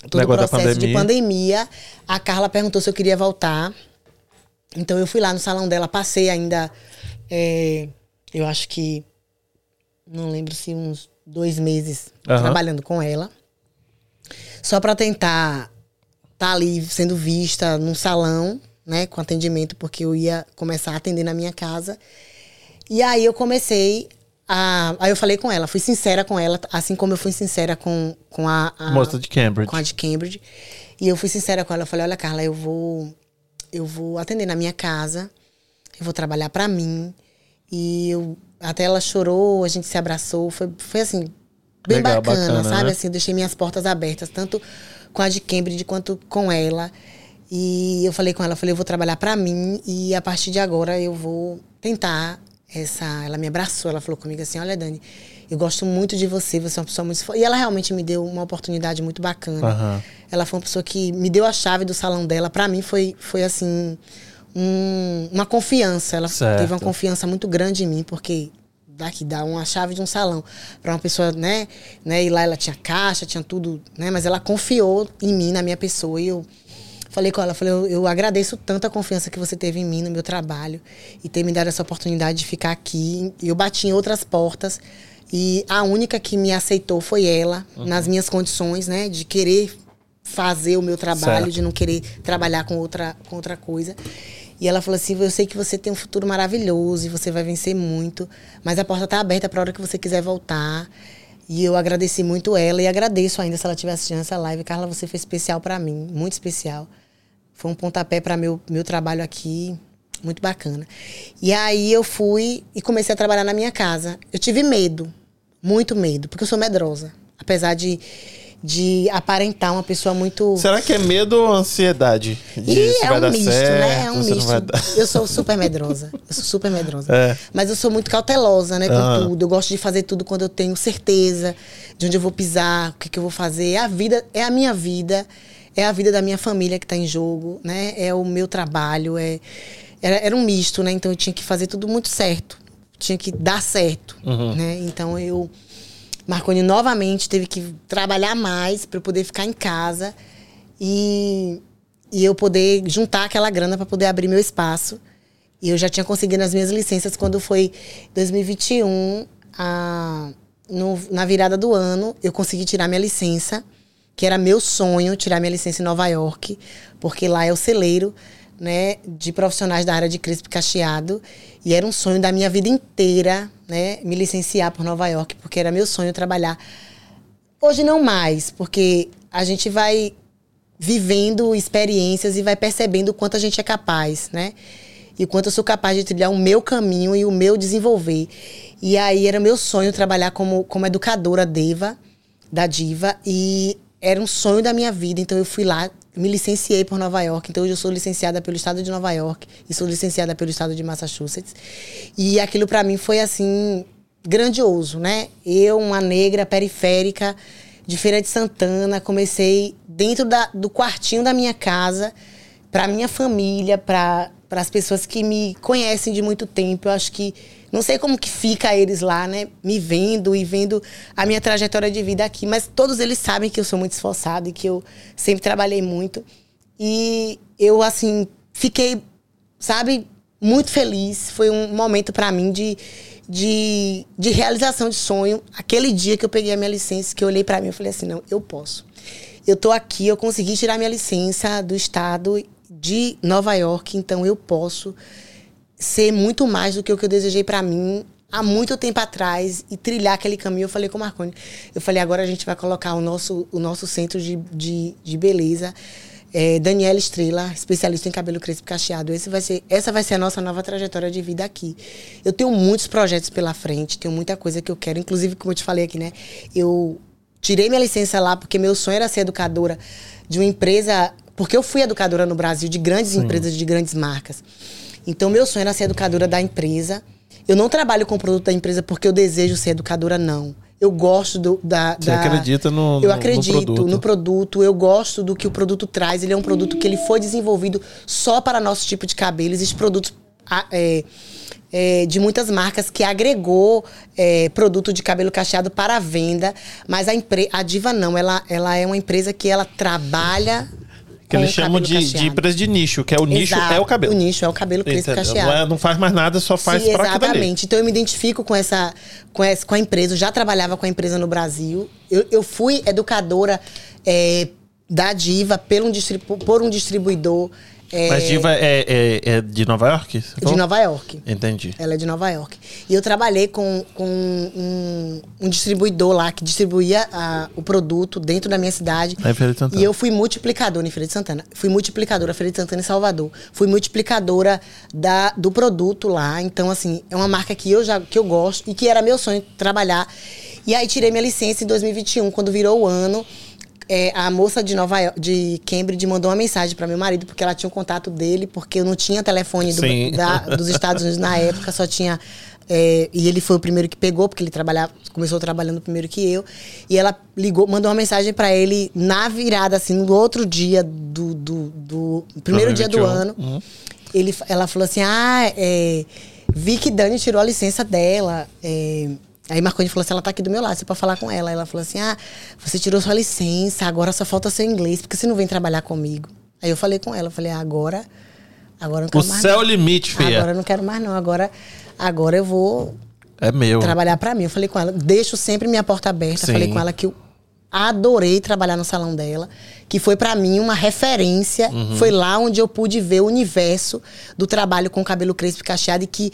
todo o processo de pandemia. pandemia, a Carla perguntou se eu queria voltar. Então eu fui lá no salão dela, passei ainda, é, eu acho que, não lembro se uns dois meses Aham. trabalhando com ela. Só para tentar estar ali sendo vista num salão, né, com atendimento, porque eu ia começar a atender na minha casa. E aí eu comecei a. Aí eu falei com ela, fui sincera com ela, assim como eu fui sincera com, com a, a Moça de Cambridge. com a de Cambridge. E eu fui sincera com ela. Eu falei, olha, Carla, eu vou, eu vou atender na minha casa. Eu vou trabalhar pra mim. E eu, até ela chorou, a gente se abraçou. Foi, foi assim, bem Legal, bacana, bacana, sabe? né? Assim, eu deixei minhas portas abertas, tanto com a de Cambridge quanto com ela. E eu falei com ela, falei, eu vou trabalhar pra mim e a partir de agora eu vou tentar essa. Ela me abraçou, ela falou comigo assim: olha, Dani, eu gosto muito de você, você é uma pessoa muito. fo-" E ela realmente me deu uma oportunidade muito bacana. Aham. Ela foi uma pessoa que me deu a chave do salão dela. Pra mim foi, foi assim, um- uma confiança. Ela Certo. teve uma confiança muito grande em mim, porque daqui dá uma chave de um salão pra uma pessoa, né, né? E lá ela tinha caixa, tinha tudo, né? Mas ela confiou em mim, na minha pessoa. E eu falei com ela, falei, eu, eu agradeço tanto a confiança que você teve em mim, no meu trabalho, e ter me dado essa oportunidade de ficar aqui. E eu bati em outras portas. E a única que me aceitou foi ela, nas minhas condições, né? De querer fazer o meu trabalho, Certo. de não querer trabalhar com outra, com outra coisa. E ela falou assim: Eu sei que você tem um futuro maravilhoso e você vai vencer muito, mas a porta está aberta para a hora que você quiser voltar. E eu agradeci muito ela e agradeço ainda se ela estiver assistindo essa live. Carla, você foi especial para mim, muito especial. Foi um pontapé para meu, meu trabalho aqui, muito bacana. E aí eu fui e comecei a trabalhar na minha casa. Eu tive medo, muito medo, porque eu sou medrosa. Apesar de, de aparentar uma pessoa muito. Será que é medo ou ansiedade? De E é um misto, certo, né? É um misto. Eu sou super medrosa. Eu sou super medrosa. É. Mas eu sou muito cautelosa, né? Com Aham. tudo. Eu gosto de fazer tudo quando eu tenho certeza de onde eu vou pisar, o que, que eu vou fazer. É a vida, é a minha vida, é a vida da minha família que tá em jogo, né? É o meu trabalho, é era, era um misto, né? Então eu tinha que fazer tudo muito certo. Tinha que dar certo, Uhum. né? Então eu Marconi novamente teve que trabalhar mais para eu poder ficar em casa e, e eu poder juntar aquela grana para poder abrir meu espaço. E eu já tinha conseguido as minhas licenças quando foi 2021, a, no- na virada do ano, eu consegui tirar minha licença, que era meu sonho tirar minha licença em Nova York, porque lá é o celeiro né, de profissionais da área de crespo cacheado. E era um sonho da minha vida inteira, né, me licenciar por Nova York, porque era meu sonho trabalhar. Hoje não mais, porque a gente vai vivendo experiências e vai percebendo o quanto a gente é capaz, né? E o quanto eu sou capaz de trilhar o meu caminho e o meu desenvolver. E aí era meu sonho trabalhar como, como educadora Deva, da Diva, e era um sonho da minha vida. Então eu fui lá, me licenciei por Nova York. Então, hoje eu sou licenciada pelo estado de Nova York e sou licenciada pelo estado de Massachusetts. E aquilo para mim foi assim grandioso, né? Eu, uma negra periférica de Feira de Santana, comecei dentro da, do quartinho da minha casa, para minha família, para as pessoas que me conhecem de muito tempo. Eu acho que não sei como que fica eles lá, né? Me vendo e vendo a minha trajetória de vida aqui. Mas todos eles sabem que eu sou muito esforçada e que eu sempre trabalhei muito. E eu, assim, fiquei, sabe, muito feliz. Foi um momento para mim de, de, de realização de sonho. Aquele dia que eu peguei a minha licença, que eu olhei para mim e falei assim: não, eu posso. Eu tô aqui, eu consegui tirar minha licença do estado de Nova York, então eu posso ser muito mais do que o que eu desejei para mim há muito tempo atrás e trilhar aquele caminho. Eu falei com o Marconi. Eu falei, agora a gente vai colocar o nosso, o nosso centro de, de, de beleza. É, Daniela Estrela, especialista em cabelo crespo cacheado. Esse vai ser, essa vai ser a nossa nova trajetória de vida aqui. Eu tenho muitos projetos pela frente, tenho muita coisa que eu quero. Inclusive, como eu te falei aqui, né? Eu tirei minha licença lá porque meu sonho era ser educadora de uma empresa. Porque eu fui educadora no Brasil de grandes Sim. empresas, de grandes marcas. Então, meu sonho era ser educadora da empresa. Eu não trabalho com o produto da empresa porque eu desejo ser educadora, não. Eu gosto do, da, Você da... acredita no, Eu acredito no produto. no produto. Eu gosto do que o produto traz. Ele é um produto que ele foi desenvolvido só para nosso tipo de cabelo. Existem produtos é, é, de muitas marcas que agregou é, produto de cabelo cacheado para venda. Mas a, a Diva não. Ela, ela é uma empresa que ela trabalha que eles chamam de, de empresa de nicho, que é o nicho é o cabelo. O nicho é o cabelo crespo cacheado. Não, é, não, faz mais nada, só faz Sim, pra Exatamente. Então eu me identifico com essa, com essa com a empresa. Eu já trabalhava com a empresa no Brasil. Eu, eu fui educadora é, da Diva pelo um por um distribuidor é... Mas Diva é, é, é, de Nova York? De Nova York. Entendi. Ela é de Nova York. E eu trabalhei com, com um, um distribuidor lá que distribuía a, o produto dentro da minha cidade. É Feira de Santana. E eu fui multiplicadora em Feira de Santana. Fui multiplicadora Feira de Santana em Salvador. Fui multiplicadora da, do produto lá. Então, assim, é uma marca que eu, já, que eu gosto e que era meu sonho trabalhar. E aí tirei minha licença em 2021, quando virou o ano é, a moça de Nova York, de Cambridge mandou uma mensagem para meu marido porque ela tinha o contato dele, porque eu não tinha telefone do, da, dos Estados Unidos na época, só tinha é, e ele foi o primeiro que pegou, porque ele trabalhava, começou trabalhando primeiro que eu. E ela ligou, mandou uma mensagem para ele na virada, assim, no outro dia do. do, do primeiro dia do ano. Uhum. Ele, ela falou assim: Ah, é, vi que Dani tirou a licença dela. É, Aí Marconi falou assim: ela tá aqui do meu lado, você pode falar com ela. Ela falou assim: ah, você tirou sua licença, agora só falta seu inglês, porque você não vem trabalhar comigo. Aí eu falei com ela, eu falei: ah, agora. Agora não quero o mais. O céu não. limite, filha. Agora eu não quero mais, não. Agora, agora eu vou. É meu. Trabalhar para mim. Eu falei com ela, deixo sempre minha porta aberta. Sim. Falei com ela que eu adorei trabalhar no salão dela, que foi para mim uma referência. Uhum. Foi lá onde eu pude ver o universo do trabalho com cabelo crespo e cacheado e que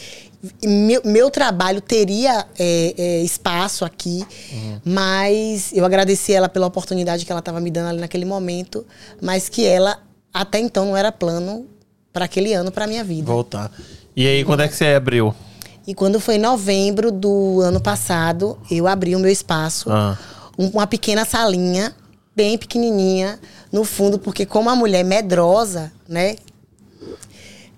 meu, meu trabalho teria é, é, espaço aqui, uhum. mas eu agradeci ela pela oportunidade que ela estava me dando ali naquele momento, mas que ela até então não era plano para aquele ano para minha vida. Voltar. E aí, quando é que você abriu? E quando foi em novembro do ano passado, eu abri o meu espaço. Ah uma pequena salinha, bem pequenininha, no fundo, porque como a mulher medrosa, né?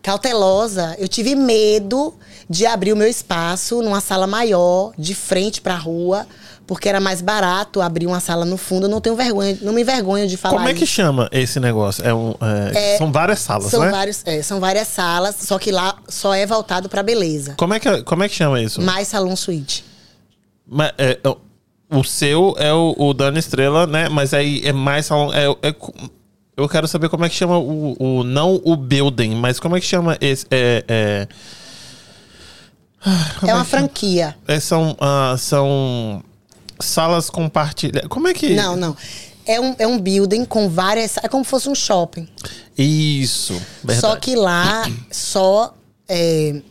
Cautelosa, eu tive medo de abrir o meu espaço numa sala maior, de frente para a rua, porque era mais barato abrir uma sala no fundo. Eu não tenho vergonha, não me envergonho de falar. Como é que isso. chama esse negócio? É um, é, é, são várias salas, são né? Vários, é, são várias salas, só que lá só é voltado para beleza. Como é que como é que chama isso? Mais salão suíte. Mas, é, o seu é o, o Dani Estrela, né? Mas aí é mais. É, é, eu quero saber como é que chama o, o. Não o building, mas como é que chama esse. É, é, ah, é uma franquia. É, são, uh, são salas compartilhadas. Como é que. Não, não. É um, é um building com várias. É como se fosse um shopping. Isso. Verdade. Só que lá só é,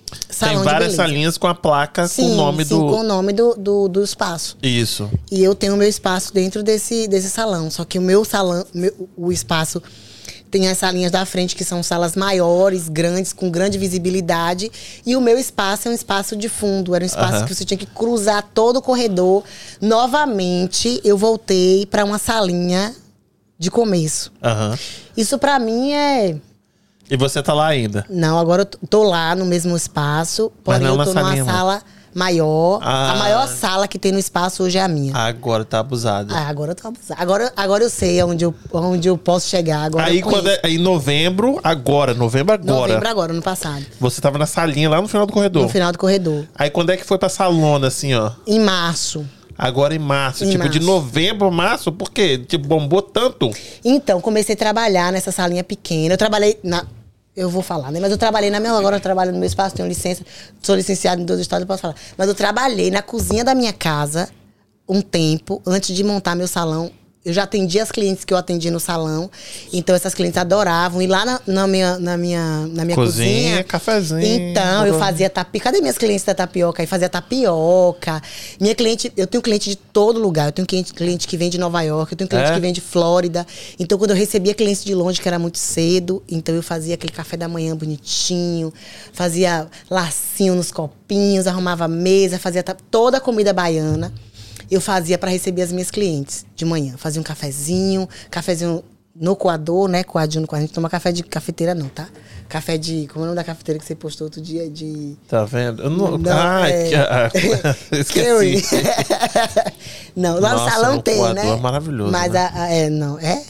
Tem várias salinhas com a placa sim, com o nome sim, do. com o nome do, do, do, espaço. Isso. E eu tenho o meu espaço dentro desse, desse salão. Só que o meu salão, meu, o espaço tem as salinhas da frente, que são salas maiores, grandes, com grande visibilidade. E o meu espaço é um espaço de fundo. Era um espaço uhum. que você tinha que cruzar todo o corredor. Novamente, eu voltei para uma salinha de começo. Aham. Isso pra mim é. E você tá lá ainda? Não, agora eu tô lá no mesmo espaço, porém eu tô numa sala maior. Ah. A maior sala que tem no espaço hoje é a minha. Agora tá abusado. Ah, agora eu tô abusada. Agora, agora eu sei onde eu, onde eu posso chegar. Agora aí quando é, aí novembro, agora, novembro agora. Novembro agora, ano passado. Você tava na salinha lá no final do corredor. No final do corredor. Aí quando é que foi pra salona, assim, ó? Em março. Agora em março. Em tipo, de março. novembro a março, por quê? Tipo, bombou tanto. Então, comecei a trabalhar nessa salinha pequena. Eu trabalhei na. Eu vou falar, né? Mas eu trabalhei na minha. Agora eu trabalho no meu espaço, tenho licença. Sou licenciado em dois estados, eu posso falar. Mas eu trabalhei na cozinha da minha casa um tempo, antes de montar meu salão. Eu já atendi as clientes que eu atendi no salão. Então, essas clientes adoravam. E lá na, na minha, na, minha, na minha Cozinha, cozinha. cafezinho, Então, eu fazia tapioca. Cadê minhas clientes da tapioca? Aí fazia tapioca. Minha cliente, eu tenho cliente de todo lugar. Eu tenho cliente, cliente que vem de Nova York, eu tenho cliente É? que vem de Flórida. Então, quando eu recebia clientes de longe, que era muito cedo, então eu fazia aquele café da manhã bonitinho, fazia lacinho nos copinhos, arrumava mesa, fazia toda a comida baiana. Eu fazia para receber as minhas clientes de manhã. Fazia um cafezinho, cafezinho no coador, né? Coadinho no coador. A gente toma café de cafeteira, não, tá? Café de. Como é o nome da cafeteira que você postou outro dia? De. Tá vendo? Eu não... Não, ah, é- que- esqueci. não, lá Nossa, no salão no tem, coador né? é maravilhoso, Mas né? a, a- é, não, é?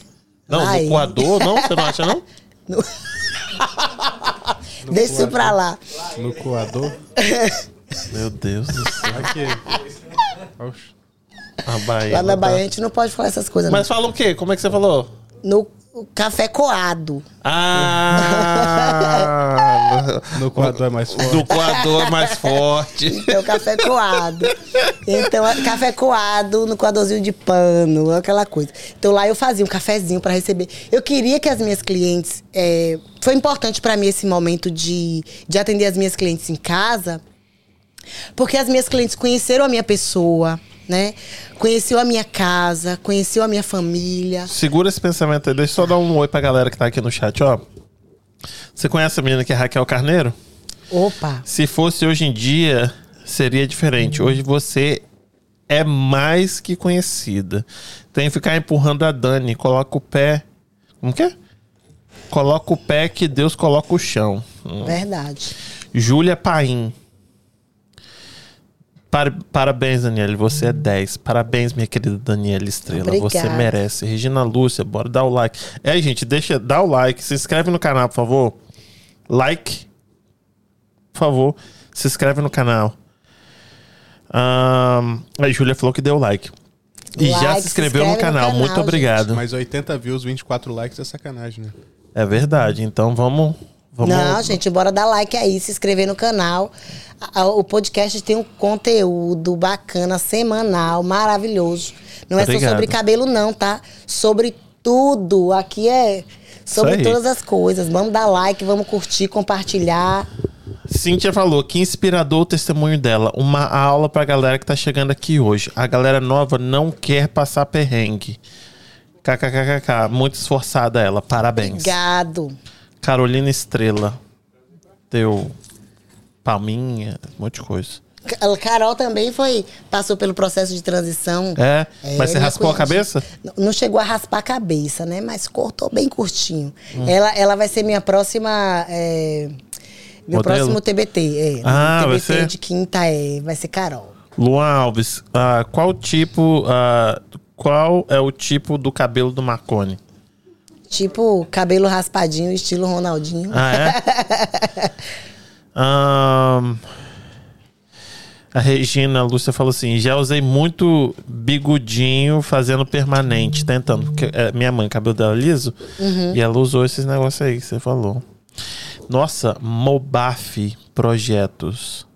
Não, Lá no é. coador, não? Você não acha, não? Deixa isso pra lá. No coador. Meu Deus do céu. Aqui. Oxe. A Bahia. Lá na tá- Bahia a gente não pode falar essas coisas, Mas fala o quê? Como é que você falou? não. No café coado. Ah! No coador é mais forte. do coador é mais forte. Então, café coado. Então, é café coado no coadorzinho de pano, aquela coisa. Então, lá eu fazia um cafezinho para receber. Eu queria que as minhas clientes. é, foi importante para mim esse momento de, de atender as minhas clientes em casa, porque as minhas clientes conheceram a minha pessoa, né? Conheceu a minha casa, conheceu a minha família. Segura esse pensamento aí. Deixa eu só dar um oi pra galera que tá aqui no chat, ó. Você conhece a menina que é Raquel Carneiro? Opa! Se fosse hoje em dia, seria diferente. Hoje você é mais que conhecida. Tem que ficar empurrando a Dani. Coloca o pé. Como que é? Coloca o pé que Deus coloca o chão. Hum. Verdade. Júlia Paim. Par- parabéns, Daniela. Você é 10. Parabéns, minha querida Daniela Estrela. Você Obrigada. merece. Regina Lúcia, bora dar o like. É, gente, deixa, dá o like. Se inscreve no canal, por favor. Like. Por favor. Se inscreve no canal. Ahn, a Júlia falou que deu like. E já Like, se inscreveu se no inscreve no canal. canal, Muito gente. obrigado. Mas 80 views, 24 likes é sacanagem, né? É verdade. Então vamos. Vamos Não, gente, bora dar like aí, se inscrever no canal. O podcast tem um conteúdo bacana, semanal, maravilhoso. Não é Obrigado. só sobre cabelo, não, tá? Sobre tudo. Aqui é sobre todas as coisas. Vamos dar like, vamos curtir, compartilhar. Cíntia falou que inspirador o testemunho dela. Uma aula pra galera que tá chegando aqui hoje. A galera nova não quer passar perrengue. KKKKK. Muito esforçada ela. Parabéns. Obrigado. Carolina Estrela. Deu palminha, um monte de coisa. A Carol também foi, passou pelo processo de transição. É? É, Mas você raspou a cabeça? Não chegou a raspar a cabeça, né? Mas cortou bem curtinho. Hum. Ela, ela vai ser minha próxima. é, meu Modelo? próximo TBT. É, Ah, vai TBT ser? de quinta é, vai ser Carol. Luan Alves. ah, qual tipo. ah, qual é o tipo do cabelo do Marconi? Tipo, cabelo raspadinho, estilo Ronaldinho. Ah, é? Ahn, a Regina Lúcia falou assim: já usei muito bigodinho fazendo permanente, tentando. Porque é, minha mãe, cabelo dela liso, e ela usou esses negócios aí que você falou. Nossa, Mobaf Projetos.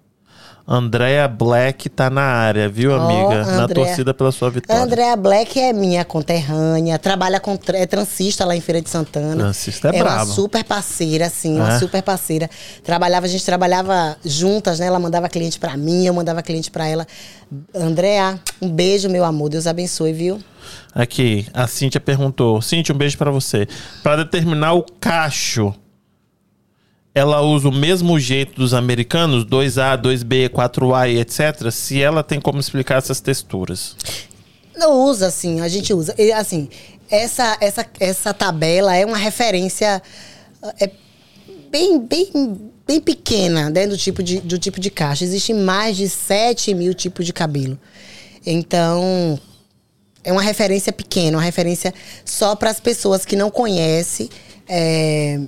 Andréa Black tá na área, viu, amiga? na Andrea. torcida pela sua vitória. Andréa Black é minha conterrânea, trabalha com é transista lá em Feira de Santana. Transista é uma braba. super parceira, assim, uma É? super parceira. Trabalhava, a gente trabalhava juntas, né? Ela mandava cliente pra mim, eu mandava cliente pra ela. Andréa, um beijo, meu amor. Deus abençoe, viu? Aqui, a Cíntia perguntou. Cíntia, um beijo pra você. Pra determinar o cacho, ela usa o mesmo jeito dos americanos? 2A, 2B, 4A e etc? Se ela tem como explicar essas texturas. Não usa, assim, a gente usa. E, assim, essa, essa, essa tabela é uma referência é bem, bem, bem pequena né, do, tipo de, do tipo de caixa. Existem mais de 7 mil tipos de cabelo. Então, é uma referência pequena, uma referência só para as pessoas que não conhecem é,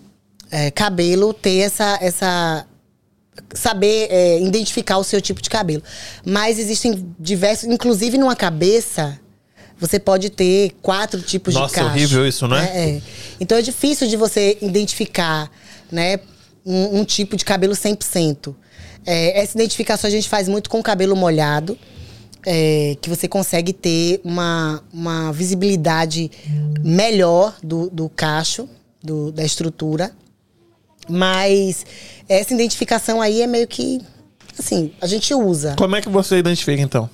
é, cabelo ter essa, essa saber é, identificar o seu tipo de cabelo. Mas existem diversos, inclusive numa cabeça, você pode ter quatro tipos Nossa, de cacho. Nossa, horrível isso, né? É, é. Então é difícil de você identificar, né, um, um tipo de cabelo 100%. É, essa identificação a gente faz muito com cabelo molhado. É, que você consegue ter uma, uma visibilidade melhor do, do cacho, do, da estrutura. Mas essa identificação aí é meio que. Assim, a gente usa. Como é que você identifica, então?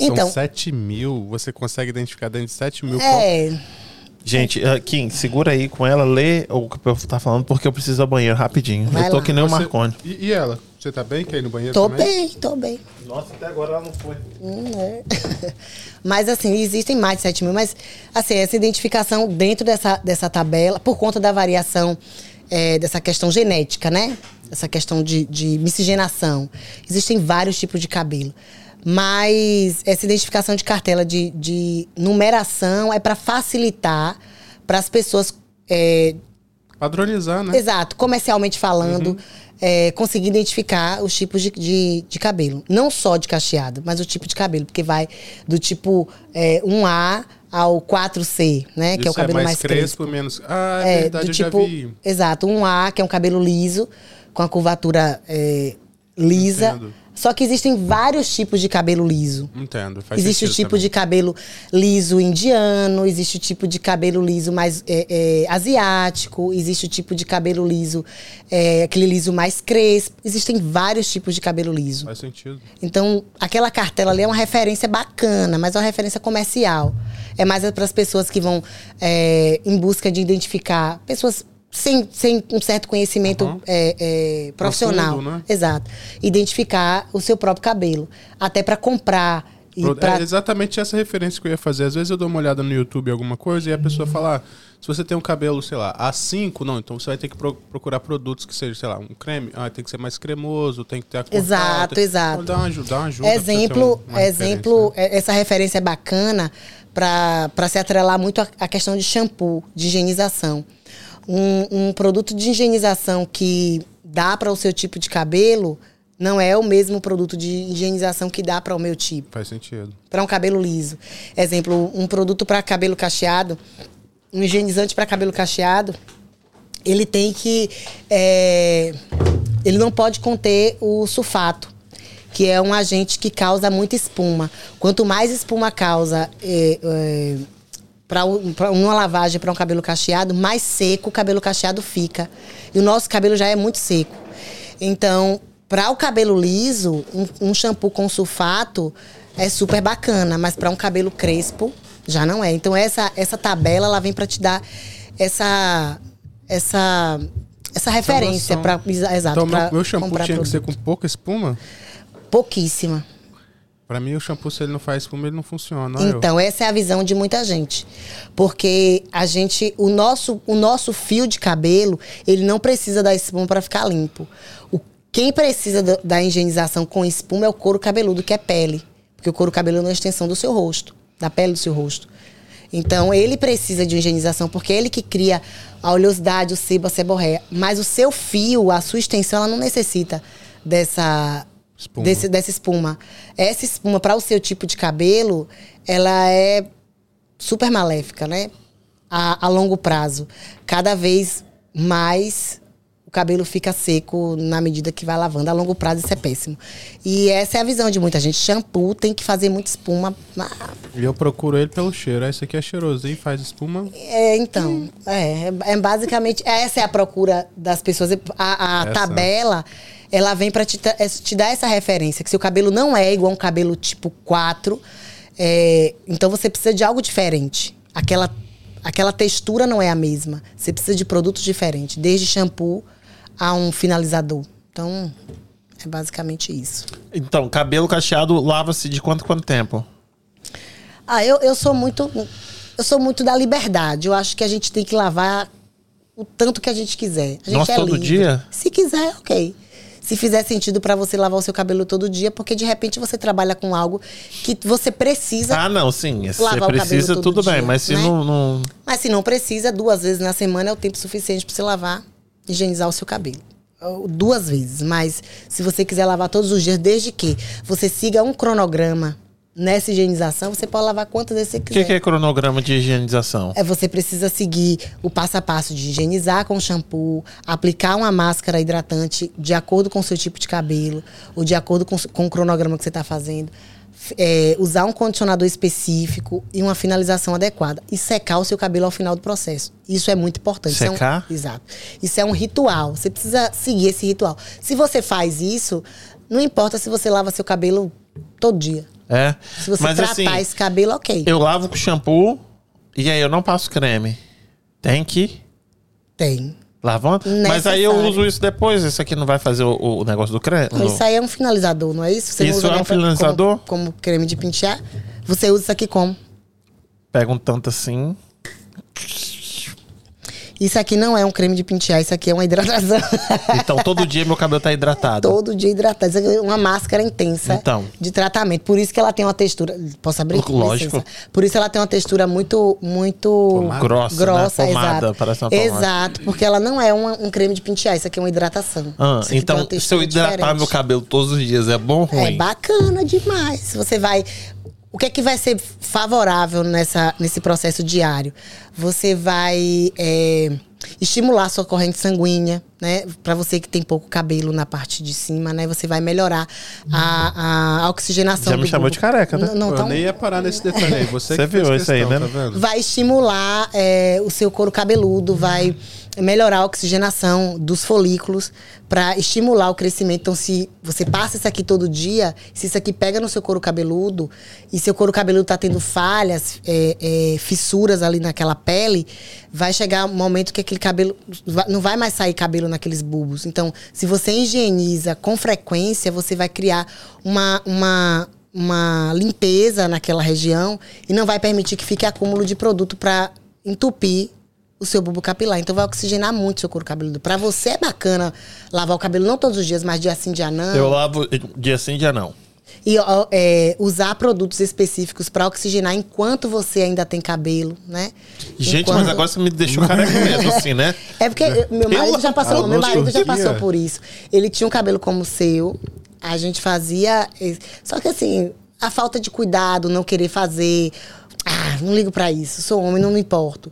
Então, São 7 mil, você consegue identificar dentro de 7 mil é, Gente, uh, Kim, segura aí com ela, lê o que eu tá falando, porque eu preciso ao banheiro rapidinho. Vai eu tô lá. que nem o Você- Marconi. E, e ela? Você tá bem? Quer ir no banheiro tô também? bem, tô bem. Nossa, até agora ela não foi. Hum, é. mas assim, existem mais de 7 mil, mas assim, essa identificação dentro dessa, dessa tabela, por conta da variação é, dessa questão genética, né? Essa questão de, de miscigenação. Existem vários tipos de cabelo. Mas essa identificação de cartela de, de numeração é para facilitar para as pessoas é, Padronizar, né? Exato, comercialmente falando, é, conseguir identificar os tipos de, de, de cabelo. Não só de cacheado, mas o tipo de cabelo, porque vai do tipo é, 1A ao 4C, né? que é o Isso cabelo mais, crespo, menos. Ah, é, verdade, do eu tipo, já vi. Exato, 1A, que é um cabelo liso, com a curvatura é, lisa. Entendo. Só que existem vários tipos de cabelo liso. Entendo. Faz Existe o tipo também. de cabelo liso indiano, existe o tipo de cabelo liso mais é, é, asiático, existe o tipo de cabelo liso, é, aquele liso mais crespo. Existem vários tipos de cabelo liso. Faz sentido. Então, aquela cartela ali é uma referência bacana, mas é uma referência comercial. É mais para as pessoas que vão é, em busca de identificar pessoas sem, sem um certo conhecimento Uhum. é, é, profissional. Profundo, né? Exato. Identificar o seu próprio cabelo. Até para comprar. Pro- pra- É exatamente essa referência que eu ia fazer. Às vezes eu dou uma olhada no YouTube alguma coisa e a pessoa fala: ah, se você tem um cabelo, sei lá, A5, não, então você vai ter que pro- procurar produtos que sejam, sei lá, um creme, ah, tem que ser mais cremoso, tem que ter a cor Exato, tem- exato. Então, Dá uma ajuda, dá uma ajuda exemplo, um- uma exemplo referência, né? é- essa referência é bacana para se atrelar muito a questão de shampoo, de higienização. Um, um produto de higienização que dá para o seu tipo de cabelo não é o mesmo produto de higienização que dá para o meu tipo Faz sentido. para um cabelo liso. Exemplo, um produto para cabelo cacheado, um higienizante para cabelo cacheado, ele tem que. é, ele não pode conter o sulfato, que é um agente que causa muita espuma. Quanto mais espuma causa é, é, para uma lavagem para um cabelo cacheado, mais seco o cabelo cacheado fica. E o nosso cabelo já é muito seco. Então, para o cabelo liso, um, um shampoo com sulfato é super bacana, mas para um cabelo crespo já não é. Então essa essa tabela ela vem para te dar essa essa essa referência para exato Então, pra meu, meu shampoo tinha que ser produto. com pouca espuma? pouquíssima. Pra mim, o shampoo, se ele não faz espuma, ele não funciona. olha eu. Então, essa é a visão de muita gente. Porque a gente, o nosso, o nosso fio de cabelo, ele não precisa da espuma para ficar limpo. O, quem precisa do- da higienização com espuma é o couro cabeludo, que é pele. Porque o couro cabeludo é uma extensão do seu rosto, da pele do seu rosto. Então, ele precisa de higienização, porque é ele que cria a oleosidade, o sebo, a seborréia. Mas o seu fio, a sua extensão, ela não necessita dessa Espuma. desse- dessa espuma. Essa espuma, para o seu tipo de cabelo, ela é super maléfica, né? A, a longo prazo. Cada vez mais cabelo fica seco na medida que vai lavando. A longo prazo isso é péssimo. E essa é a visão de muita gente. Shampoo tem que fazer muita espuma. E eu procuro ele pelo cheiro. Esse aqui é cheirosinho, faz espuma. É, então, é, é basicamente essa é a procura das pessoas. A, a tabela, ela vem para te, é, te dar essa referência, que seu cabelo não é igual um cabelo tipo 4, é, então você precisa de algo diferente. Aquela, aquela textura não é a mesma. Você precisa de produtos diferentes, desde shampoo a um finalizador. Então, é basicamente isso. Então, cabelo cacheado lava-se de quanto quanto tempo? Ah, eu, eu sou muito. eu sou muito da liberdade. Eu acho que a gente tem que lavar o tanto que a gente quiser. A gente Nossa, é todo livre. dia? Se quiser, ok. Se fizer sentido pra você lavar o seu cabelo todo dia, porque de repente você trabalha com algo que você precisa. Ah, não, sim. Se Lavar você o cabelo precisa, todo tudo bem. dia, Mas se né? não, não. Mas se não precisa, duas vezes na semana é o tempo suficiente pra você lavar, higienizar o seu cabelo. Duas vezes. Mas se você quiser lavar todos os dias, desde que você siga um cronograma nessa higienização, você pode lavar quantas vezes você O quiser. que, que é cronograma de higienização? É, você precisa seguir o passo a passo de higienizar com shampoo, aplicar uma máscara hidratante de acordo com o seu tipo de cabelo, ou de acordo com, com o cronograma que você está fazendo. É, usar um condicionador específico e uma finalização adequada. E secar o seu cabelo ao final do processo. Isso é muito importante. Isso é um- Secar? exato. Isso é um ritual. Você precisa seguir esse ritual. Se você faz isso, não importa se você lava seu cabelo todo dia. É. Se você Mas tratar assim, esse cabelo, ok. eu lavo com shampoo e aí eu não passo creme. Tem que Tem. Lavar. Mas aí eu uso isso depois. Isso aqui não vai fazer o, o negócio do creme? Isso aí é um finalizador, não é isso? Você Isso é um finalizador? Como, como creme de pentear. Você usa isso aqui como? Pega um tanto assim. Isso aqui não é um creme de pentear, isso aqui é uma hidratação. Então todo dia meu cabelo tá hidratado. Todo dia hidratado. Isso aqui é uma máscara intensa Então. de tratamento. Por isso que ela tem uma textura. Posso abrir? Lógico. licença? Por isso ela tem uma textura muito. muito Grossa, grossa, né? Pomada, exato. parece uma pomada. Exato, porque ela não é uma- um creme de pentear, isso aqui é uma hidratação. Ah, então, se eu hidratar diferente. meu cabelo todos os dias, é bom ou É ruim? bacana demais. Você vai. O que é que vai ser favorável nessa, nesse processo diário? Você vai é, estimular a sua corrente sanguínea, né? Para você que tem pouco cabelo na parte de cima, né? Você vai melhorar a, a oxigenação Já me do chamou bulbo. de careca, né? N- Não, eu então, nem ia parar nesse detalhe aí. Você, Você que fez viu isso aí, questão, né? Tá vendo? vai estimular é, o seu couro cabeludo, vai melhorar a oxigenação dos folículos para estimular o crescimento. Então, se você passa isso aqui todo dia, se isso aqui pega no seu couro cabeludo e seu couro cabeludo está tendo falhas, é, é, fissuras ali naquela pele, vai chegar um momento que aquele cabelo não vai mais sair cabelo naqueles bulbos. Então, se você higieniza com frequência, você vai criar uma, uma uma limpeza naquela região e não vai permitir que fique acúmulo de produto para entupir o seu bulbo capilar. Então vai oxigenar muito o seu couro cabeludo. Para você é bacana lavar o cabelo não todos os dias, mas dia sim, dia não. Eu lavo dia sim, dia não. E ó, é, usar produtos específicos para oxigenar enquanto você ainda tem cabelo, né? Gente, Enquanto- mas agora você me deixou careca mesmo, assim, né? é porque meu marido já passou, meu marido já passou por isso. Ele tinha um cabelo como o seu, a gente fazia, eh, só que assim, a falta de cuidado, não querer fazer, ah, não ligo pra isso, sou homem, não me importo.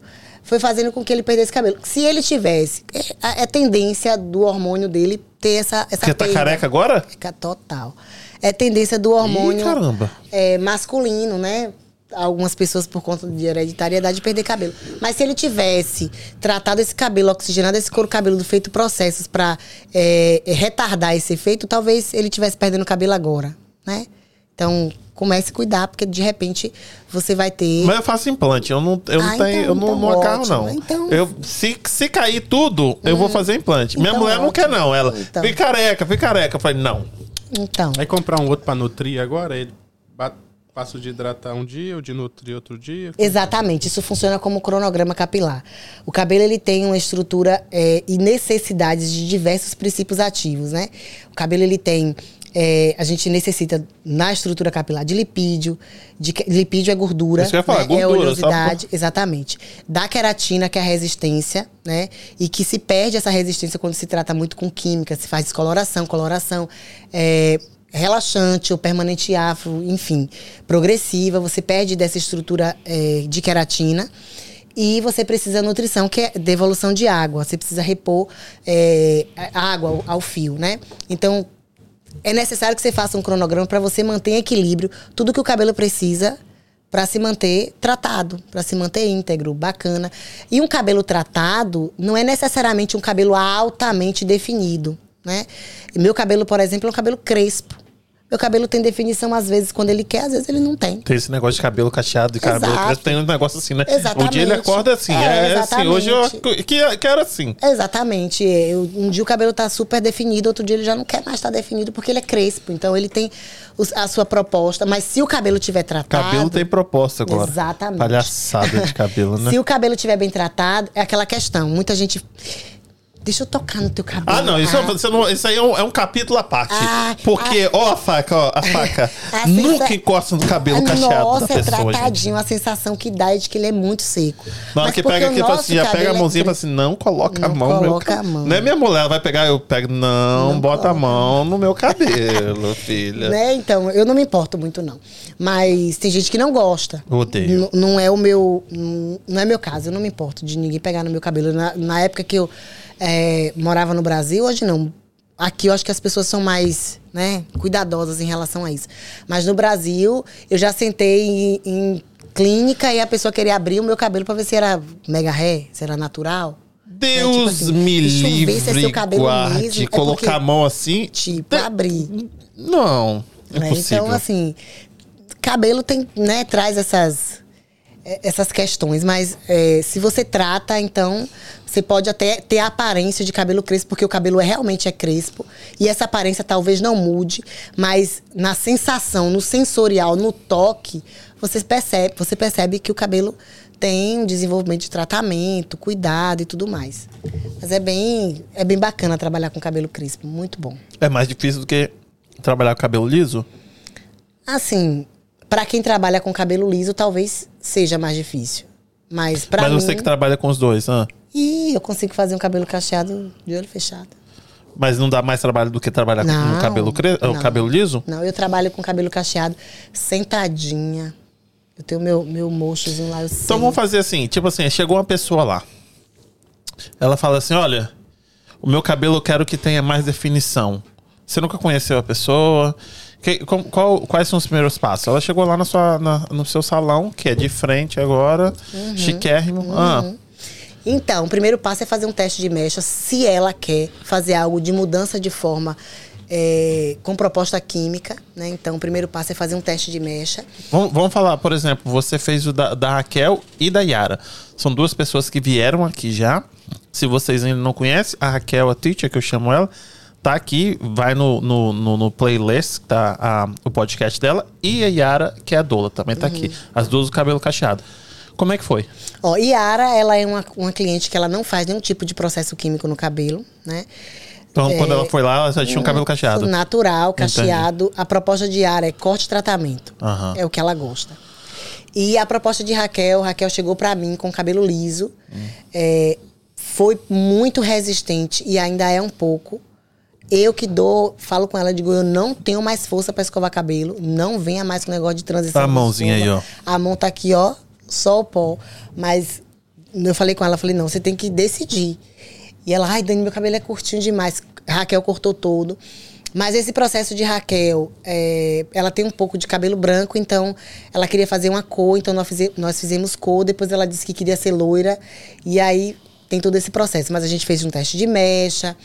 Foi fazendo com que ele perdesse cabelo. Se ele tivesse, é, é tendência do hormônio dele ter essa essa Porque tá perda. careca agora? Fica total. É tendência do hormônio caramba. é, masculino, né? Algumas pessoas, por conta de hereditariedade, perder cabelo. Mas se ele tivesse tratado esse cabelo, oxigenado esse couro cabeludo, feito processos para retardar esse efeito, talvez ele tivesse perdendo cabelo agora, né? Então, comece a cuidar, porque de repente você vai ter. Mas eu faço implante, eu não, eu Ah, não tenho, então- eu não, então não acarro, ótimo. não. Então- Eu, se, se cair tudo, eu vou fazer implante. Minha Então mulher não ótimo. quer, não. Ela, Então. fica careca, fica careca. Eu falei, não. Então. Aí comprar um outro pra nutrir agora, ele ba- passa o de hidratar um dia, o de nutrir outro dia. Exatamente, isso funciona como cronograma capilar. O cabelo ele tem uma estrutura é, e necessidades de diversos princípios ativos, né? O cabelo ele tem é, a gente necessita na estrutura capilar de lipídio, de lipídio é gordura, Isso que eu ia falar, né? é gordura, oleosidade, exatamente. Da queratina que é a resistência, né? E que se perde essa resistência quando se trata muito com química, se faz descoloração, coloração, é, relaxante ou permanente afro, enfim, progressiva, você perde dessa estrutura é, de queratina. E você precisa de nutrição, que é devolução de água. Você precisa repor é, água ao, ao fio, né? Então, é necessário que você faça um cronograma para você manter em equilíbrio tudo que o cabelo precisa para se manter tratado, para se manter íntegro, bacana. E um cabelo tratado não é necessariamente um cabelo altamente definido, né? Meu cabelo, por exemplo, é um cabelo crespo. Meu cabelo tem definição às vezes quando ele quer, às vezes ele não tem. Tem esse negócio de cabelo cacheado, de cabelo crespo, tem um negócio assim, né? Exatamente. Um dia ele acorda assim, É, é, assim, hoje eu que, quero assim. Exatamente. Um dia o cabelo tá super definido, outro dia ele já não quer mais estar definido porque ele é crespo. Então ele tem a sua proposta. Mas se o cabelo tiver tratado. Cabelo tem proposta agora. Exatamente. Palhaçada de cabelo, né? Se o cabelo tiver bem tratado, é aquela questão. Muita gente. Deixa eu tocar no teu cabelo. Ah, não, isso, é- você não- isso aí é um, é um capítulo à parte. Ah, porque, ó, a faca, ó, a faca. A nunca sensa- encosta no cabelo Ah, cacheado Nossa, da é pessoa, gente. tratadinho. A sensação que dá é de que ele é muito seco. Na hora que pega aqui, fala assim, já pega a é mãozinha e fala assim, não coloca a Não mão no meu coloca a mão. Não é minha mulher, ela vai pegar, eu pego, não, Não bota a coloca. mão no meu cabelo, filha. Né? Então, eu não me importo muito, não. Mas tem gente que não gosta. Odeio. N- não é o meu. Não é meu caso, eu não me importo de ninguém pegar no meu cabelo. Na, na época que eu é, morava no Brasil, hoje não. Aqui eu acho que as pessoas são mais né, cuidadosas em relação a isso. Mas no Brasil, eu já sentei em, em clínica e a pessoa queria abrir o meu cabelo pra ver se era mega ré, se era natural. Deus tipo assim, me deixa eu ver livre, se é seu cabelo guarde, mesmo. É colocar porque, a mão assim. Tipo, abrir. Não, é né? Então, assim, cabelo tem, né, traz essas, essas questões, mas eh, se você trata, então, você pode até ter a aparência de cabelo crespo, porque o cabelo é, realmente é crespo, e essa aparência talvez não mude, mas na sensação, no sensorial, no toque, você percebe, você percebe que o cabelo tem um desenvolvimento de tratamento, cuidado e tudo mais. Mas é bem, é bem bacana trabalhar com cabelo crespo, muito bom. É mais difícil do que trabalhar com cabelo liso? Assim, pra quem trabalha com cabelo liso, talvez seja mais difícil. Mas pra Mas mim. você que trabalha com os dois, ah. Ih, eu consigo fazer um cabelo cacheado de olho fechado. Mas não dá mais trabalho do que trabalhar com Não, o cabelo, cre... não. cabelo liso? Não, eu trabalho com cabelo cacheado sentadinha. Eu tenho meu, meu mochozinho lá, eu sei. Então vamos fazer assim, tipo assim, chegou uma pessoa lá. Ela fala assim, olha, o meu cabelo eu quero que tenha mais definição. Você nunca conheceu a pessoa? Que- com- qual- quais são os primeiros passos? Ela chegou lá na sua, na- no seu salão, que é de frente agora, Uhum. chiquérrimo. Ah, Então, o primeiro passo é fazer um teste de mecha, se ela quer fazer algo de mudança de forma é, com proposta química, né? Então, o primeiro passo é fazer um teste de mecha. vamos, vamos falar, por exemplo, você fez o da, da Raquel e da Yara. São duas pessoas que vieram aqui já. Se vocês ainda não conhecem, a Raquel, a teacher, que eu chamo ela, tá aqui, vai no, no, no, no playlist, que tá a- o podcast dela. E a Yara, que é a Dola, também tá aqui. As duas do cabelo cacheado. Como é que foi? Ó, Yara, ela é uma, uma cliente que ela não faz nenhum tipo de processo químico no cabelo, né? Então, quando ela foi lá, ela já tinha um cabelo cacheado. Natural, cacheado. A proposta de Yara é corte e tratamento. Aham. É o que ela gosta. E a proposta de Raquel, Raquel chegou pra mim com cabelo liso. É, foi muito resistente e ainda é um pouco. Eu que dou, falo com ela, digo, eu não tenho mais força pra escovar cabelo. Não venha mais com negócio de transição. Tá a mãozinha aí, ó. A mão tá aqui, ó, só o pó. Mas eu falei com ela, falei, não, você tem que decidir. E ela, ai, Dani, meu cabelo é curtinho demais. Raquel cortou todo. Mas esse processo de Raquel, é, ela tem um pouco de cabelo branco, então ela queria fazer uma cor, então nós, fize- nós fizemos cor, depois ela disse que queria ser loira, e aí tem todo esse processo. Mas a gente fez um teste de mecha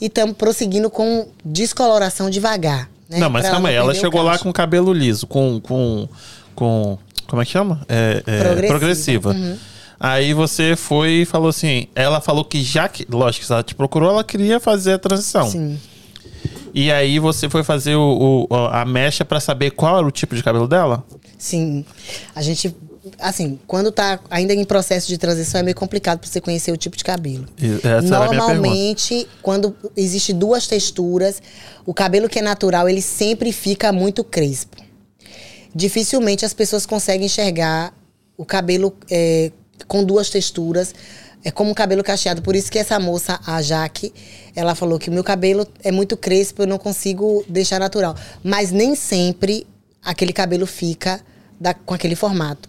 e estamos prosseguindo com descoloração devagar. Né? não, mas Pra calma aí. Ela o chegou lá com cabelo liso, com. com, com como é que chama? É, é, Progressiva. Uhum. progressiva. Aí você foi e falou assim. Ela falou que já que. Lógico, se ela te procurou, ela queria fazer a transição. Sim. E aí você foi fazer o, o- a mecha pra saber qual era o tipo de cabelo dela? Sim. A gente, assim, quando tá ainda em processo de transição, é meio complicado pra você conhecer o tipo de cabelo. Essa. Normalmente, quando existe duas texturas, o cabelo que é natural, ele sempre fica muito crespo. Dificilmente as pessoas conseguem enxergar o cabelo é, com duas texturas. É como um cabelo cacheado. Por isso que essa moça, a Jaque, ela falou que o meu cabelo é muito crespo, eu não consigo deixar natural. Mas nem sempre aquele cabelo fica da- com aquele formato.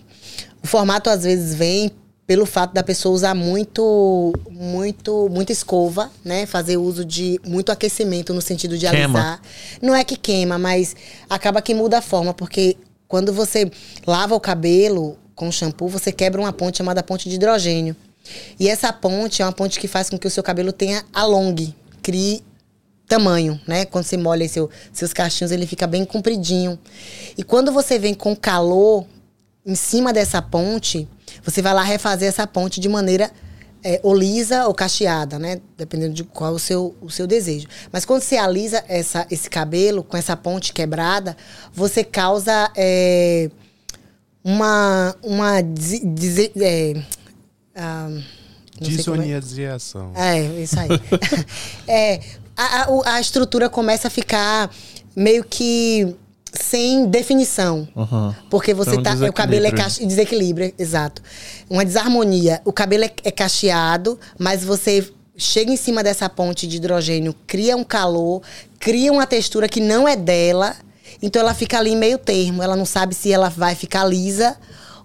O formato às vezes vem pelo fato da pessoa usar muito, muito, muita escova, né? Fazer uso de muito aquecimento no sentido de Queima. alisar. Não é que queima, mas acaba que muda a forma, porque quando você lava o cabelo com shampoo, você quebra uma ponte chamada ponte de hidrogênio. E essa ponte é uma ponte que faz com que o seu cabelo tenha alongue, crie tamanho, né? Quando você molha seu, seus cachinhos, ele fica bem compridinho. E quando você vem com calor em cima dessa ponte, você vai lá refazer essa ponte de maneira é, ou lisa ou cacheada, né? Dependendo de qual o seu, o seu desejo. Mas quando você alisa essa, esse cabelo com essa ponte quebrada, você causa é, uma. uma des, é, ah. É. é, isso aí. é, a, a, a estrutura começa a ficar meio que sem definição. Uhum. Porque você Então, tá. O cabelo é desequilíbrio. cache... desequilíbrio, exato. Uma desarmonia. O cabelo é, é cacheado, mas você chega em cima dessa ponte de hidrogênio, cria um calor, cria uma textura que não é dela. Então ela fica ali em meio termo. Ela não sabe se ela vai ficar lisa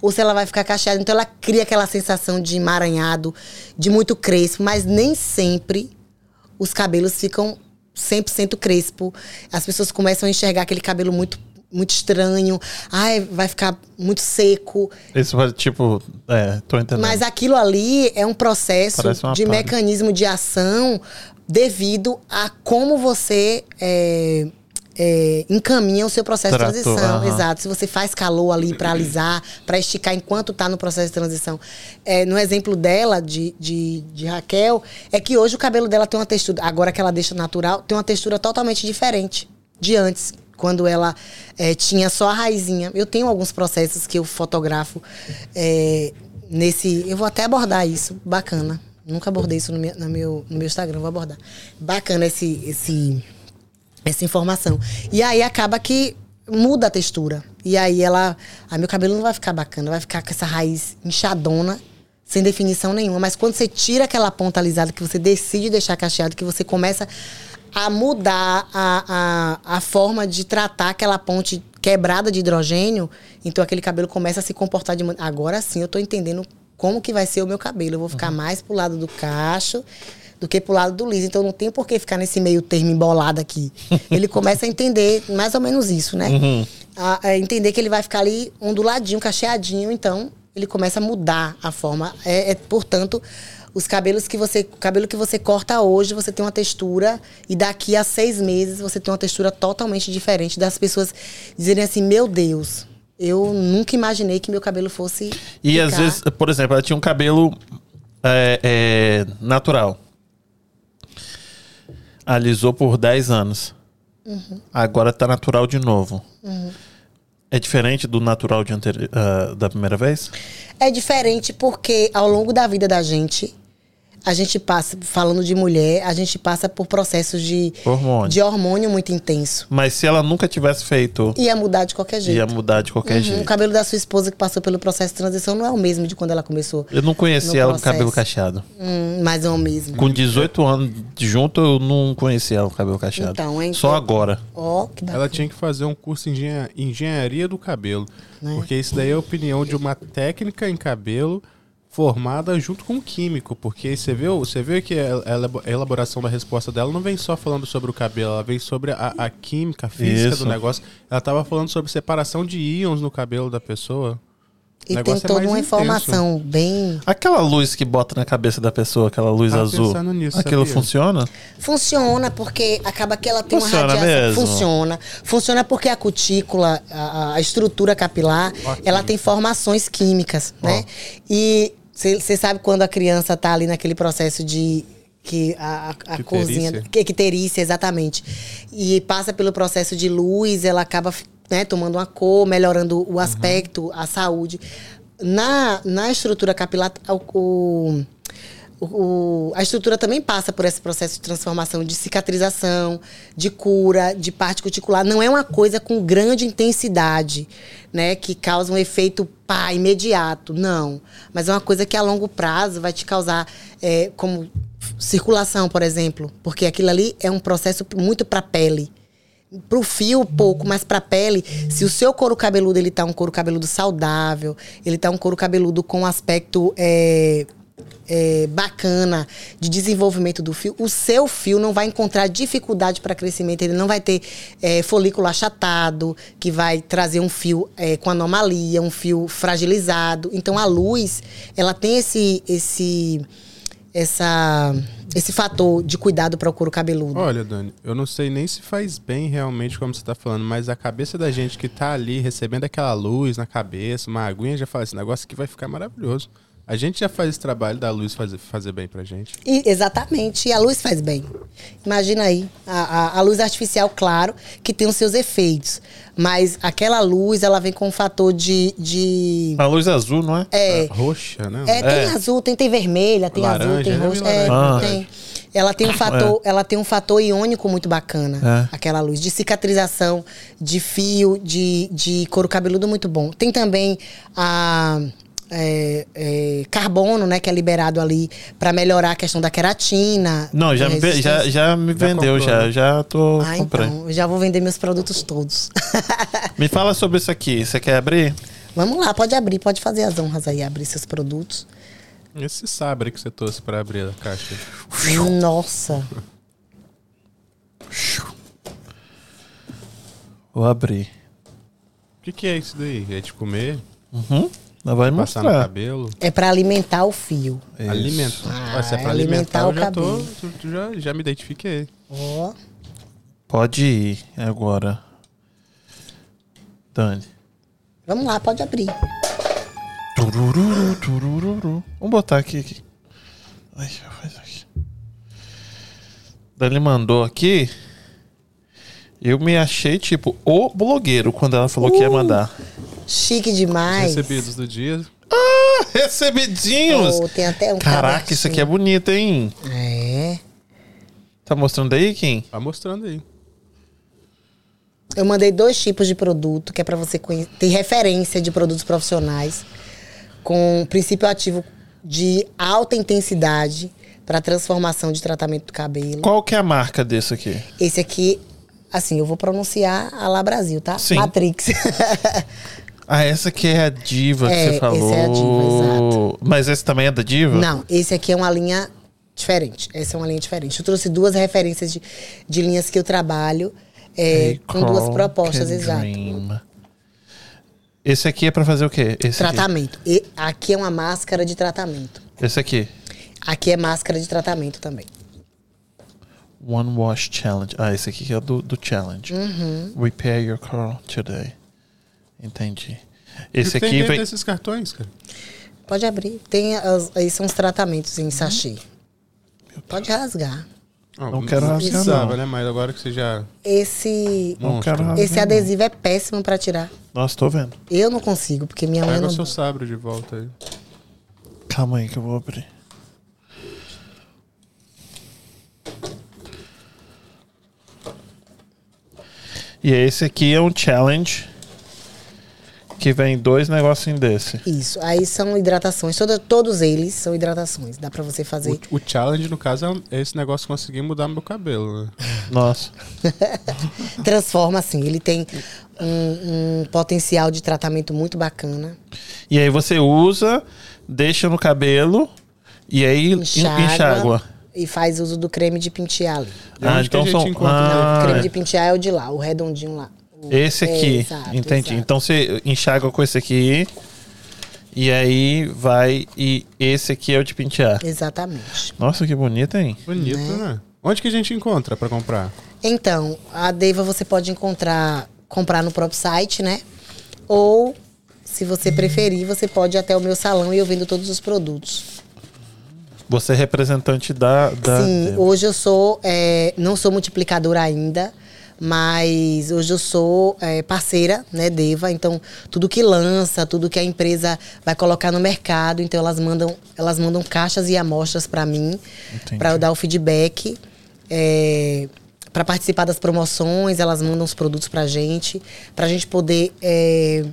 ou se ela vai ficar cacheada. Então ela cria aquela sensação de emaranhado, de muito crespo, mas nem sempre os cabelos ficam 100% crespo. As pessoas começam a enxergar aquele cabelo muito muito estranho. Ai, vai ficar muito seco. Isso vai, tipo, é, tô entendendo. Mas aquilo ali é um processo de mecanismo de ação devido a como você é, é, encaminha o seu processo Tratou, de transição. aham. Exato. Se você faz calor ali para alisar, para esticar enquanto tá no processo de transição. É, no exemplo dela, de, de, de Raquel, é que hoje o cabelo dela tem uma textura, agora que ela deixa natural, tem uma textura totalmente diferente de antes. Quando ela é, tinha só a raizinha. Eu tenho alguns processos que eu fotografo é, nesse. Eu vou até abordar isso. Bacana. Nunca abordei isso no meu, no meu, no meu Instagram, vou abordar. Bacana esse, esse, essa informação. E aí acaba que muda a textura. E aí ela. Ah, meu cabelo não vai ficar bacana, vai ficar com essa raiz inchadona, sem definição nenhuma. Mas quando você tira aquela ponta alisada, que você decide deixar cacheado, que você começa a mudar a, a, a forma de tratar aquela ponte quebrada de hidrogênio, então aquele cabelo começa a se comportar de maneira. Agora sim eu tô entendendo como que vai ser o meu cabelo. Eu vou ficar mais pro lado do cacho do que pro lado do liso. Então não tem por que ficar nesse meio termo embolado aqui. Ele começa a entender mais ou menos isso, né? A, a entender que ele vai ficar ali onduladinho, cacheadinho, então ele começa a mudar a forma. É, é, portanto, os cabelos que você. O cabelo que você corta hoje, você tem uma textura, e daqui a seis meses você tem uma textura totalmente diferente das pessoas dizerem assim, meu Deus. Eu nunca imaginei que meu cabelo fosse. E às ficar- vezes, por exemplo, ela tinha um cabelo é, é, natural. Alisou por 10 anos. Uhum. Agora tá natural de novo. É diferente do natural de anteri- ah, da primeira vez? É diferente porque ao longo da vida da gente, a gente passa, falando de mulher, a gente passa por processos de Hormônio. de hormônio muito intenso. Mas se ela nunca tivesse feito, Ia mudar de qualquer jeito. ia mudar de qualquer Uhum, O jeito. cabelo da sua esposa que passou pelo processo de transição não é o mesmo de quando ela começou. Eu não conheci ela com processo. cabelo cacheado. Hum, mas é o mesmo. Com 18 anos junto, eu não conhecia ela com cabelo cacheado. Então, hein? Só agora. Ó, que bacana. Ela tinha que fazer um curso em engenha- engenharia do cabelo. Né? Porque isso daí é a opinião de uma técnica em cabelo formada junto com um químico. Porque você viu, você viu que a a elabo- a elaboração da resposta dela não vem só falando sobre o cabelo, ela vem sobre a, a química, a física Isso. do negócio. Ela tava falando sobre separação de íons no cabelo da pessoa. E tem é toda mais uma intenso. informação bem. Aquela luz que bota na cabeça da pessoa, aquela luz Tava azul. pensando nisso, aquilo sabia? funciona? Funciona porque acaba que ela tem Funciona uma radiação. mesmo? Funciona. Funciona porque a cutícula, a, a estrutura capilar, ela tem formações químicas, né? E você sabe quando a criança tá ali naquele processo de que a, a, a Icterícia? corzinha, que icterícia, exatamente. E passa pelo processo de luz, ela acaba né, tomando uma cor, melhorando o aspecto, a saúde. Na, na estrutura capilar, o, o- a estrutura também passa por esse processo de transformação, de cicatrização, de cura, de parte cuticular. Não é uma coisa com grande intensidade, né? Que causa um efeito pá, imediato. Não. Mas é uma coisa que a longo prazo vai te causar, é, como circulação, por exemplo. Porque aquilo ali é um processo muito para pele. Pro fio, pouco, mas pra pele, se o seu couro cabeludo ele tá um couro cabeludo saudável, ele tá um couro cabeludo com aspecto é, é, bacana de desenvolvimento do fio, o seu fio não vai encontrar dificuldade para crescimento, ele não vai ter é, folículo achatado, que vai trazer um fio é, com anomalia, um fio fragilizado. Então a luz, ela tem esse, esse essa esse fator de cuidado para o couro cabeludo. Olha, Dani, eu não sei nem se faz bem realmente como você tá falando, mas a cabeça da gente que tá ali recebendo aquela luz na cabeça, uma aguinha, já fala, esse negócio aqui vai ficar maravilhoso. A gente já faz esse trabalho da luz fazer, fazer bem pra gente. E- exatamente, e a luz faz bem. Imagina aí, a, a- a luz artificial, claro, que tem os seus efeitos. Mas aquela luz, ela vem com um fator de. de A luz azul, não é? é, Roxa, né? é, tem É. azul, tem, tem vermelha, tem azul, Laranja, tem né? roxo. Vi É, laranja. tem. Ela tem um fator, ela tem um fator iônico muito bacana, É. aquela luz de cicatrização, de fio, de, de couro cabeludo muito bom. Tem também a é, é, carbono, né, que é liberado ali pra melhorar a questão da queratina. Não, já, me, já, já me vendeu, comprou, já, né? já tô Ah, comprando. então, eu já vou vender meus produtos todos. Me fala sobre isso aqui. Você quer abrir? Vamos lá, pode abrir, pode fazer as honras aí, abrir seus produtos. Esse sabre que você trouxe pra abrir a caixa. Nossa, Vou abrir. O que, que é isso daí? É de comer? Uhum. Ela vai Passar no mostrar. cabelo? é pra alimentar o fio. Isso. Alimentar. Ah, se é pra é alimentar, alimentar eu o já, tô, cabelo. já, já me identifiquei. Ó, Pode ir agora. Dani. vamos lá, pode abrir. Turururu, turururu. Vamos botar aqui. aqui. Ai, deixa eu fazer aqui. Dani mandou aqui. Eu me achei, tipo, o blogueiro quando ela falou que ia mandar. Chique demais. Recebidos do dia. Ah, recebidinhos! Oh, tem até um Caraca, isso aqui é bonito, hein? É. Tá mostrando aí, Kim? Tá mostrando aí. Eu mandei dois tipos de produto, que é pra você conhe- ter referência de produtos profissionais com princípio ativo de alta intensidade para transformação de tratamento do cabelo. Qual que é a marca desse aqui? Esse aqui, assim, eu vou pronunciar a lá Brasil, tá? Sim. Matrix. Ah, essa aqui é a Diva que É, você esse falou. é a Diva, exato. Mas esse também é da Diva? Não, esse aqui é uma linha diferente. Essa é uma linha diferente. Eu trouxe duas referências de, de linhas que eu trabalho é, com duas propostas, exato. Esse aqui é pra fazer o quê? Esse aqui. Tratamento. E aqui é uma máscara de tratamento. Esse aqui. Aqui é máscara de tratamento também. One Wash Challenge. Ah, esse aqui é do, do challenge. Uhum. Repair your curl today. Entendi. Esse tem aqui dentro vem. desses cartões, cara? Pode abrir. Tem as, aí são os tratamentos em sachê. Pode rasgar. Não quero rasgar, precisava, não. né? Mas agora que você já... Esse Não quero rasgar, esse não. adesivo é péssimo pra tirar. Nossa, tô vendo. Eu não consigo, porque minha mãe Pega não o seu sabre de volta aí. Calma aí que eu vou abrir. E esse aqui é um challenge que vem dois negocinhos desse. Isso. Aí são hidratações. Todo, todos eles são hidratações. Dá pra você fazer. O, o challenge, no caso, é esse negócio conseguir mudar meu cabelo, né? Nossa. Transforma assim. Ele tem um, um potencial de tratamento muito bacana. E aí você usa, deixa no cabelo e aí enxágua. enxágua. E faz uso do creme de pentear ali. E onde que a gente encontra ah, o creme de pentear é o de lá, o redondinho lá. Esse é, aqui, exato, entendi. exato. Então você enxágua com esse aqui e aí vai e esse aqui é o de pentear. Exatamente. Nossa, que bonito, hein? Bonito, né? Onde que a gente encontra pra comprar? Então, a Deva você pode encontrar, comprar no próprio site, né? Ou, se você preferir, você pode ir até o meu salão e eu vendo todos os produtos. Você é representante da. da Sim, hoje eu sou, é, não sou multiplicadora ainda, mas hoje eu sou é, parceira, né, Deva. Então, tudo que lança, tudo que a empresa vai colocar no mercado, então elas mandam, elas mandam caixas e amostras para mim, para eu dar o feedback. É, para participar das promoções, elas mandam os produtos pra gente, pra gente poder é,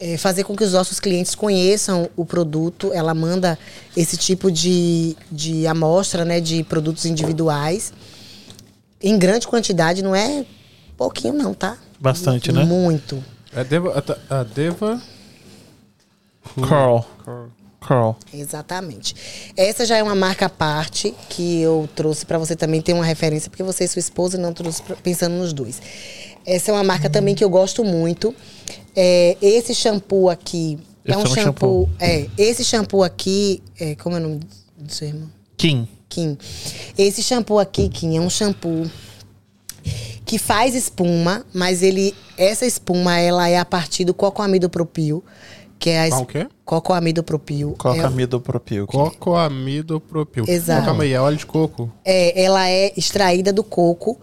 é, fazer com que os nossos clientes conheçam o produto. Ela manda esse tipo de, de amostra, né, de produtos individuais. Em grande quantidade, não é pouquinho não, tá? Bastante, né? Muito. A Deva... A, Deva... Carl. Carl. Exatamente. Essa já é uma marca à parte que eu trouxe pra você também ter uma referência, porque você e sua esposa não trouxe pensando nos dois. Essa é uma marca também que eu gosto muito. É, esse shampoo aqui Esse é um é um shampoo. shampoo. É, esse shampoo aqui. É, como é o nome do seu irmão? Kim. Kim, esse shampoo aqui, Kim, é um shampoo que faz espuma, mas ele essa espuma ela é a partir do cocoamidopropil, que é a es- Qual o quê? cocoamidopropil. Qual é, amido propil? Cocoamidopropil. Exato. Não, calma aí, é óleo de coco. é, ela é extraída do coco.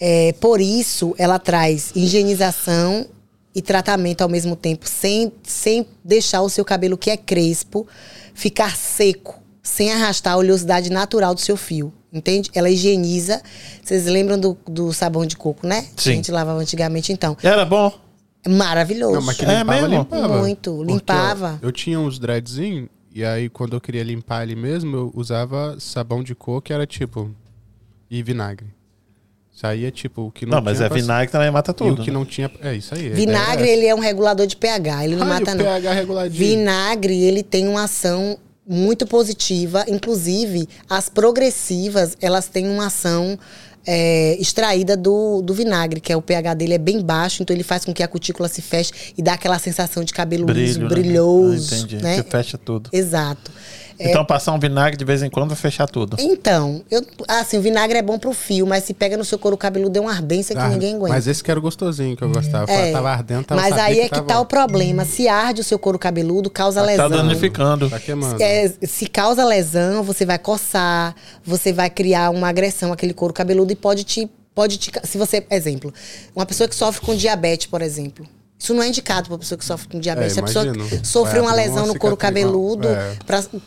É, por isso, ela traz higienização e tratamento ao mesmo tempo, sem, sem deixar o seu cabelo que é crespo ficar seco, sem arrastar a oleosidade natural do seu fio. Entende? Ela higieniza. Vocês lembram do, do sabão de coco, né? Que Sim. a gente lavava antigamente, então. Era bom? Maravilhoso. Não, mas que É limpava, mesmo? limpava. Muito, Porque, limpava. Eu, tinha uns dreadzinhos, e aí quando eu queria limpar ele mesmo, eu usava sabão de coco, que era tipo. E vinagre. Saía tipo o que não, Não, mas é vinagre também mata E tudo. o que né? não tinha. É isso aí. a Vinagre, é ele é um regulador de pH, ele não. Ai, mata o não. pH reguladinho. Vinagre, ele tem uma ação muito positiva. Inclusive, as progressivas, elas têm uma ação é, extraída do, do vinagre, que é o pH dele é bem baixo, então ele faz com que a cutícula se feche e dá aquela sensação de cabelo liso, Brilho, né? brilhoso. Ah, entendi. né? Que fecha tudo. Exato. Então passar um vinagre de vez em quando vai fechar tudo. Então, eu, assim, o vinagre é bom pro fio, mas se pega no seu couro cabeludo, é uma ardência que Ah, ninguém aguenta. Mas esse que era o gostosinho que eu gostava. É, tava ardendo, tava mas aí é que tava- tá o problema. Se arde o seu couro cabeludo, causa Tá lesão. danificando. Tá queimando. É, se causa lesão, você vai coçar, você vai criar uma agressão àquele couro cabeludo e pode te. Pode te se você, exemplo, uma pessoa que sofre com diabetes, por exemplo. Isso não é indicado para pessoa que sofre com diabetes. É, Se a pessoa sofreu uma lesão no couro cicatriz, cabeludo é.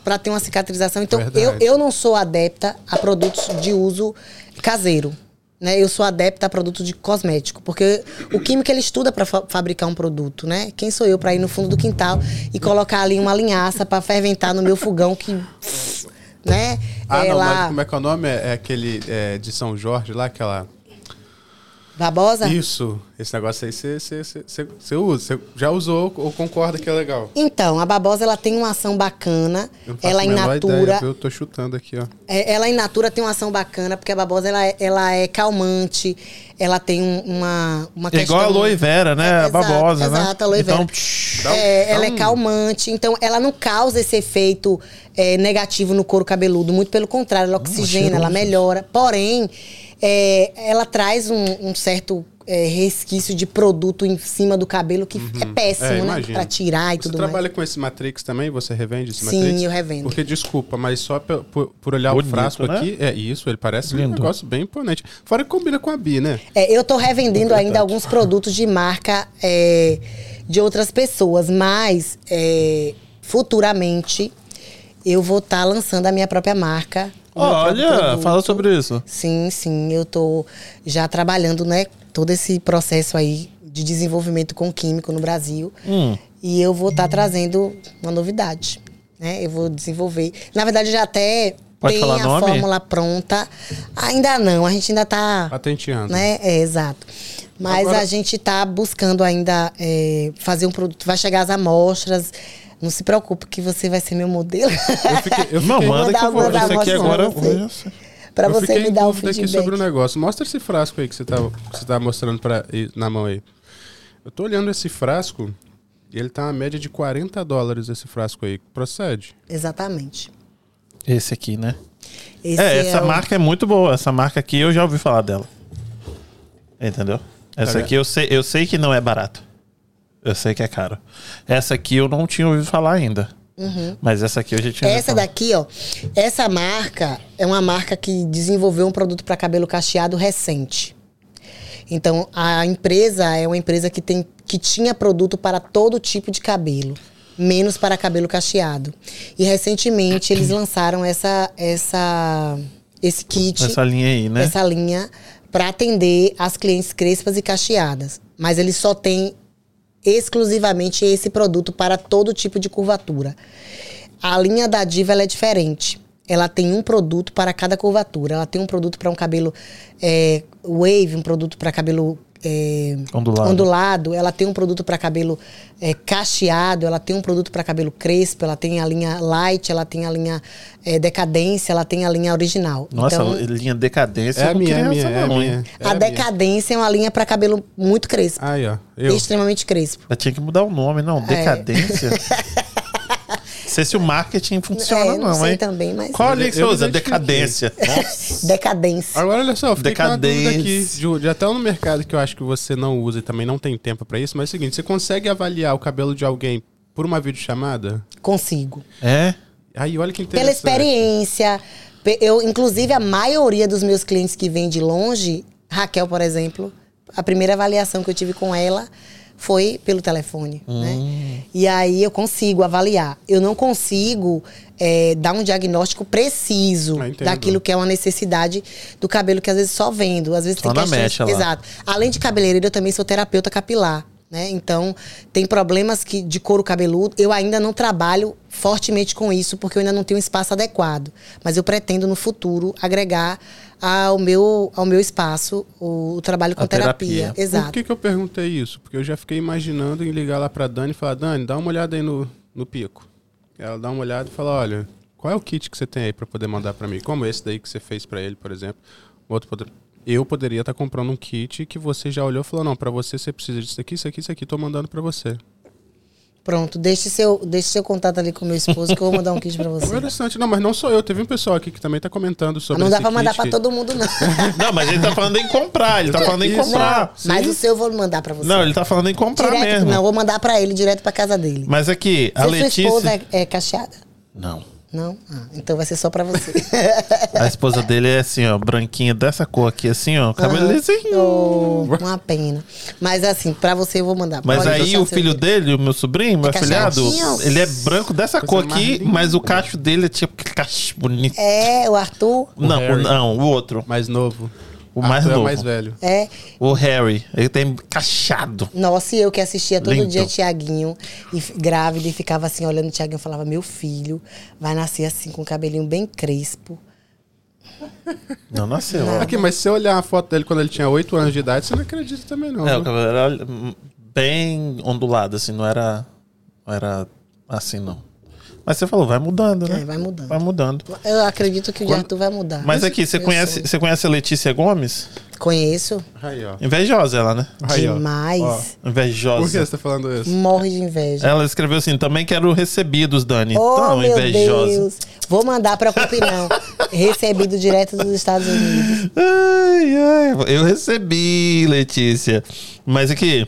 para ter uma cicatrização. Então, eu, Verdade. eu não sou adepta a produtos de uso caseiro. Né? Eu sou adepta a produtos de cosmético, porque o químico ele estuda para fabricar um produto, né? Quem sou eu para ir no fundo do quintal e colocar ali uma linhaça para ferventar no meu fogão que, né? Ah, não, Ela mas como é que é o nome? É, é aquele é, de São Jorge lá, aquela. Babosa. Isso, esse negócio aí você- usa. Você já usou ou concorda que é legal? Então, a babosa ela tem uma ação bacana. Eu Ela a in natura, ideia, eu tô chutando aqui, ó. É, ela in natura tem uma ação bacana, porque a babosa ela é, ela é calmante, ela tem um- uma, uma É igual a aloe vera, né? A Exato, babosa, né? exato, aloe Então, vera. psh, um- É, ela é calmante, então ela não causa esse efeito é, negativo no couro cabeludo, muito pelo contrário, ela oxigena, ela cheiroso. melhora. Porém, é, ela traz um, um certo é, resquício de produto em cima do cabelo que é péssimo, É, né? Pra tirar e Você tudo trabalha mais. com esse Matrix também? Você revende esse Sim, Matrix? eu revendo. Porque, desculpa, mas só por, por olhar Bonito, o frasco né? aqui, é isso, ele parece um Lindo. negócio bem imponente. Fora que combina com a Bi, né? É, eu tô revendendo ainda alguns produtos de marca é, de outras pessoas, mas é, futuramente eu vou estar lançando a minha própria marca. Olha, fala sobre isso. Sim, sim, eu tô já trabalhando, né, todo esse processo aí de desenvolvimento com químico no Brasil. Hum. E eu vou estar trazendo uma novidade, né? Eu vou desenvolver. Na verdade, já até Pode tem a nome? fórmula pronta. Ainda não, a gente ainda tá Patenteando. né? É, exato. Mas Agora- a gente está buscando ainda é, fazer um produto. Vai chegar as amostras. Não se preocupe que você vai ser meu modelo. Eu fiquei, eu Não, manda que eu vou. mandar Isso aqui agora. pra você. Eu você me dar o dúvida aqui feedback. sobre o negócio. Mostra esse frasco aí que você tá, que você tá mostrando pra, na mão aí. Eu tô olhando esse frasco e ele tá uma média de 40 dólares esse frasco aí. Procede? Exatamente. Esse aqui, né? Esse é, essa o- marca é muito boa. Essa marca aqui eu já ouvi falar dela. Entendeu? Essa aqui eu sei, eu sei que não é barato. Eu sei que é caro. Essa aqui eu não tinha ouvido falar ainda. Mas essa aqui eu já tinha Essa daqui, ó. Essa marca é uma marca que desenvolveu um produto para cabelo cacheado recente. Então, a empresa é uma empresa que, tem, que tinha produto para todo tipo de cabelo, menos para cabelo cacheado. E recentemente eles lançaram essa, essa, esse kit, Essa linha aí, né? essa linha, para atender as clientes crespas e cacheadas. Mas eles só têm exclusivamente esse produto para todo tipo de curvatura. A linha da Diva é diferente. Ela tem um produto para cada curvatura. Ela tem um produto para um cabelo é, wave, um produto para cabelo é, Ondulado. ondulado. Ela tem um produto para cabelo é, cacheado. Ela tem um produto para cabelo crespo. Ela tem a linha light. Ela tem a linha é, decadência. Ela tem a linha original. Nossa, então, linha decadência. É a minha, é a minha, é não, minha. É a minha. decadência é uma linha para cabelo muito crespo. Aí, ó. Eu. Extremamente crespo. Eu tinha que mudar o nome, É. não. Decadência. sei se o marketing funciona, É, não não, sei hein? também, mas- Qual ali que você usa? Decadência. Decadência. Agora, olha só, com dúvida aqui, Decadência. de, de até no mercado que eu acho que você não usa e também não tem tempo pra isso, mas é o seguinte, você consegue avaliar o cabelo de alguém por uma videochamada? Consigo. É? Aí, olha que Pela experiência. pe- Eu, inclusive, a maioria dos meus clientes que vêm de longe, Raquel, por exemplo, a primeira avaliação que eu tive com ela foi pelo telefone, né? E aí eu consigo avaliar. Eu não consigo é, dar um diagnóstico preciso Ah, daquilo que é uma necessidade do cabelo que às vezes só vendo, às vezes Só tem questões... mecha lá. Exato. Além de cabeleireiro, eu também sou terapeuta capilar. Né? Então, tem problemas que, de couro cabeludo. Eu ainda não trabalho fortemente com isso, porque eu ainda não tenho um espaço adequado. Mas eu pretendo, no futuro, agregar ao meu, ao meu espaço o, o trabalho com A terapia. terapia. Por Exato. que, que eu perguntei isso? Porque eu já fiquei imaginando em ligar lá pra Dani e falar, Dani, dá uma olhada aí no, no pico. Ela dá uma olhada e fala, olha, qual é o kit que você tem aí pra poder mandar pra mim? Como esse daí que você fez pra ele, por exemplo. Outro poder... Eu poderia estar comprando um kit que você já olhou e falou, não, pra você você precisa disso aqui, isso aqui, isso aqui, tô mandando pra você. Pronto, deixe seu, deixe seu contato ali com meu esposo que eu vou mandar um kit pra você. Interessante. Não, mas não sou eu. Teve um pessoal aqui que também tá comentando sobre não dá esse pra mandar kit pra todo mundo, não. Não, mas ele tá falando em comprar. Ele tá falando em comprar. Mas o seu eu vou mandar pra você. Não, ele tá falando em comprar direto, mesmo. Não, eu vou mandar pra ele direto pra casa dele. Mas aqui, a Se sua Letícia. esposa é, é cacheada? Não. Não? Ah, então vai ser só pra você. A esposa dele é assim, ó, branquinha dessa cor aqui, assim, ó, cabelo lisinho. Oh, uma pena. Mas assim, pra você eu vou mandar. Mas Pode aí deixar o seu filho dele. dele, o meu sobrinho, meu É afilhado, ele é branco dessa Coisa cor mais aqui, linda. mas o cacho dele é tipo que cacho bonito. É, o Arthur. não, o, Harry. não, o outro. Mais novo. O mais Arthur novo. é mais velho. É. O Harry. Ele tem cachado. Nossa, e eu que assistia todo Lindo. dia Tiaguinho, e grávida, e ficava assim, olhando o Tiaguinho, e falava, meu filho vai nascer assim, com o cabelinho bem crespo. Não nasceu. Aqui, mas se você olhar a foto dele quando ele tinha 8 anos de idade, você não acredita também, não. É, viu? o cabelo era hum, bem ondulado, assim, não era, não era assim, não. Mas você falou, vai mudando, né? É, vai mudando. Vai mudando. Eu acredito que o de Arthur vai mudar. Mas aqui, você Eu conhece, sou. você conhece a Letícia Gomes? Conheço Aí, ó. Invejosa ela, né? Aí, demais. Ó. Invejosa. Por que você tá falando isso? Morre de inveja. Ela escreveu assim, também quero recebidos, Dani. Oh, Tão meu invejosa. Deus. Vou mandar pra não. Recebido direto dos Estados Unidos. Ai, ai, eu recebi, Letícia. Mas aqui,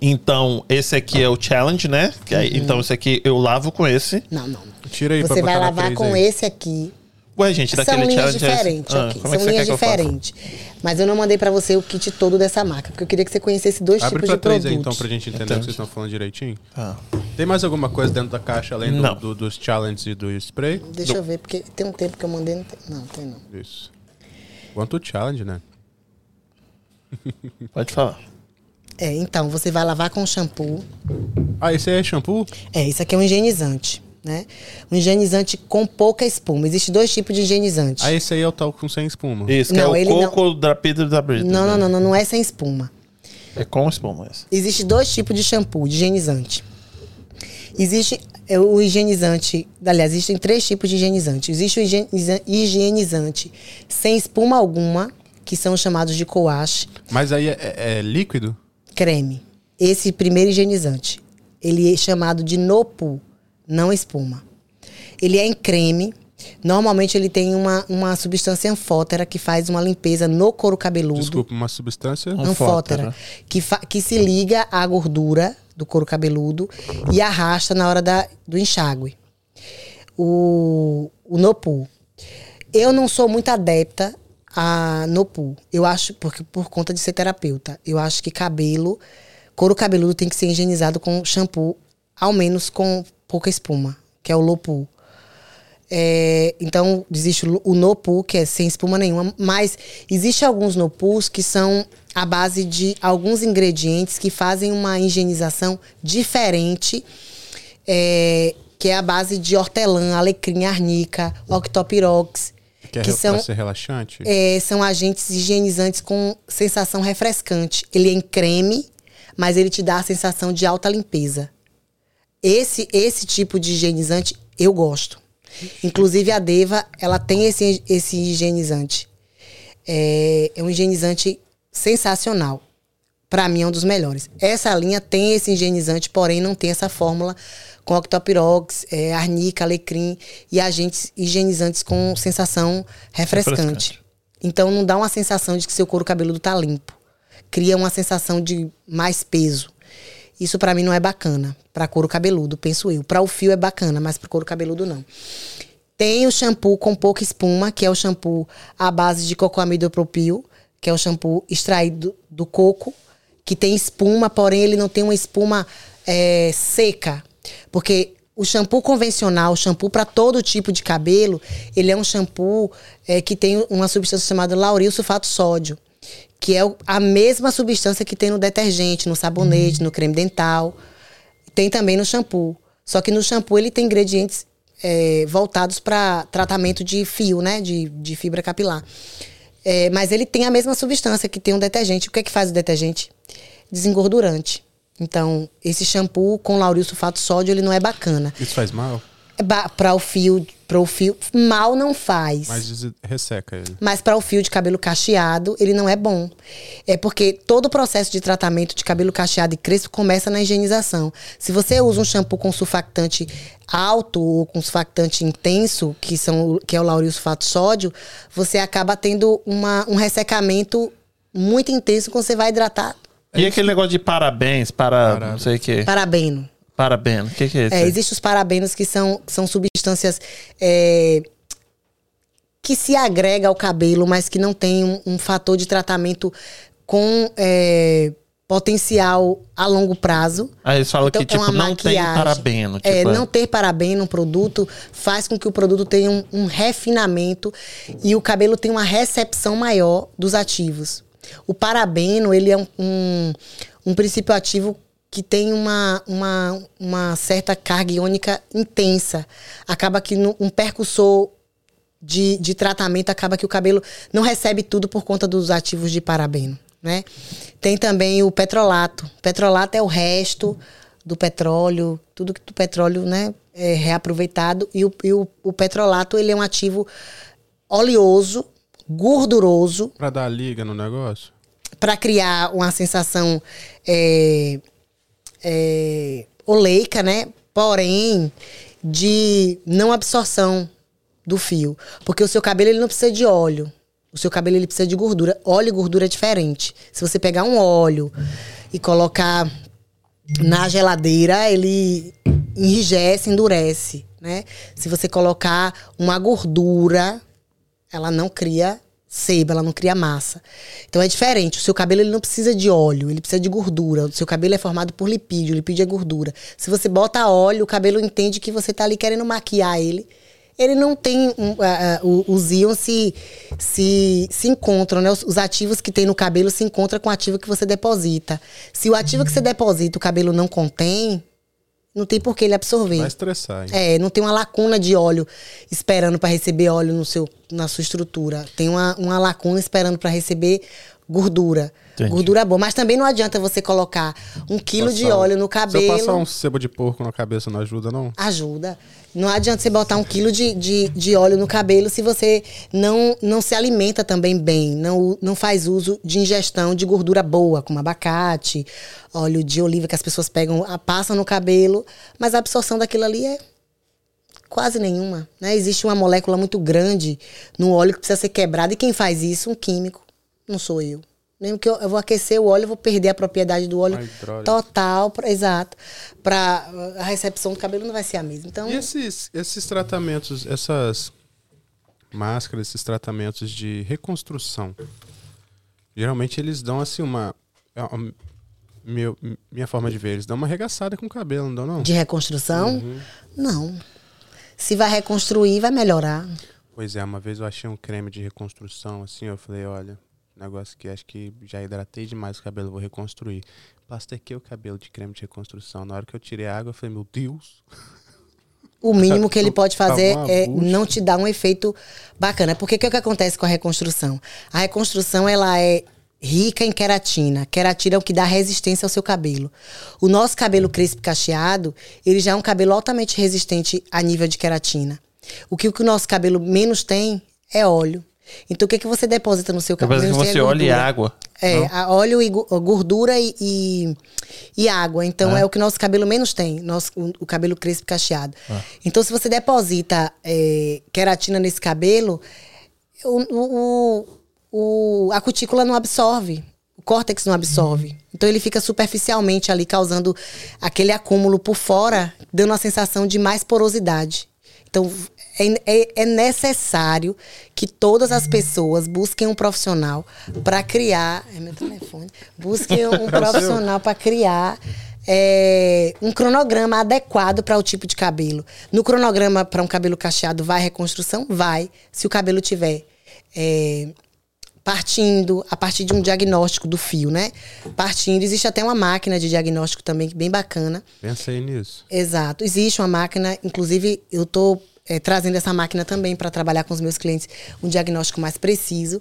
então, esse aqui é o challenge, né? Que aí- Então, esse aqui eu lavo com esse. Não, não. não. Tira aí pra Você vai lavar com aí. esse aqui. Ué, gente, São daquele linhas challenge é esse? diferentes, Ah, ok. como é que São quer linhas eu diferentes. Mas eu não mandei pra você o kit todo dessa marca, porque eu queria que você conhecesse dois Abre tipos pra de três produtos. aí, então, pra gente entender o que Entendi. vocês estão falando direitinho. Tá. Tem mais alguma coisa dentro da caixa, além do, do- dos challenges e do spray? Deixa eu ver, porque tem um tempo que eu mandei, não tem não. Tem não. Isso. Quanto challenge, né? Pode falar. É, então, você vai lavar com shampoo. Ah, esse aí é shampoo? É, isso aqui é um higienizante, né? Um higienizante com pouca espuma. Existem dois tipos de higienizante. Ah, esse aí é o tal com sem espuma. Isso, que Não, é o não- coco da Pedro da Brita. Não, não, não, não, não é sem espuma. É com espuma esse. Existem dois tipos de shampoo, de higienizante. Existe é, o higienizante, aliás, existem três tipos de higienizante. Existe o higieniza- higienizante sem espuma alguma, que são chamados de coache, Mas aí é, é- é líquido? Creme. Esse primeiro higienizante, ele é chamado de Nopu, não espuma. Ele é em creme. Normalmente ele tem uma, uma substância anfótera que faz uma limpeza no couro cabeludo. Desculpa, uma substância. Anfótera. anfótera, que, que se liga à gordura do couro cabeludo e arrasta na hora da, do enxágue. O, o Nopu. Eu não sou muito adepta a Nopu. Eu acho, porque por conta de ser terapeuta, eu acho que cabelo, couro cabeludo tem que ser higienizado com shampoo, ao menos com pouca espuma, que é o Lopu. É, então, existe o Nopu, que é sem espuma nenhuma, mas existe alguns Nopus que são à base de alguns ingredientes que fazem uma higienização diferente, é, que é a base de hortelã, alecrim, arnica, octopirox, Que, é que são, ser relaxante? é, são agentes higienizantes com sensação refrescante. Ele é em creme, mas ele te dá a sensação de alta limpeza. Esse, esse tipo de higienizante eu gosto. Inclusive a Deva, ela tem esse, esse higienizante. É, é um higienizante sensacional. Pra mim é um dos melhores. Essa linha tem esse higienizante, porém não tem essa fórmula com octopirox, é, arnica, alecrim e agentes higienizantes com sensação refrescante. Refrescante. Então não dá uma sensação de que seu couro cabeludo tá limpo. Cria uma sensação de mais peso. Isso pra mim não é bacana. Pra couro cabeludo, penso eu. Pra o fio é bacana, mas pro couro cabeludo não. Tem o shampoo com pouca espuma, que é o shampoo à base de cocoamidopropil, que é o shampoo extraído do coco, que tem espuma, porém ele não tem uma espuma é, seca. Porque o shampoo convencional, o shampoo para todo tipo de cabelo, ele é um shampoo é, que tem uma substância chamada lauril sulfato sódio, que é a mesma substância que tem no detergente, no sabonete, no creme dental. Tem também no shampoo. Só que no shampoo ele tem ingredientes é, voltados para tratamento de fio, né? De, de fibra capilar. É, mas ele tem a mesma substância que tem um detergente. O que é que faz o detergente? Desengordurante. Então, esse shampoo com lauril sulfato sódio, ele não é bacana. Isso faz mal? Para o fio, para o fio, mal não faz. Mas resseca ele. Mas para o fio de cabelo cacheado, ele não é bom. É porque todo o processo de tratamento de cabelo cacheado e crespo começa na higienização. Se você usa um shampoo com sulfactante alto ou com sulfactante intenso, que, são, que é o lauril sulfato sódio, você acaba tendo uma, um ressecamento muito intenso quando você vai hidratar E aquele negócio de parabéns para não sei o que. parabeno. Parabéns. O que, que é isso? É, aí? Existem os parabenos que são, são substâncias é, que se agrega ao cabelo, mas que não tem um, um fator de tratamento com é, potencial a longo prazo. Aí eles falam Então, que, tipo, é uma não tem maquiagem. parabeno. É, tipo, não ter parabeno no produto faz com que o produto tenha um, um refinamento e o cabelo tenha uma recepção maior dos ativos. O parabeno, ele é um, um, um princípio ativo que tem uma, uma, uma certa carga iônica intensa. Acaba que no- um percussor de, de tratamento acaba que o cabelo não recebe tudo por conta dos ativos de parabeno, né? Tem também o petrolato. Petrolato é o resto do petróleo, tudo que do petróleo, né, é reaproveitado e o, e o, o petrolato ele é um ativo oleoso, gorduroso Pra dar liga no negócio? para criar uma sensação é, é, oleica, né? Porém, de não absorção do fio. Porque o seu cabelo ele não precisa de óleo. O seu cabelo ele precisa de gordura. Óleo e gordura é diferente. Se você pegar um óleo e colocar na geladeira, ele enrijece, endurece, né? Se você colocar uma gordura, ela não cria seiva, ela não cria massa. Então é diferente. O seu cabelo ele não precisa de óleo, ele precisa de gordura. O seu cabelo é formado por lipídio, lipídio é gordura. Se você bota óleo, o cabelo entende que você tá ali querendo maquiar ele. Ele não tem. um, ah, o- os íons se, se, se encontram, né? Os, os ativos que tem no cabelo se encontram com o ativo que você deposita. Se o ativo que você deposita o cabelo não contém, não tem por que ele absorver. Vai estressar, hein? É, não tem uma lacuna de óleo esperando para receber óleo no seu, na sua estrutura. Tem uma, uma lacuna esperando para receber gordura. Entendi. Gordura boa. Mas também não adianta você colocar um quilo de Passar um- óleo no Se eu cabelo. passar um sebo de porco na cabeça, não ajuda, não? Ajuda. Não adianta você botar um quilo de, de, de óleo no cabelo se você não, não se alimenta também bem, não, não faz uso de ingestão de gordura boa, como abacate, óleo de oliva que as pessoas pegam, passam no cabelo, mas a absorção daquilo ali é quase nenhuma. Né? Existe uma molécula muito grande no óleo que precisa ser quebrada, e quem faz isso? Um químico. Não sou eu. Mesmo que eu, eu vou aquecer o óleo, eu vou perder a propriedade do óleo A hidrólise. total, pra- exato. Para a recepção do cabelo não vai ser a mesma. Então, E esses, esses tratamentos, essas máscaras, esses tratamentos de reconstrução, geralmente eles dão assim uma. é meu, minha forma de ver, eles dão uma arregaçada com o cabelo, não dão, não? de reconstrução, não. Se vai reconstruir, vai melhorar. Pois é, uma vez eu achei um creme de reconstrução, assim, eu falei, olha, negócio que acho que já hidratei demais o cabelo, vou reconstruir. Plastiquei o cabelo de creme de reconstrução. Na hora que eu tirei a água, eu falei, meu Deus. O mínimo que ele pode fazer Tá é não te dar um efeito bacana. Porque o que, que acontece com a reconstrução? A reconstrução ela é rica em queratina. Queratina é o que dá resistência ao seu cabelo. O nosso cabelo crespo cacheado, ele já é um cabelo altamente resistente a nível de queratina. Que o que o nosso cabelo menos tem é óleo. Então, o que, que você deposita no seu cabelo? tem você a olha e gordura. água. É, a óleo e gordura e, e, e água. Então É. é. o que nosso cabelo menos tem, nosso, o, o cabelo crespo e cacheado. Ah. Então, se você deposita é, queratina nesse cabelo, o, o, o- a cutícula não absorve. O córtex não absorve. Então ele fica superficialmente ali, causando aquele acúmulo por fora, dando uma sensação de mais porosidade. Então é, é- é necessário que todas as pessoas busquem um profissional para criar. É meu telefone. Busquem um profissional para criar é, um cronograma adequado para o tipo de cabelo. No cronograma para um cabelo cacheado, vai reconstrução? Vai. Se o cabelo tiver. é, partindo a partir de um diagnóstico do fio, né? Partindo, existe até uma máquina de diagnóstico também bem bacana. Pensei nisso. Exato. Existe uma máquina, inclusive eu estou trazendo essa máquina também para trabalhar com os meus clientes um diagnóstico mais preciso.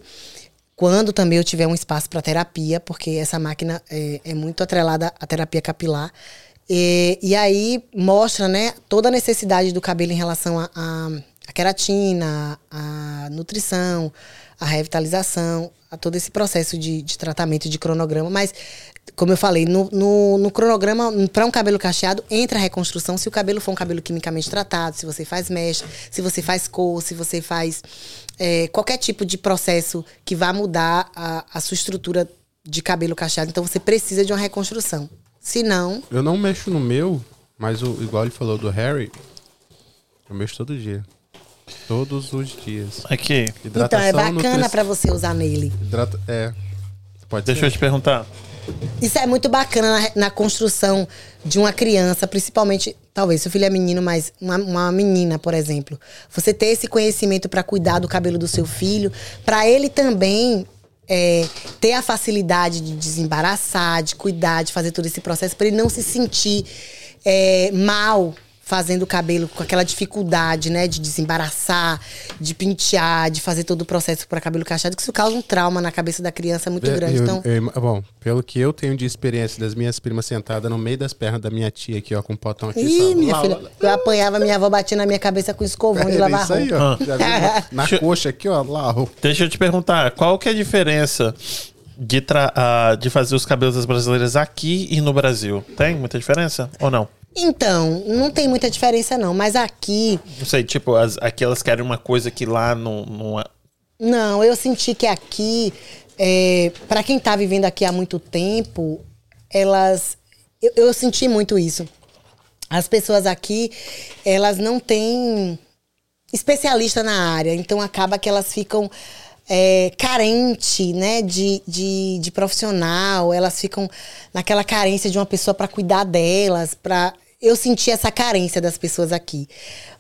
Quando também eu tiver um espaço para terapia, porque essa máquina é, é muito atrelada à terapia capilar. E, e aí mostra né, toda a necessidade do cabelo em relação à queratina, à nutrição, à revitalização, a todo esse processo de, de tratamento de cronograma. Mas, como eu falei, no, no, no cronograma, para um cabelo cacheado, entra a reconstrução se o cabelo for um cabelo quimicamente tratado, se você faz mecha, se você faz cor, se você faz é, qualquer tipo de processo que vá mudar a, a sua estrutura de cabelo cacheado. Então, você precisa de uma reconstrução. Se não, Eu não mexo no meu, mas o, igual ele falou do Harry, eu mexo todo dia. Todos os dias. Aqui, então é bacana nutrição- para você usar nele. hidrata- É. Pode deixa ser. eu te perguntar. Isso é muito bacana na, na construção de uma criança, principalmente, talvez, seu filho é menino, mas uma, uma menina, por exemplo. Você ter esse conhecimento para cuidar do cabelo do seu filho, para ele também é, ter a facilidade de desembaraçar, de cuidar, de fazer todo esse processo, para ele não se sentir é, mal fazendo o cabelo com aquela dificuldade, né, de desembaraçar, de pentear, de fazer todo o processo para cabelo cacheado, que isso causa um trauma na cabeça da criança muito É, grande. eu- Então, eu- bom, pelo que eu tenho de experiência das minhas primas sentadas no meio das pernas da minha tia aqui, ó, com um potão aqui. Ih, sabe? minha Lá, filha, lá, eu apanhava, minha avó batia na minha cabeça com escovão de Era lavar isso aí, ó. Viu? Na, na coxa aqui, ó, lá, ó. Deixa eu te perguntar, qual que é a diferença de, tra- ah, de fazer os cabelos das brasileiras aqui e no Brasil? Tem muita diferença ou não? Então, não tem muita diferença não, mas aqui, Não sei, tipo, as, aqui elas querem uma coisa que lá não, não é. não, eu senti que aqui, é, para quem tá vivendo aqui há muito tempo, elas, eu, eu senti muito isso. As pessoas aqui, elas não têm especialista na área, então acaba que elas ficam é, carente, né, de, de, de profissional, elas ficam naquela carência de uma pessoa para cuidar delas, para eu senti essa carência das pessoas aqui,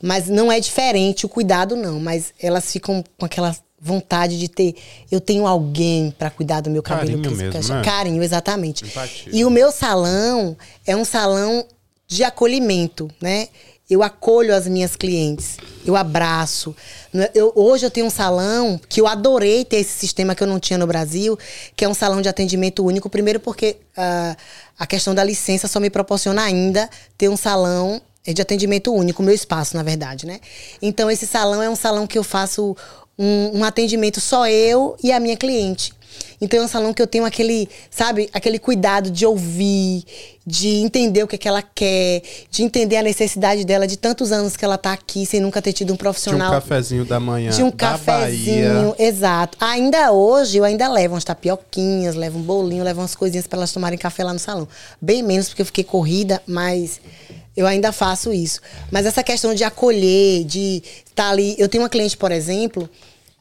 mas não é diferente o cuidado não, mas elas ficam com aquela vontade de ter, eu tenho alguém para cuidar do meu cabelo Carinho mesmo, né? carinho, exatamente. Empatia. E o meu salão é um salão de acolhimento, né? Eu acolho as minhas clientes, eu abraço. Né? Eu- hoje eu tenho um salão que eu adorei ter esse sistema que eu não tinha no Brasil, que é um salão de atendimento único. Primeiro porque ah, a questão da licença só me proporciona ainda ter um salão é de atendimento único, meu espaço, na verdade, né? Então, esse salão é um salão que eu faço um, um atendimento só eu e a minha cliente. Então, é um salão que eu tenho aquele, sabe, aquele cuidado de ouvir, de entender o que, é que ela quer, de entender a necessidade dela de tantos anos que ela tá aqui sem nunca ter tido um De um profissional. cafezinho da manhã. De um cafezinho, Bahia. exato. Ainda hoje eu ainda levo umas tapioquinhas, levo um bolinho, levo umas coisinhas para elas tomarem café lá no salão. Bem menos porque eu fiquei corrida, mas eu ainda faço isso. Mas essa questão de acolher, de estar ali. Eu tenho uma cliente, por exemplo,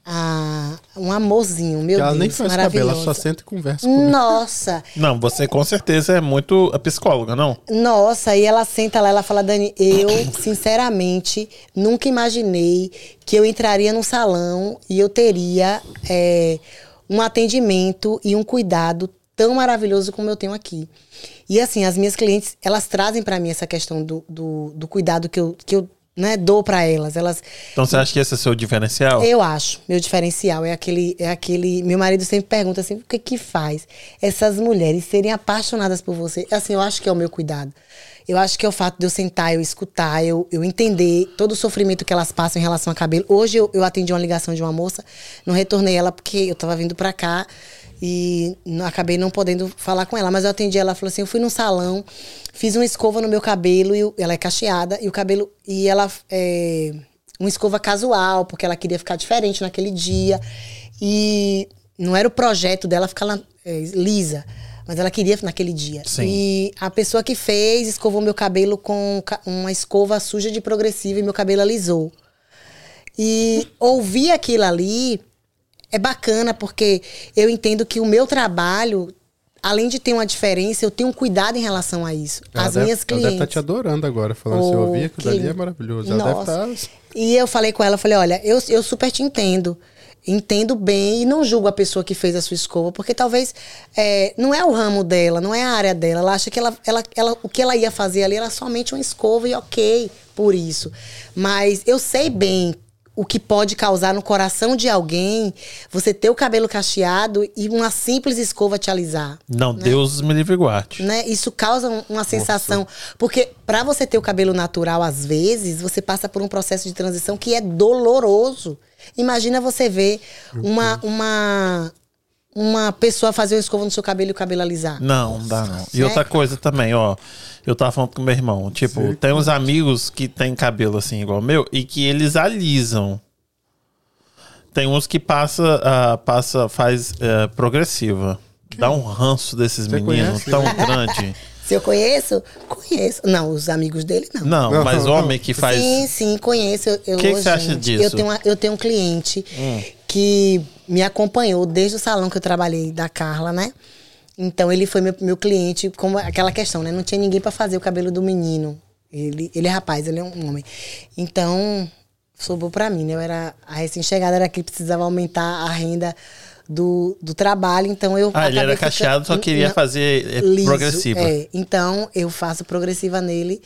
a- um amorzinho, meu Que ela Deus, nem faz cabelo, ela só senta e conversa comigo. Nossa, Não, você com certeza é muito a psicóloga, não? Nossa, e ela senta lá, ela fala, Dani, eu, sinceramente, nunca imaginei que eu entraria num salão e eu teria é, um atendimento e um cuidado tão maravilhoso como eu tenho aqui. E assim, as minhas clientes, elas trazem para mim essa questão do, do, do cuidado que eu, que eu né, dou pra elas. Elas Então você acha que esse é o seu diferencial? eu acho, meu diferencial é aquele, é aquele. Meu marido sempre pergunta assim: o que que faz essas mulheres serem apaixonadas por você? Assim, eu acho que é o meu cuidado. Eu acho que é o fato de eu sentar, eu escutar, eu, eu entender todo o sofrimento que elas passam em relação a cabelo. Hoje eu, eu atendi uma ligação de uma moça, não retornei ela porque eu tava vindo pra cá e acabei não podendo falar com ela. Mas eu atendi ela, ela falou assim: eu fui num salão, fiz uma escova no meu cabelo, e ela é cacheada, e o cabelo. E ela. É, uma escova casual, porque ela queria ficar diferente naquele dia. E não era o projeto dela ficar lá, é, lisa, mas ela queria naquele dia. Sim. E a pessoa que fez escovou meu cabelo com uma escova suja de progressiva e meu cabelo alisou. E ouvir aquilo ali é bacana, porque eu entendo que o meu trabalho, além de ter uma diferença, eu tenho um cuidado em relação a isso. Ela As deve, minhas Ela clientes. deve estar te adorando agora, falando assim, eu Oh, ouvi aquilo que ali, é maravilhoso. Ela Nossa. tá. E eu falei com ela, falei, olha, eu, eu super te entendo. Entendo bem e não julgo a pessoa que fez a sua escova, porque talvez é, não é o ramo dela, não é a área dela. Ela acha que ela, ela, ela, o que ela ia fazer ali era somente uma escova e ok por isso. Mas eu sei bem o que pode causar no coração de alguém você ter o cabelo cacheado e uma simples escova te alisar Não, Deus me livre guarde. né? Isso causa um- uma sensação. Porque para você ter o cabelo natural, às vezes, você passa por um processo de transição que é doloroso. Imagina você ver uma, uma, uma pessoa fazer uma escova no seu cabelo e o cabelo alisar. Não, não dá não. E Né? outra coisa também, ó. Eu tava falando com meu irmão. Tipo, tem uns amigos que tem cabelo assim igual o meu e que eles alisam. Tem uns que passa, ah, passa faz eh, progressiva. Dá um ranço desses Você meninos conhece? tão grande. Se eu conheço, conheço. Não, os amigos dele não. Não, Não, mas não. homem que faz. Sim, sim, conheço. Eu, eu, Que você acha disso? Hum. Eu tenho, uma- eu tenho um cliente que me acompanhou desde o salão que eu trabalhei da Carla, né? Então ele foi meu, meu cliente, como aquela questão, né? Não tinha ninguém pra fazer o cabelo do menino. Ele, ele é rapaz, ele é um homem. Então, sobrou pra mim, né? Eu era a recém-chegada, era que precisava aumentar a renda do, do trabalho, então eu. Ah, ele era cacheado, só queria fazer eh, liso, progressiva. É, então eu faço progressiva nele.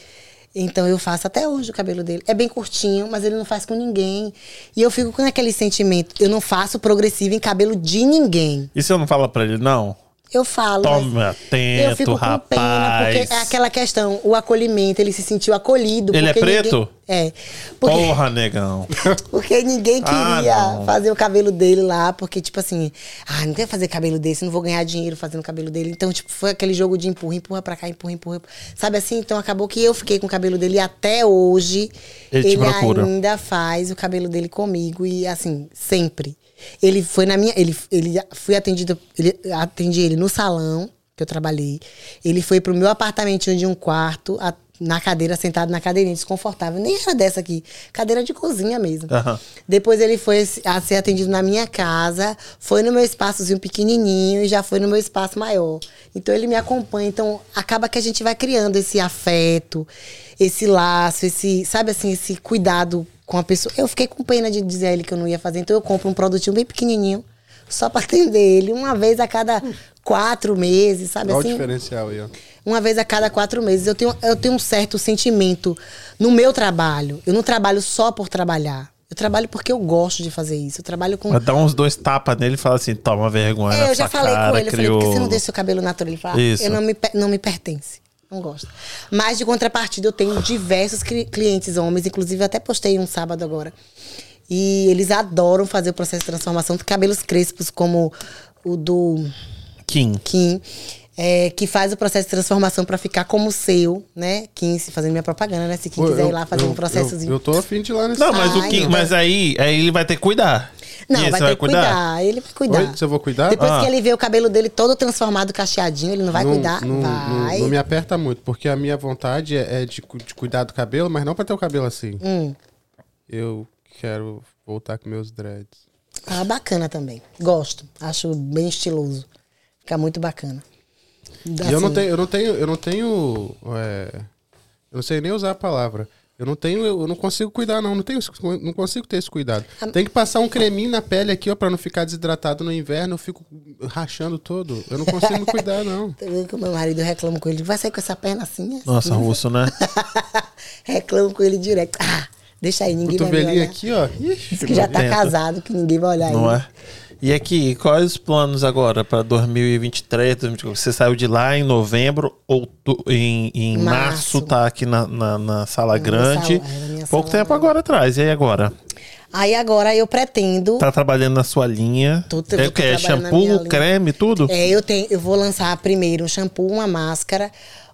Então eu faço até hoje o cabelo dele. É bem curtinho, mas ele não faz com ninguém. E eu fico com aquele sentimento, eu não faço progressiva em cabelo de ninguém. E se eu não falar pra ele, não? Eu falo. Toma eu atento, fico com rapaz. pena, porque é aquela questão, o acolhimento, ele se sentiu acolhido. Ele é preto? ninguém- é. Porque, Porra, negão. porque ninguém Ah, queria não. fazer o cabelo dele lá, porque, tipo assim, ah, não quero fazer cabelo desse, não vou ganhar dinheiro fazendo o cabelo dele. Então, tipo, foi aquele jogo de empurra, empurra pra cá, empurra, empurra. Sabe assim? Então acabou que eu fiquei com o cabelo dele e até hoje. Ele procura. ainda faz o cabelo dele comigo e assim, sempre. Ele foi na minha. Ele, ele fui atendido. Ele, atendi ele no salão que eu trabalhei. Ele foi pro meu apartamentinho de um quarto, a- na cadeira, sentado na cadeirinha, desconfortável. Nem era dessa aqui. Cadeira de cozinha mesmo. Aham. Depois ele foi a ser atendido na minha casa, foi no meu espaçozinho pequenininho e já foi no meu espaço maior. Então ele me acompanha. Então acaba que a gente vai criando esse afeto, esse laço, esse, sabe assim, esse cuidado com a pessoa. Eu fiquei com pena de dizer a ele que eu não ia fazer, então eu compro um produtinho bem pequenininho. Só pra atender ele, uma vez a cada quatro meses, sabe o assim? diferencial aí, ó. Uma vez a cada quatro meses. Eu tenho, eu tenho um certo sentimento no meu trabalho. Eu não trabalho só por trabalhar. Eu trabalho porque eu gosto de fazer isso. Eu trabalho com. Dá uns dois tapas nele e fala assim: toma vergonha. É, eu já falei cara, com ele. Eu falei, por que você crioulo." não deixa seu cabelo natural? Ele fala, Isso. eu não me, não me pertence. Não gosto. Mas, de contrapartida, eu tenho diversos cli- clientes homens. Inclusive, até postei um sábado agora. E eles adoram fazer o processo de transformação de cabelos crespos, como o do Kim. Kim, é, que faz o processo de transformação para ficar como o seu, né? Kim, se fazendo minha propaganda, né? Se quem quiser eu- ir lá fazer eu- um processozinho. Eu, eu tô afim de ir lá nesse Não, mas o Ai, Kim. não. Mas aí, aí ele vai ter que cuidar. Não, vai você ter que cuidar? Ele vai cuidar. Oi, você vai cuidar? Depois Ah. que ele vê o cabelo dele todo transformado, cacheadinho, ele não vai não, cuidar? Não, não- vai. não me aperta muito, porque a minha vontade é, é de, de cuidar do cabelo, mas não pra ter o cabelo assim. Hum. Eu quero voltar com meus dreads. Ah, bacana também. Gosto. Acho bem estiloso. Fica muito bacana. E eu não tenho, eu não tenho, eu não tenho. é, eu não sei nem usar a palavra. Eu não tenho, eu não consigo cuidar, não. Não, tenho, não consigo ter esse cuidado. Tem que passar um creminho na pele aqui, ó, pra não ficar desidratado no inverno. Eu fico rachando todo. Eu não consigo me cuidar, não. Tá vendo que o meu marido reclama com ele? Vai sair com essa perna assim? assim. Nossa, russo, né? reclamo com ele direto. Ah, Deixa aí, ninguém vai me olhar. aqui, ó. Diz que já tá casado, que ninguém vai olhar Não ele. é? E aqui, quais os planos agora para 2023? 2024? Você saiu de lá em novembro, outu- em, em março. Março. tá aqui na, na, na sala Na grande. sala, é, Pouco sala tempo agora atrás. E aí agora? Aí agora eu pretendo. Tá trabalhando na sua linha? Tô- é o que? É shampoo, creme, tudo? É, eu tenho, eu vou lançar primeiro um shampoo, uma máscara,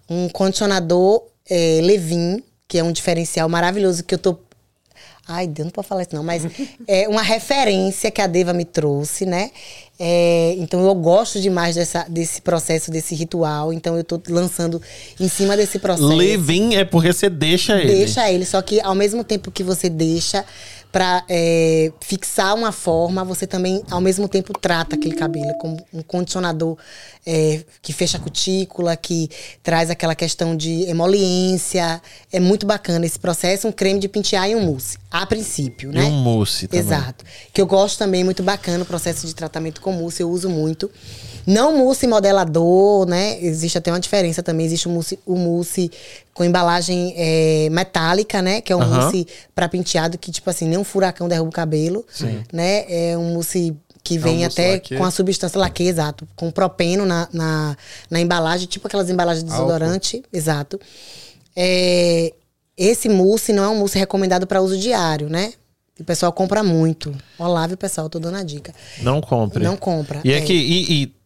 um condicionador é, Levin, que é um diferencial maravilhoso que eu tô. Ai, Deus, não pode falar isso não, mas é uma referência que a Deva me trouxe, né? É, então eu gosto demais dessa, desse processo, desse ritual. Então eu tô lançando em cima desse processo. Leave-in é porque você deixa ele. Deixa ele, só que ao mesmo tempo que você deixa pra é, fixar uma forma, você também ao mesmo tempo trata aquele cabelo como um condicionador é, que fecha a cutícula, que traz aquela questão de emoliência. É muito bacana esse processo, um creme de pentear e um mousse, a princípio, E né? um mousse também. Exato. Que eu gosto também, muito bacana o processo de tratamento com mousse, eu uso muito. Não mousse modelador, né? Existe até uma diferença também. Existe o mousse, o mousse com embalagem é, metálica, né? Que é um mousse para penteado que, tipo assim, nem um furacão derruba o cabelo. Né? É um mousse que vem mousse até laque. com a substância laque, exato. Com propeno na, na, na embalagem, tipo aquelas embalagens de Álcool. desodorante. Exato. É, esse mousse não é um mousse recomendado para uso diário, né? O pessoal compra muito. Olá, viu, pessoal? Tô dando a dica. Não compre. Não compra. E é. aqui, e, e-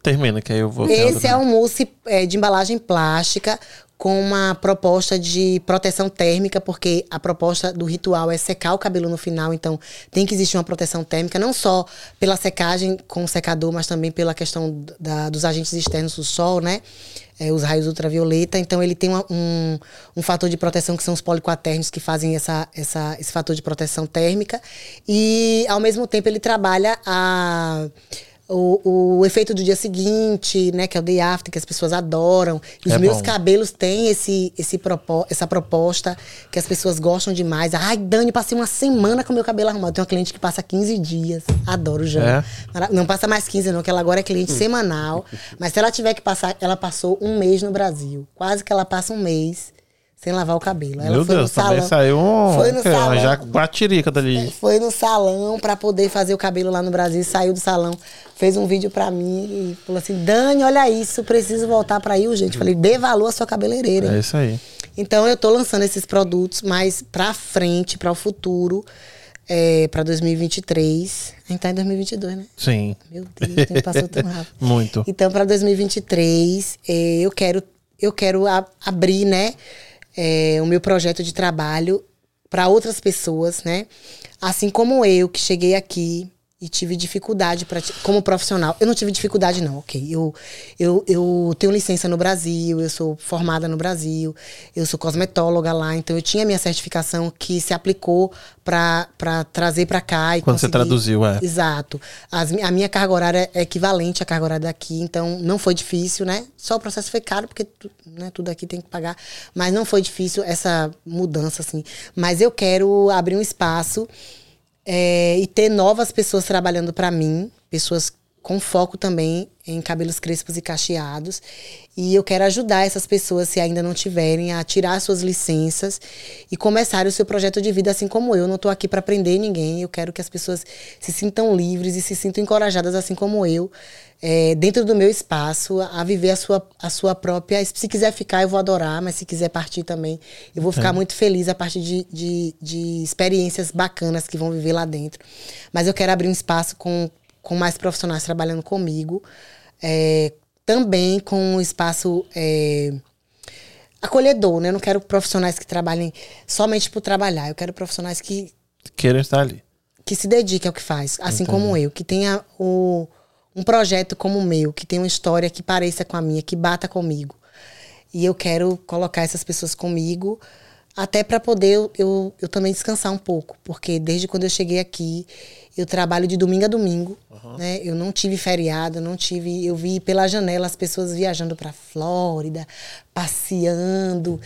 Termina, que aí eu vou. Esse é um mousse é, de embalagem plástica com uma proposta de proteção térmica, porque a proposta do ritual é secar o cabelo no final, então tem que existir uma proteção térmica, não só pela secagem com o secador, mas também pela questão da- dos agentes externos do sol, né? É, os raios ultravioleta. Então ele tem uma- um, um fator de proteção que são os poliquaternos que fazem essa, essa, esse fator de proteção térmica. E ao mesmo tempo ele trabalha a o, o efeito do dia seguinte, né? Que é o day after, que as pessoas adoram. E os É meus bom. cabelos têm esse, esse propo, essa proposta que as pessoas gostam demais. Ai, Dani, passei uma semana com meu cabelo arrumado. Tem uma cliente que passa 15 dias. Adoro já. É? Não passa mais 15, não, que ela agora é cliente semanal. Mas se ela tiver que passar, ela passou um mês no Brasil. Quase que ela passa um mês sem lavar o cabelo. Ela Meu foi Deus, no também salão. saiu um. Foi no que é salão. já batirica dali. Foi no salão pra poder fazer o cabelo lá no Brasil, saiu do salão, fez um vídeo pra mim e falou assim: Dani, olha isso, preciso voltar pra aí urgente. Falei: dê valor à sua cabeleireira. hein?" É isso aí. Então eu tô lançando esses produtos mais pra frente, para o futuro, é, para 2023. A gente tá em 2022, né? Sim. Meu Deus, o tempo passou tão rápido. Muito. Então, para 2023, eh, eu quero, eu quero abrir, né, eh, o meu projeto de trabalho para outras pessoas, né? Assim como eu, que cheguei aqui e tive dificuldade ti- como profissional. Eu não tive dificuldade, não, ok. Eu, eu, eu tenho licença no Brasil, eu sou formada no Brasil, eu sou cosmetóloga lá, então eu tinha minha certificação que se aplicou para trazer para cá. E Quando você conseguir- traduziu, é. Exato. As a minha carga horária é equivalente à carga horária daqui, então não foi difícil, né? Só o processo foi caro, porque né, tudo aqui tem que pagar. Mas não foi difícil essa mudança, assim. Mas eu quero abrir um espaço é, e ter novas pessoas trabalhando para mim, pessoas com foco também em cabelos crespos e cacheados. E eu quero ajudar essas pessoas, se ainda não tiverem, a tirar suas licenças e começarem o seu projeto de vida assim como eu. Não estou aqui para prender ninguém. Eu quero que as pessoas se sintam livres e se sintam encorajadas assim como eu, é, dentro do meu espaço, a viver a sua, a sua própria. Se quiser ficar, eu vou adorar, mas se quiser partir também, eu vou ficar muito feliz a partir de, de, de experiências bacanas que vão viver lá dentro. Mas eu quero abrir um espaço com, com mais profissionais trabalhando comigo, é, também com um espaço. é, acolhedor, né? Eu não quero profissionais que trabalhem somente por trabalhar. Eu quero profissionais que, Queiram estar ali. que se dediquem ao que faz, assim como eu, que tenha o, um projeto como o meu, que tenha uma história que pareça com a minha, que bata comigo. E eu quero colocar essas pessoas comigo, até para poder eu, eu, eu também descansar um pouco, porque desde quando eu cheguei aqui, eu trabalho de domingo a domingo, né? Eu não tive feriado, não tive, eu vi pela janela as pessoas viajando para Flórida, passeando,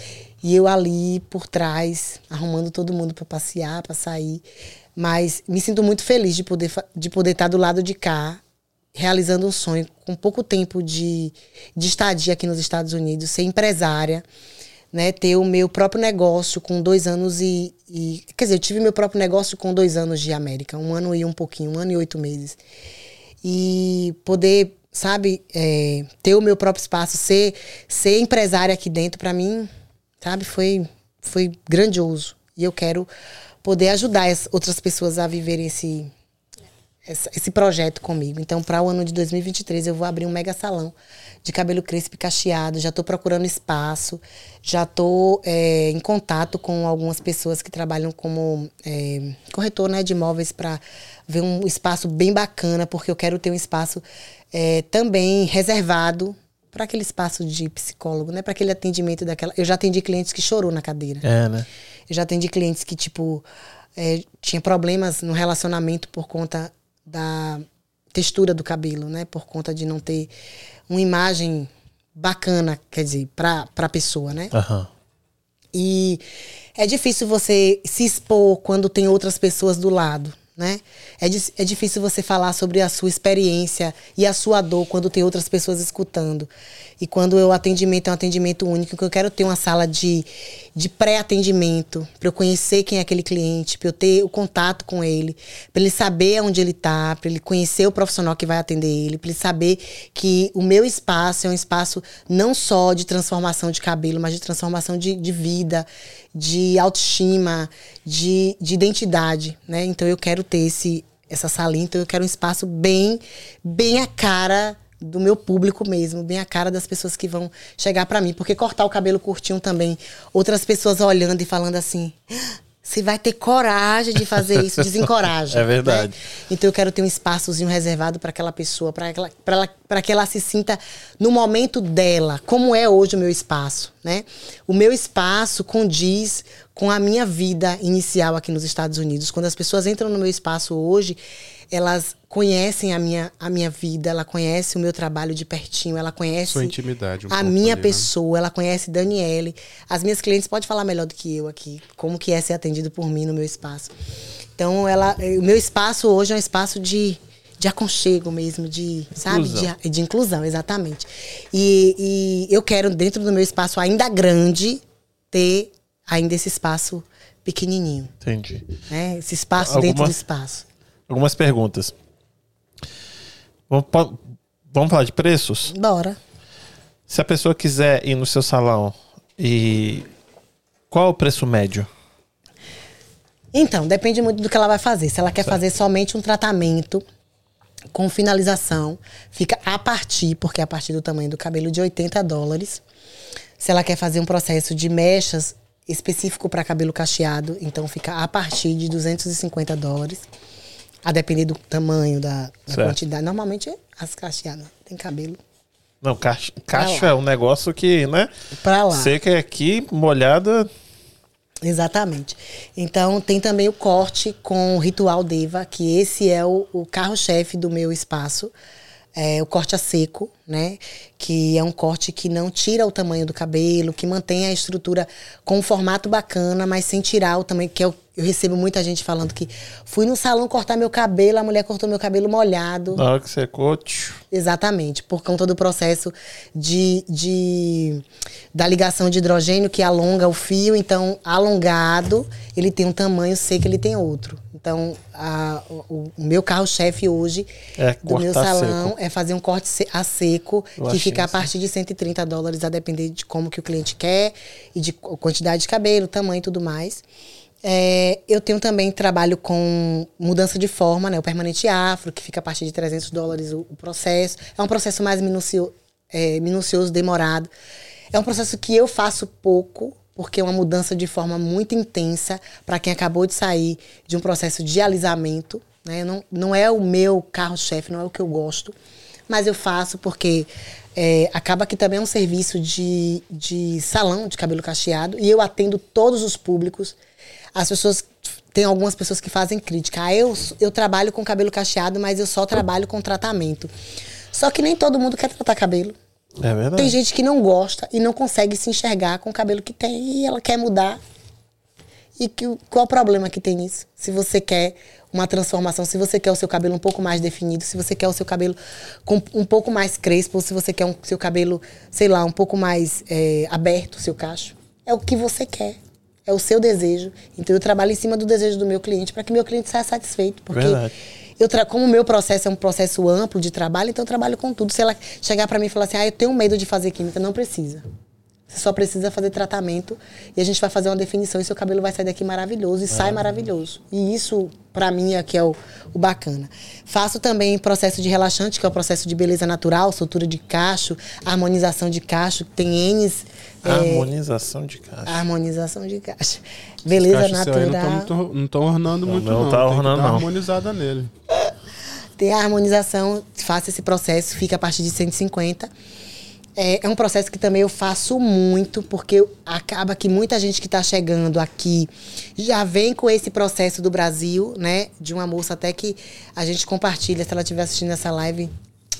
e eu ali por trás, arrumando todo mundo para passear, para sair. Mas me sinto muito feliz de poder de poder estar do lado de cá, realizando um sonho com pouco tempo de, de estadia aqui nos Estados Unidos, ser empresária, né, ter o meu próprio negócio com dois anos e, e, Quer dizer, eu tive meu próprio negócio com dois anos de América, um ano e um pouquinho, um ano e oito meses. E poder, sabe, é, ter o meu próprio espaço, ser, ser empresária aqui dentro, para mim, sabe, foi, foi grandioso. E eu quero poder ajudar as outras pessoas a viverem esse, esse projeto comigo. Então, para o ano de 2023, eu vou abrir um mega salão de cabelo crespo e cacheado. Já estou procurando espaço, já estou é, em contato com algumas pessoas que trabalham como é, corretor né, de imóveis para ver um espaço bem bacana, porque eu quero ter um espaço é, também reservado para aquele espaço de psicólogo, né? Para aquele atendimento daquela. Eu já atendi clientes que chorou na cadeira. É, né? Eu já atendi clientes que tipo é, tinha problemas no relacionamento por conta da textura do cabelo, né? Por conta de não ter uma imagem bacana, quer dizer, para a pessoa, né? Aham. E é difícil você se expor quando tem outras pessoas do lado, né? É, é difícil você falar sobre a sua experiência e a sua dor quando tem outras pessoas escutando. E quando o atendimento é um atendimento único, que eu quero ter uma sala de, de pré-atendimento, para eu conhecer quem é aquele cliente, para eu ter o contato com ele, para ele saber onde ele está, para ele conhecer o profissional que vai atender ele, para ele saber que o meu espaço é um espaço não só de transformação de cabelo, mas de transformação de, de vida, de autoestima, de, de identidade, né? Então eu quero ter esse, essa salinha, então eu quero um espaço bem, bem a cara do meu público mesmo, bem a cara das pessoas que vão chegar para mim, porque cortar o cabelo curtinho também, outras pessoas olhando e falando assim, você vai ter coragem de fazer isso, desencoraja. É verdade. Né? Então eu quero ter um espaçozinho reservado para aquela pessoa, para ela, que ela se sinta no momento dela, como é hoje o meu espaço, né? O meu espaço condiz com a minha vida inicial aqui nos Estados Unidos. Quando as pessoas entram no meu espaço hoje, elas conhecem a minha, a minha vida, ela conhece o meu trabalho de pertinho, ela conhece um a minha ali, né? pessoa, né? ela conhece Daniele. As minhas clientes podem falar melhor do que eu aqui, como que é ser atendido por mim no meu espaço. Então, ela, o meu espaço hoje é um espaço de, de aconchego mesmo, de, sabe? De, de inclusão, exatamente. E, e eu quero, dentro do meu espaço ainda grande, ter ainda esse espaço pequenininho. Entendi. Né? Esse espaço Alguma... dentro do espaço algumas perguntas. Vamos, falar de preços? Bora. Se a pessoa quiser ir no seu salão e qual é o preço médio? Então, depende muito do que ela vai fazer. Se ela quer certo. fazer somente um tratamento com finalização, fica a partir, porque é a partir do tamanho do cabelo, de 80 dólares. Se ela quer fazer um processo de mechas específico para cabelo cacheado, então fica a partir de 250 dólares. A depender do tamanho, da, da quantidade. Normalmente as cacheadas tem cabelo. Não, cacho, cacho é um negócio que, né? Pra lá. Seca é aqui, molhada. Exatamente. Então tem também o corte com o ritual Deva, que esse é o, o carro-chefe do meu espaço. É, o corte a seco, né? Que é um corte que não tira o tamanho do cabelo, que mantém a estrutura com um formato bacana, mas sem tirar o tamanho, que é o eu recebo muita gente falando que fui no salão cortar meu cabelo, a mulher cortou meu cabelo molhado. Na hora que você cote. Exatamente, por conta do processo de, de da ligação de hidrogênio que alonga o fio, então alongado, ele tem um tamanho, seco ele tem outro. Então, a, o, o, meu carro-chefe hoje é do meu salão seco. é fazer um corte a seco, Eu que fica a partir de 130 dólares, a depender de como que o cliente quer e de quantidade de cabelo, tamanho e tudo mais. É, eu tenho também trabalho com mudança de forma, né? O permanente afro, que fica a partir de 300 dólares o, o processo. É um processo mais minucio, é, minucioso, demorado. É um processo que eu faço pouco, porque é uma mudança de forma muito intensa para quem acabou de sair de um processo de alisamento. Né? Não, não é o meu carro-chefe, não é o que eu gosto, mas eu faço porque é, acaba que também é um serviço de, de salão de cabelo cacheado e eu atendo todos os públicos as pessoas tem algumas pessoas que fazem crítica. Ah, eu, eu trabalho com cabelo cacheado, mas eu só trabalho com tratamento. Só que nem todo mundo quer tratar cabelo. É verdade. Tem gente que não gosta e não consegue se enxergar com o cabelo que tem e ela quer mudar. E que, qual o problema que tem nisso? Se você quer uma transformação, se você quer o seu cabelo um pouco mais definido, se você quer o seu cabelo com um pouco mais crespo, se você quer o um, seu cabelo, sei lá, um pouco mais é, aberto, o seu cacho. é o que você quer. É o seu desejo. Então eu trabalho em cima do desejo do meu cliente para que meu cliente saia satisfeito. Porque Verdade. Eu tra... como o meu processo é um processo amplo de trabalho, então eu trabalho com tudo. Se ela chegar para mim e falar assim, ah, eu tenho medo de fazer química, não precisa. Você só precisa fazer tratamento e a gente vai fazer uma definição e seu cabelo vai sair daqui maravilhoso e sai maravilhoso. E isso, para mim, é que é o, o bacana. Faço também processo de relaxante, que é o processo de beleza natural, soltura de cacho, harmonização de cacho, tem N's. É, Harmonização de caixa. harmonização de. Beleza Caixa aí natural. Não estão ornando Não, muito, não não. tá ornando, não. harmonizada nele. Tem a harmonização, faço esse processo, fica a partir de 150. É, é um processo que também eu faço muito, porque acaba que muita gente que está chegando aqui já vem com esse processo do Brasil, né? De uma moça até que a gente compartilha, se ela estiver assistindo essa live,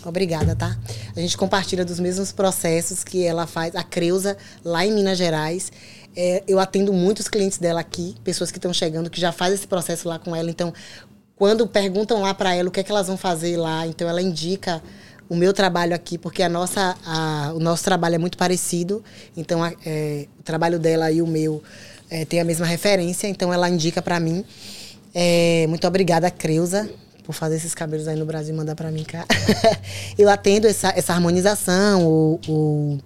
obrigada, tá? A gente compartilha dos mesmos processos que ela faz, a Creuza, lá em Minas Gerais. É, eu atendo muitos clientes dela aqui, pessoas que estão chegando, que já fazem esse processo lá com ela. Então, quando perguntam lá para ela o que é que elas vão fazer lá, então ela indica o meu trabalho aqui, porque a nossa, a- o nosso trabalho é muito parecido. Então, a- é, o trabalho dela e o meu é, tem a mesma referência, então ela indica para mim. É, muito obrigada, Creuza, por fazer esses cabelos aí no Brasil e mandar para mim cá. Eu atendo essa, essa harmonização, o, o,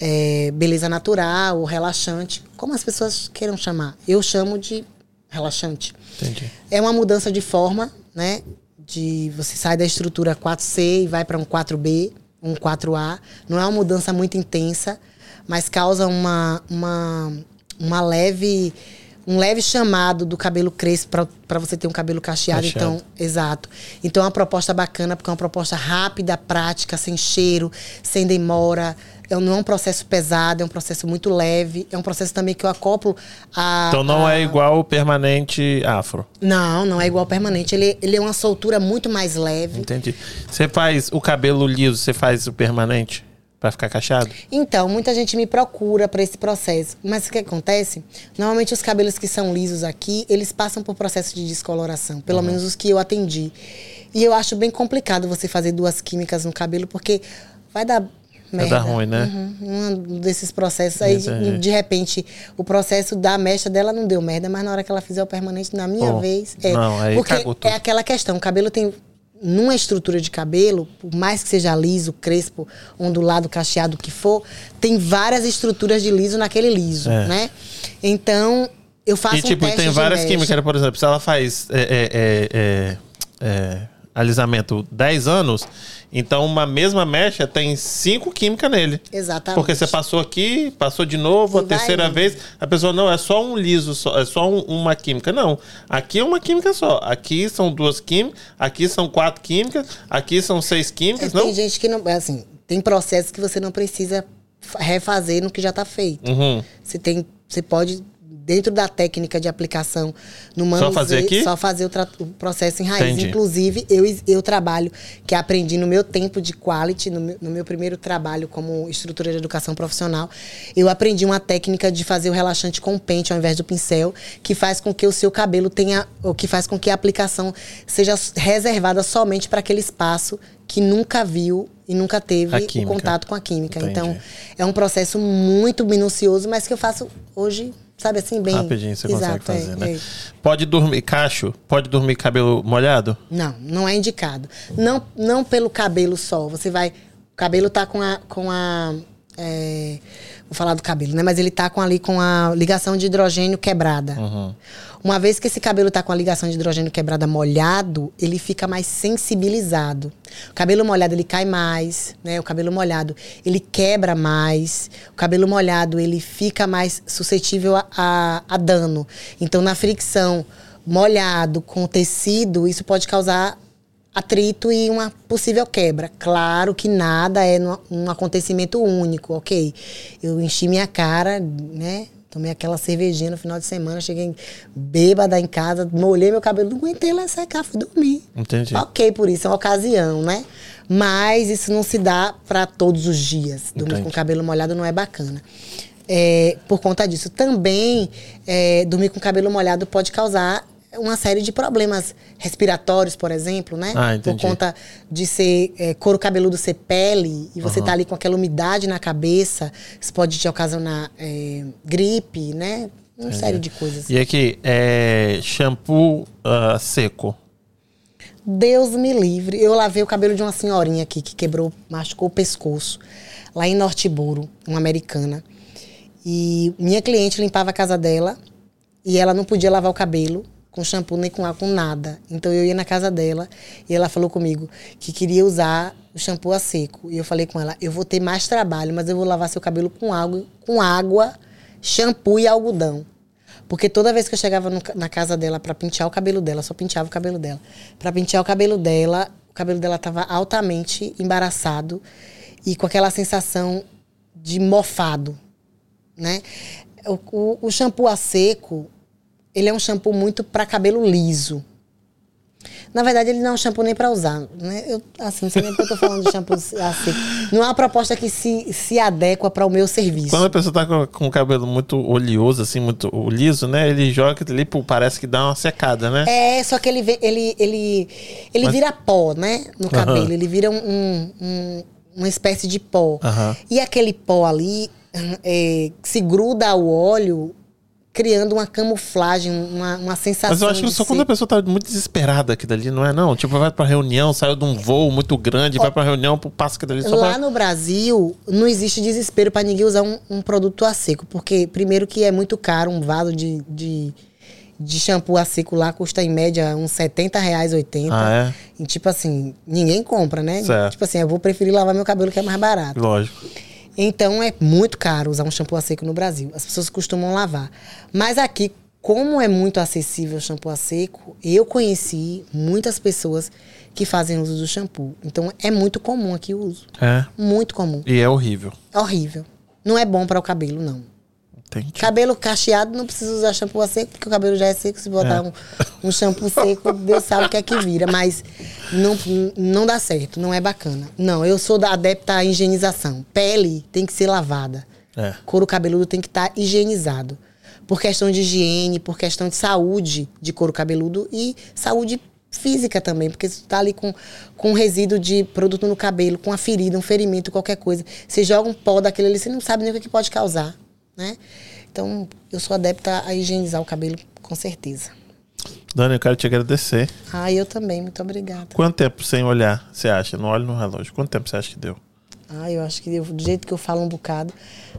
é, beleza natural, o relaxante, como as pessoas queiram chamar. Eu chamo de relaxante. Entendi. É uma mudança de forma, né? De você sai da estrutura 4C e vai para um 4B, um 4A. Não é uma mudança muito intensa, mas causa uma, uma, uma leve um leve chamado do cabelo crespo para você ter um cabelo cacheado, Cacheado. então exato então é uma proposta bacana porque é uma proposta rápida prática sem cheiro sem demora é, não é um processo pesado é um processo muito leve é um processo também que eu acoplo a Então não a- é igual o permanente afro. não, não é igual permanente. Ele, ele é uma soltura muito mais leve. Entendi. Você faz o cabelo liso, você faz o permanente pra ficar cacheado? Então, muita gente me procura para esse processo. Mas o que acontece? Normalmente os cabelos que são lisos aqui, eles passam por processo de descoloração. Pelo menos os que eu atendi. E eu acho bem complicado você fazer duas químicas no cabelo, porque vai dar. Vai Merda. dar ruim, né? Uhum. Um desses processos aí, Entendi. de repente, o processo da mecha dela não deu merda, mas na hora que ela fizer o permanente, na minha Pô, vez. É, não, aí porque é aquela questão: o cabelo tem. Numa estrutura de cabelo, por mais que seja liso, crespo, ondulado, cacheado, o que for, tem várias estruturas de liso naquele liso, É. né? Então, eu faço e tipo, um teste tem várias químicas, por exemplo, se ela faz é, é, é, é, é, alisamento 10 anos, então uma mesma mecha tem cinco químicas nele. Exatamente. Porque você passou aqui, passou de novo, a terceira vez, a pessoa, não, é só um liso, só, é só um- uma química. Não, aqui é uma química só. Aqui são duas químicas, aqui são quatro químicas, aqui são seis É, químicas, tem não? gente que não. Assim, tem processos que você não precisa fa- refazer no que já está feito. Uhum. Você tem. Você pode, dentro da técnica de aplicação, no Só manuseio, fazer aqui? só fazer o, o processo em raiz. Entendi. Inclusive, eu, eu trabalho, que aprendi no meu tempo de quality, no meu, no meu primeiro trabalho como instrutora de educação profissional, eu aprendi uma técnica de fazer o relaxante com pente ao invés do pincel, que faz com que o seu cabelo tenha, ou que faz com que a aplicação seja reservada somente para aquele espaço que nunca viu e nunca teve o contato com a química. Entendi. Então, é um processo muito minucioso, mas que eu faço hoje, sabe assim, bem. Rapidinho você Exato, consegue fazer, é, né? é. Pode dormir, cacho, pode dormir cabelo molhado? Não, não é indicado. Não, não pelo cabelo só. Você vai. O cabelo tá com a. Com a é, vou falar do cabelo, né? Mas ele tá com ali com a ligação de hidrogênio quebrada. Uma vez que esse cabelo tá com a ligação de hidrogênio quebrada molhado, ele fica mais sensibilizado. O cabelo molhado ele cai mais, né? O cabelo molhado ele quebra mais. O cabelo molhado ele fica mais suscetível a, a, a dano. Então na fricção molhado com tecido, isso pode causar atrito e uma possível quebra. Claro que nada é um acontecimento único, ok? Eu enchi minha cara, né? Tomei aquela cervejinha no final de semana, cheguei bêbada em casa, molhei meu cabelo, não aguentei lá secar, fui dormir. Entendi. Ok, por isso é uma ocasião, né? Mas isso não se dá para todos os dias. Dormir com o cabelo molhado não é bacana. É, por conta disso. Também, é, dormir com o cabelo molhado pode causar uma série de problemas respiratórios, por exemplo, né? Ah, por entendi. conta de ser é, couro cabeludo ser pele e você tá ali com aquela umidade na cabeça, isso pode te ocasionar é, gripe, né? Uma série de coisas. E aqui, é shampoo ah, seco. Deus me livre. Eu lavei o cabelo de uma senhorinha aqui que quebrou, machucou o pescoço, lá em Nortiburo, uma americana. E minha cliente limpava a casa dela e ela não podia lavar o cabelo com shampoo nem com com nada. Então eu ia na casa dela e ela falou comigo que queria usar o shampoo a seco. E eu falei com ela: eu vou ter mais trabalho, mas eu vou lavar seu cabelo com água, com água, shampoo e algodão. Porque toda vez que eu chegava no na casa dela pra pentear o cabelo dela, só penteava o cabelo dela. Pra pentear o cabelo dela, o cabelo dela tava altamente embaraçado e com aquela sensação de mofado, né? O, o- o shampoo a seco, ele é um shampoo muito pra cabelo liso. Na verdade, ele não é um shampoo nem pra usar, né? Eu, assim, não sei nem porque eu tô falando de shampoo a seco. Não é uma proposta que se, se adequa para o meu serviço. Quando a pessoa tá com, com o cabelo muito oleoso, assim, muito liso, né? Ele joga pô, parece que dá uma secada, né? É, só que ele vê- ele ele ele Mas- vira pó, né, no cabelo. Ele vira um, um- um- uma espécie de pó. Aham. E aquele pó ali é, se gruda ao óleo, criando uma camuflagem, uma, uma sensação. Mas eu acho que só ser- quando a pessoa tá muito desesperada aquilo ali, não é não? Tipo, vai pra reunião, saiu de um voo muito grande, vai pra reunião, passa aquilo ali só Lá pra... no Brasil, não existe desespero para ninguém usar um, um produto a seco. Porque, primeiro, que é muito caro um vaso de, de, de shampoo a seco lá, custa em média uns 70 reais, 80. Ah, é? E, tipo assim, ninguém compra, né? Certo. Tipo assim, eu vou preferir lavar meu cabelo que é mais barato. Lógico. Então é muito caro usar um shampoo a seco no Brasil. As pessoas costumam lavar. Mas aqui, como é muito acessível o shampoo a seco, eu conheci muitas pessoas que fazem uso do shampoo. Então é muito comum aqui o uso. É. Muito comum. E é horrível. Horrível. Não é bom para o cabelo, não. Entendi. Cabelo cacheado não precisa usar shampoo a seco, porque o cabelo já é seco. Se botar um, um shampoo seco, Deus sabe o que é que vira. Mas não, não dá certo, não é bacana. Não, eu sou da adepta à higienização. Pele tem que ser lavada. É. Couro cabeludo tem que estar higienizado. Por questão de higiene, por questão de saúde de couro cabeludo e saúde física também, porque se tu tá ali com, com um resíduo de produto no cabelo, com uma ferida, um ferimento, qualquer coisa, você joga um pó daquele ali, você não sabe nem o que, que pode causar, né? Então, eu sou adepta a higienizar o cabelo, com certeza. Dani, eu quero te agradecer. Ah, eu também, muito obrigada. Quanto tempo sem olhar você acha? Não olhe no relógio. Quanto tempo você acha que deu? Ah, eu acho que eu- do jeito que eu falo um bocado,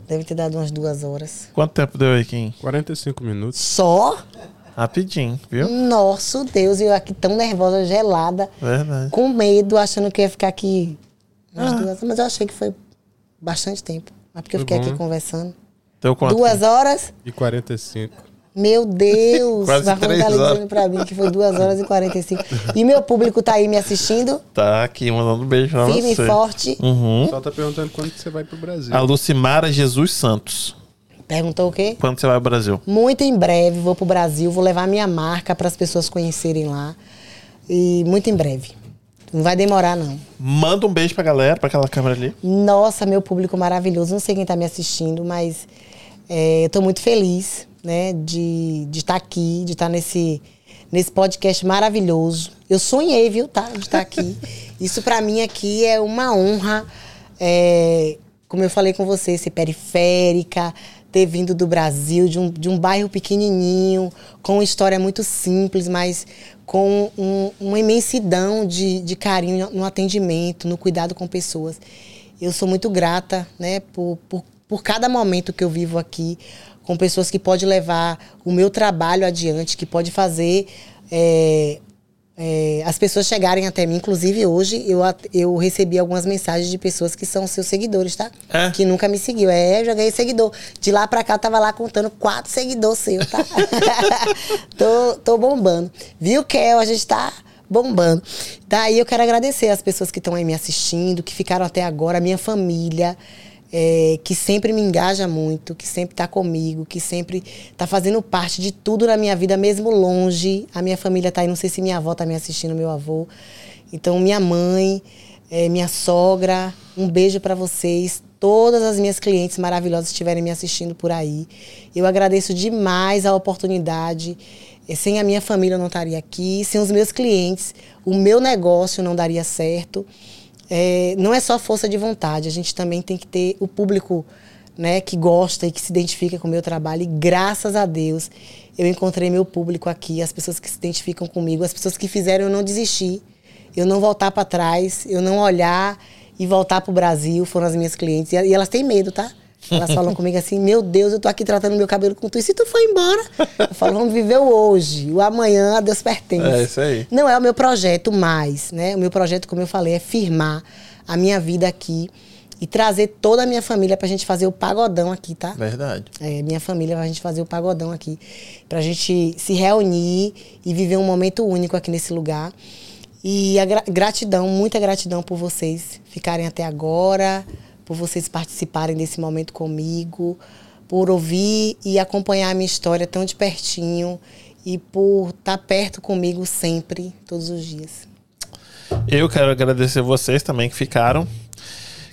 deve ter dado umas duas horas. Quanto tempo deu aí, Kim? 45 minutos. Só? Rapidinho, viu? Nosso Deus, eu aqui tão nervosa, gelada, Verdade. com medo, achando que ia ficar aqui umas duas horas. Mas eu achei que foi bastante tempo. Mas porque eu Foi fiquei bom, aqui né? conversando. Deu quanto? Duas horas? E 45. Meu Deus! Quase Vai tá três dizendo horas. pra mim que foi duas horas e 45. E meu público tá aí me assistindo, Tá aqui, mandando um beijo pra firme e você. forte. Uhum. Só tá perguntando quando você vai pro Brasil. A Lucimara Jesus Santos. Perguntou o quê? Quando você vai ao Brasil? Muito em breve vou pro Brasil, vou levar minha marca para as pessoas conhecerem lá. E muito em breve. Não vai demorar, não. Manda um beijo pra galera, pra aquela câmera ali. Nossa, meu público maravilhoso. Não sei quem está me assistindo, mas é, eu estou muito feliz né, de estar aqui, de estar nesse, nesse podcast maravilhoso. Eu sonhei, viu, tá? De estar aqui. Isso para mim aqui é uma honra. é, como eu falei com você, ser periférica, ter vindo do Brasil, de um, de um bairro pequenininho, com uma história muito simples, mas com um- uma imensidão de, de carinho no atendimento, no cuidado com pessoas. Eu sou muito grata né, por, por, por cada momento que eu vivo aqui, com pessoas que podem levar o meu trabalho adiante, que pode fazer é, é, as pessoas chegarem até mim. Inclusive, hoje eu, eu recebi algumas mensagens de pessoas que são seus seguidores, tá? É? Que nunca me seguiu. É, eu já ganhei seguidor. De lá pra cá, eu tava lá contando quatro seguidores seus, tá? tô, tô bombando. Viu, Kel? A gente tá bombando. Daí eu quero agradecer as pessoas que estão aí me assistindo, que ficaram até agora, a minha família. É, que sempre me engaja muito, que sempre está comigo, que sempre está fazendo parte de tudo na minha vida, mesmo longe. A minha família está aí, não sei se minha avó está me assistindo, meu avô. Então, minha mãe, é, minha sogra, um beijo para vocês. Todas as minhas clientes maravilhosas que estiverem me assistindo por aí. Eu agradeço demais a oportunidade E sem a minha família eu não estaria aqui, sem os meus clientes, o meu negócio não daria certo. É, não é só força de vontade, a gente também tem que ter o público né, que gosta e que se identifica com o meu trabalho. E graças a Deus eu encontrei meu público aqui, as pessoas que se identificam comigo, as pessoas que fizeram eu não desistir, eu não voltar para trás, eu não olhar e voltar para o Brasil, foram as minhas clientes. E elas têm medo, tá? Elas falam comigo assim: Meu Deus, eu tô aqui tratando meu cabelo com tu. E se tu for embora? Eu falo: Vamos viver o hoje. O amanhã a Deus pertence. É isso aí. Não é o meu projeto mais, né? O meu projeto, como eu falei, é firmar a minha vida aqui e trazer toda a minha família pra gente fazer o pagodão aqui, tá? Verdade. É, minha família pra gente fazer o pagodão aqui. Pra gente se reunir e viver um momento único aqui nesse lugar. E a gra gratidão, muita gratidão por vocês ficarem até agora, por vocês participarem desse momento comigo, por ouvir e acompanhar a minha história tão de pertinho e por estar tá perto comigo sempre, todos os dias. Eu quero agradecer vocês também que ficaram.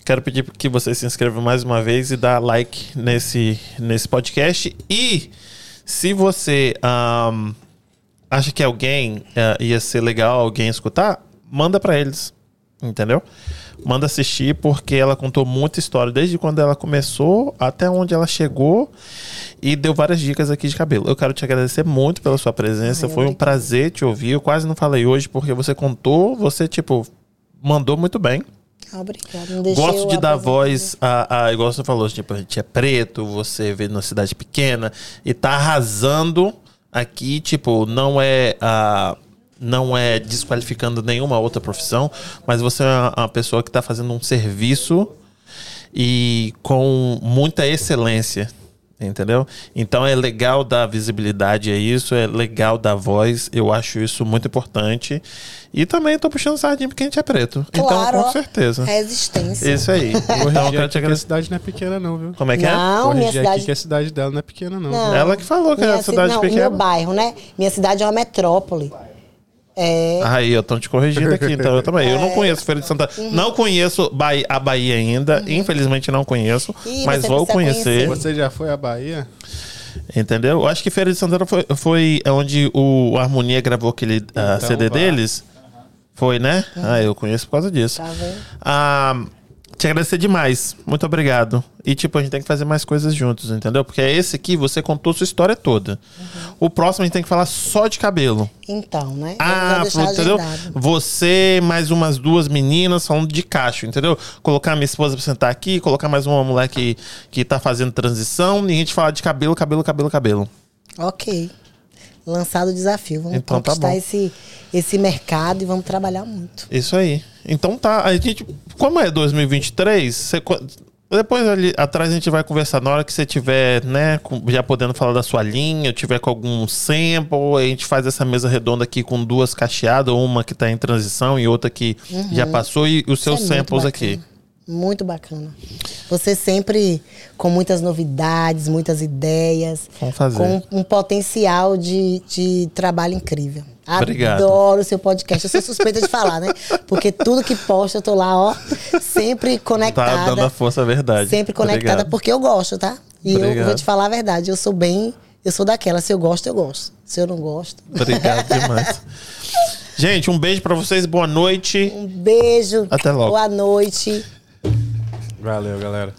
Quero pedir que vocês se inscrevam mais uma vez e dá like nesse, nesse podcast. E se você um, acha que alguém uh, ia ser legal alguém escutar, manda para eles, entendeu? Manda assistir porque ela contou muita história desde quando ela começou até onde ela chegou e deu várias dicas aqui de cabelo. Eu quero te agradecer muito pela sua presença. Ai, Foi um prazer te ouvir. Eu quase não falei hoje porque você contou, você tipo mandou muito bem. Obrigada. Gosto de dar voz a, a, igual você falou, tipo, a gente é preto, você veio numa cidade pequena e tá arrasando aqui, tipo, não é a não é desqualificando nenhuma outra profissão, mas você é uma pessoa que está fazendo um serviço e com muita excelência, entendeu? Então é legal dar visibilidade a isso, é legal dar voz, eu acho isso muito importante. E também tô puxando sardinha porque a gente é preto. Então, claro, então, com certeza. Resistência. Isso aí. Então, quero te agradecer. a cidade não é pequena, não, viu? Como é que não, é? Não, minha cidade. Aqui que a cidade dela não é pequena, não. não Ela que falou que é a cidade não, pequena. Meu bairro, né? Minha cidade é uma metrópole. É. Aí, eu tô te corrigindo aqui, então eu também. É. Eu não conheço Feira de Santana. Uhum. Não conheço a Bahia ainda. Uhum. Infelizmente não conheço. Ih, mas vou conhecer. conhecer. Você já foi à Bahia? Entendeu? Eu acho que Feira de Santana foi, foi onde o Harmonia gravou aquele uh, então, CD vai. deles. Foi, né? Uhum. Ah, eu conheço por causa disso. Tá vendo? Ah, te agradecer demais. Muito obrigado. E, tipo, a gente tem que fazer mais coisas juntos, entendeu? Porque esse aqui, você contou sua história toda. Uhum. O próximo a gente tem que falar só de cabelo. Então, né? Ah, entendeu? Você, mais umas duas meninas falando de cacho, entendeu? Colocar minha esposa pra sentar aqui, colocar mais uma mulher que, que tá fazendo transição e a gente falar de cabelo, cabelo, cabelo, cabelo. Ok lançado o desafio. Vamos então, tá conquistar tá esse, esse mercado e vamos trabalhar muito. Isso aí. Então tá, a gente, como é 2023, você, depois ali atrás a gente vai conversar na hora que você tiver, né, já podendo falar da sua linha, tiver com algum sample, a gente faz essa mesa redonda aqui com duas cacheadas, uma que tá em transição e outra que uhum. já passou e os seus é samples aqui. Muito bacana. Você sempre com muitas novidades, muitas ideias. Vamos fazer. Com um potencial de, de trabalho incrível. Obrigado. Adoro o seu podcast. Eu sou suspeita de falar, né? Porque tudo que posto eu tô lá, ó, sempre conectada. Tá dando a força, a verdade. Sempre conectada, Obrigado. porque eu gosto, tá? E Obrigado. eu vou te falar a verdade. Eu sou bem. Eu sou daquela. Se eu gosto, eu gosto. Se eu não gosto. Obrigado demais. Gente, um beijo para vocês. Boa noite. Um beijo. Até logo. Boa noite. Valeu, galera.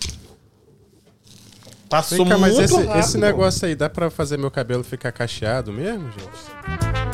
Passou cá, mas esse, rápido. esse negócio aí, dá pra fazer meu cabelo ficar cacheado mesmo, gente?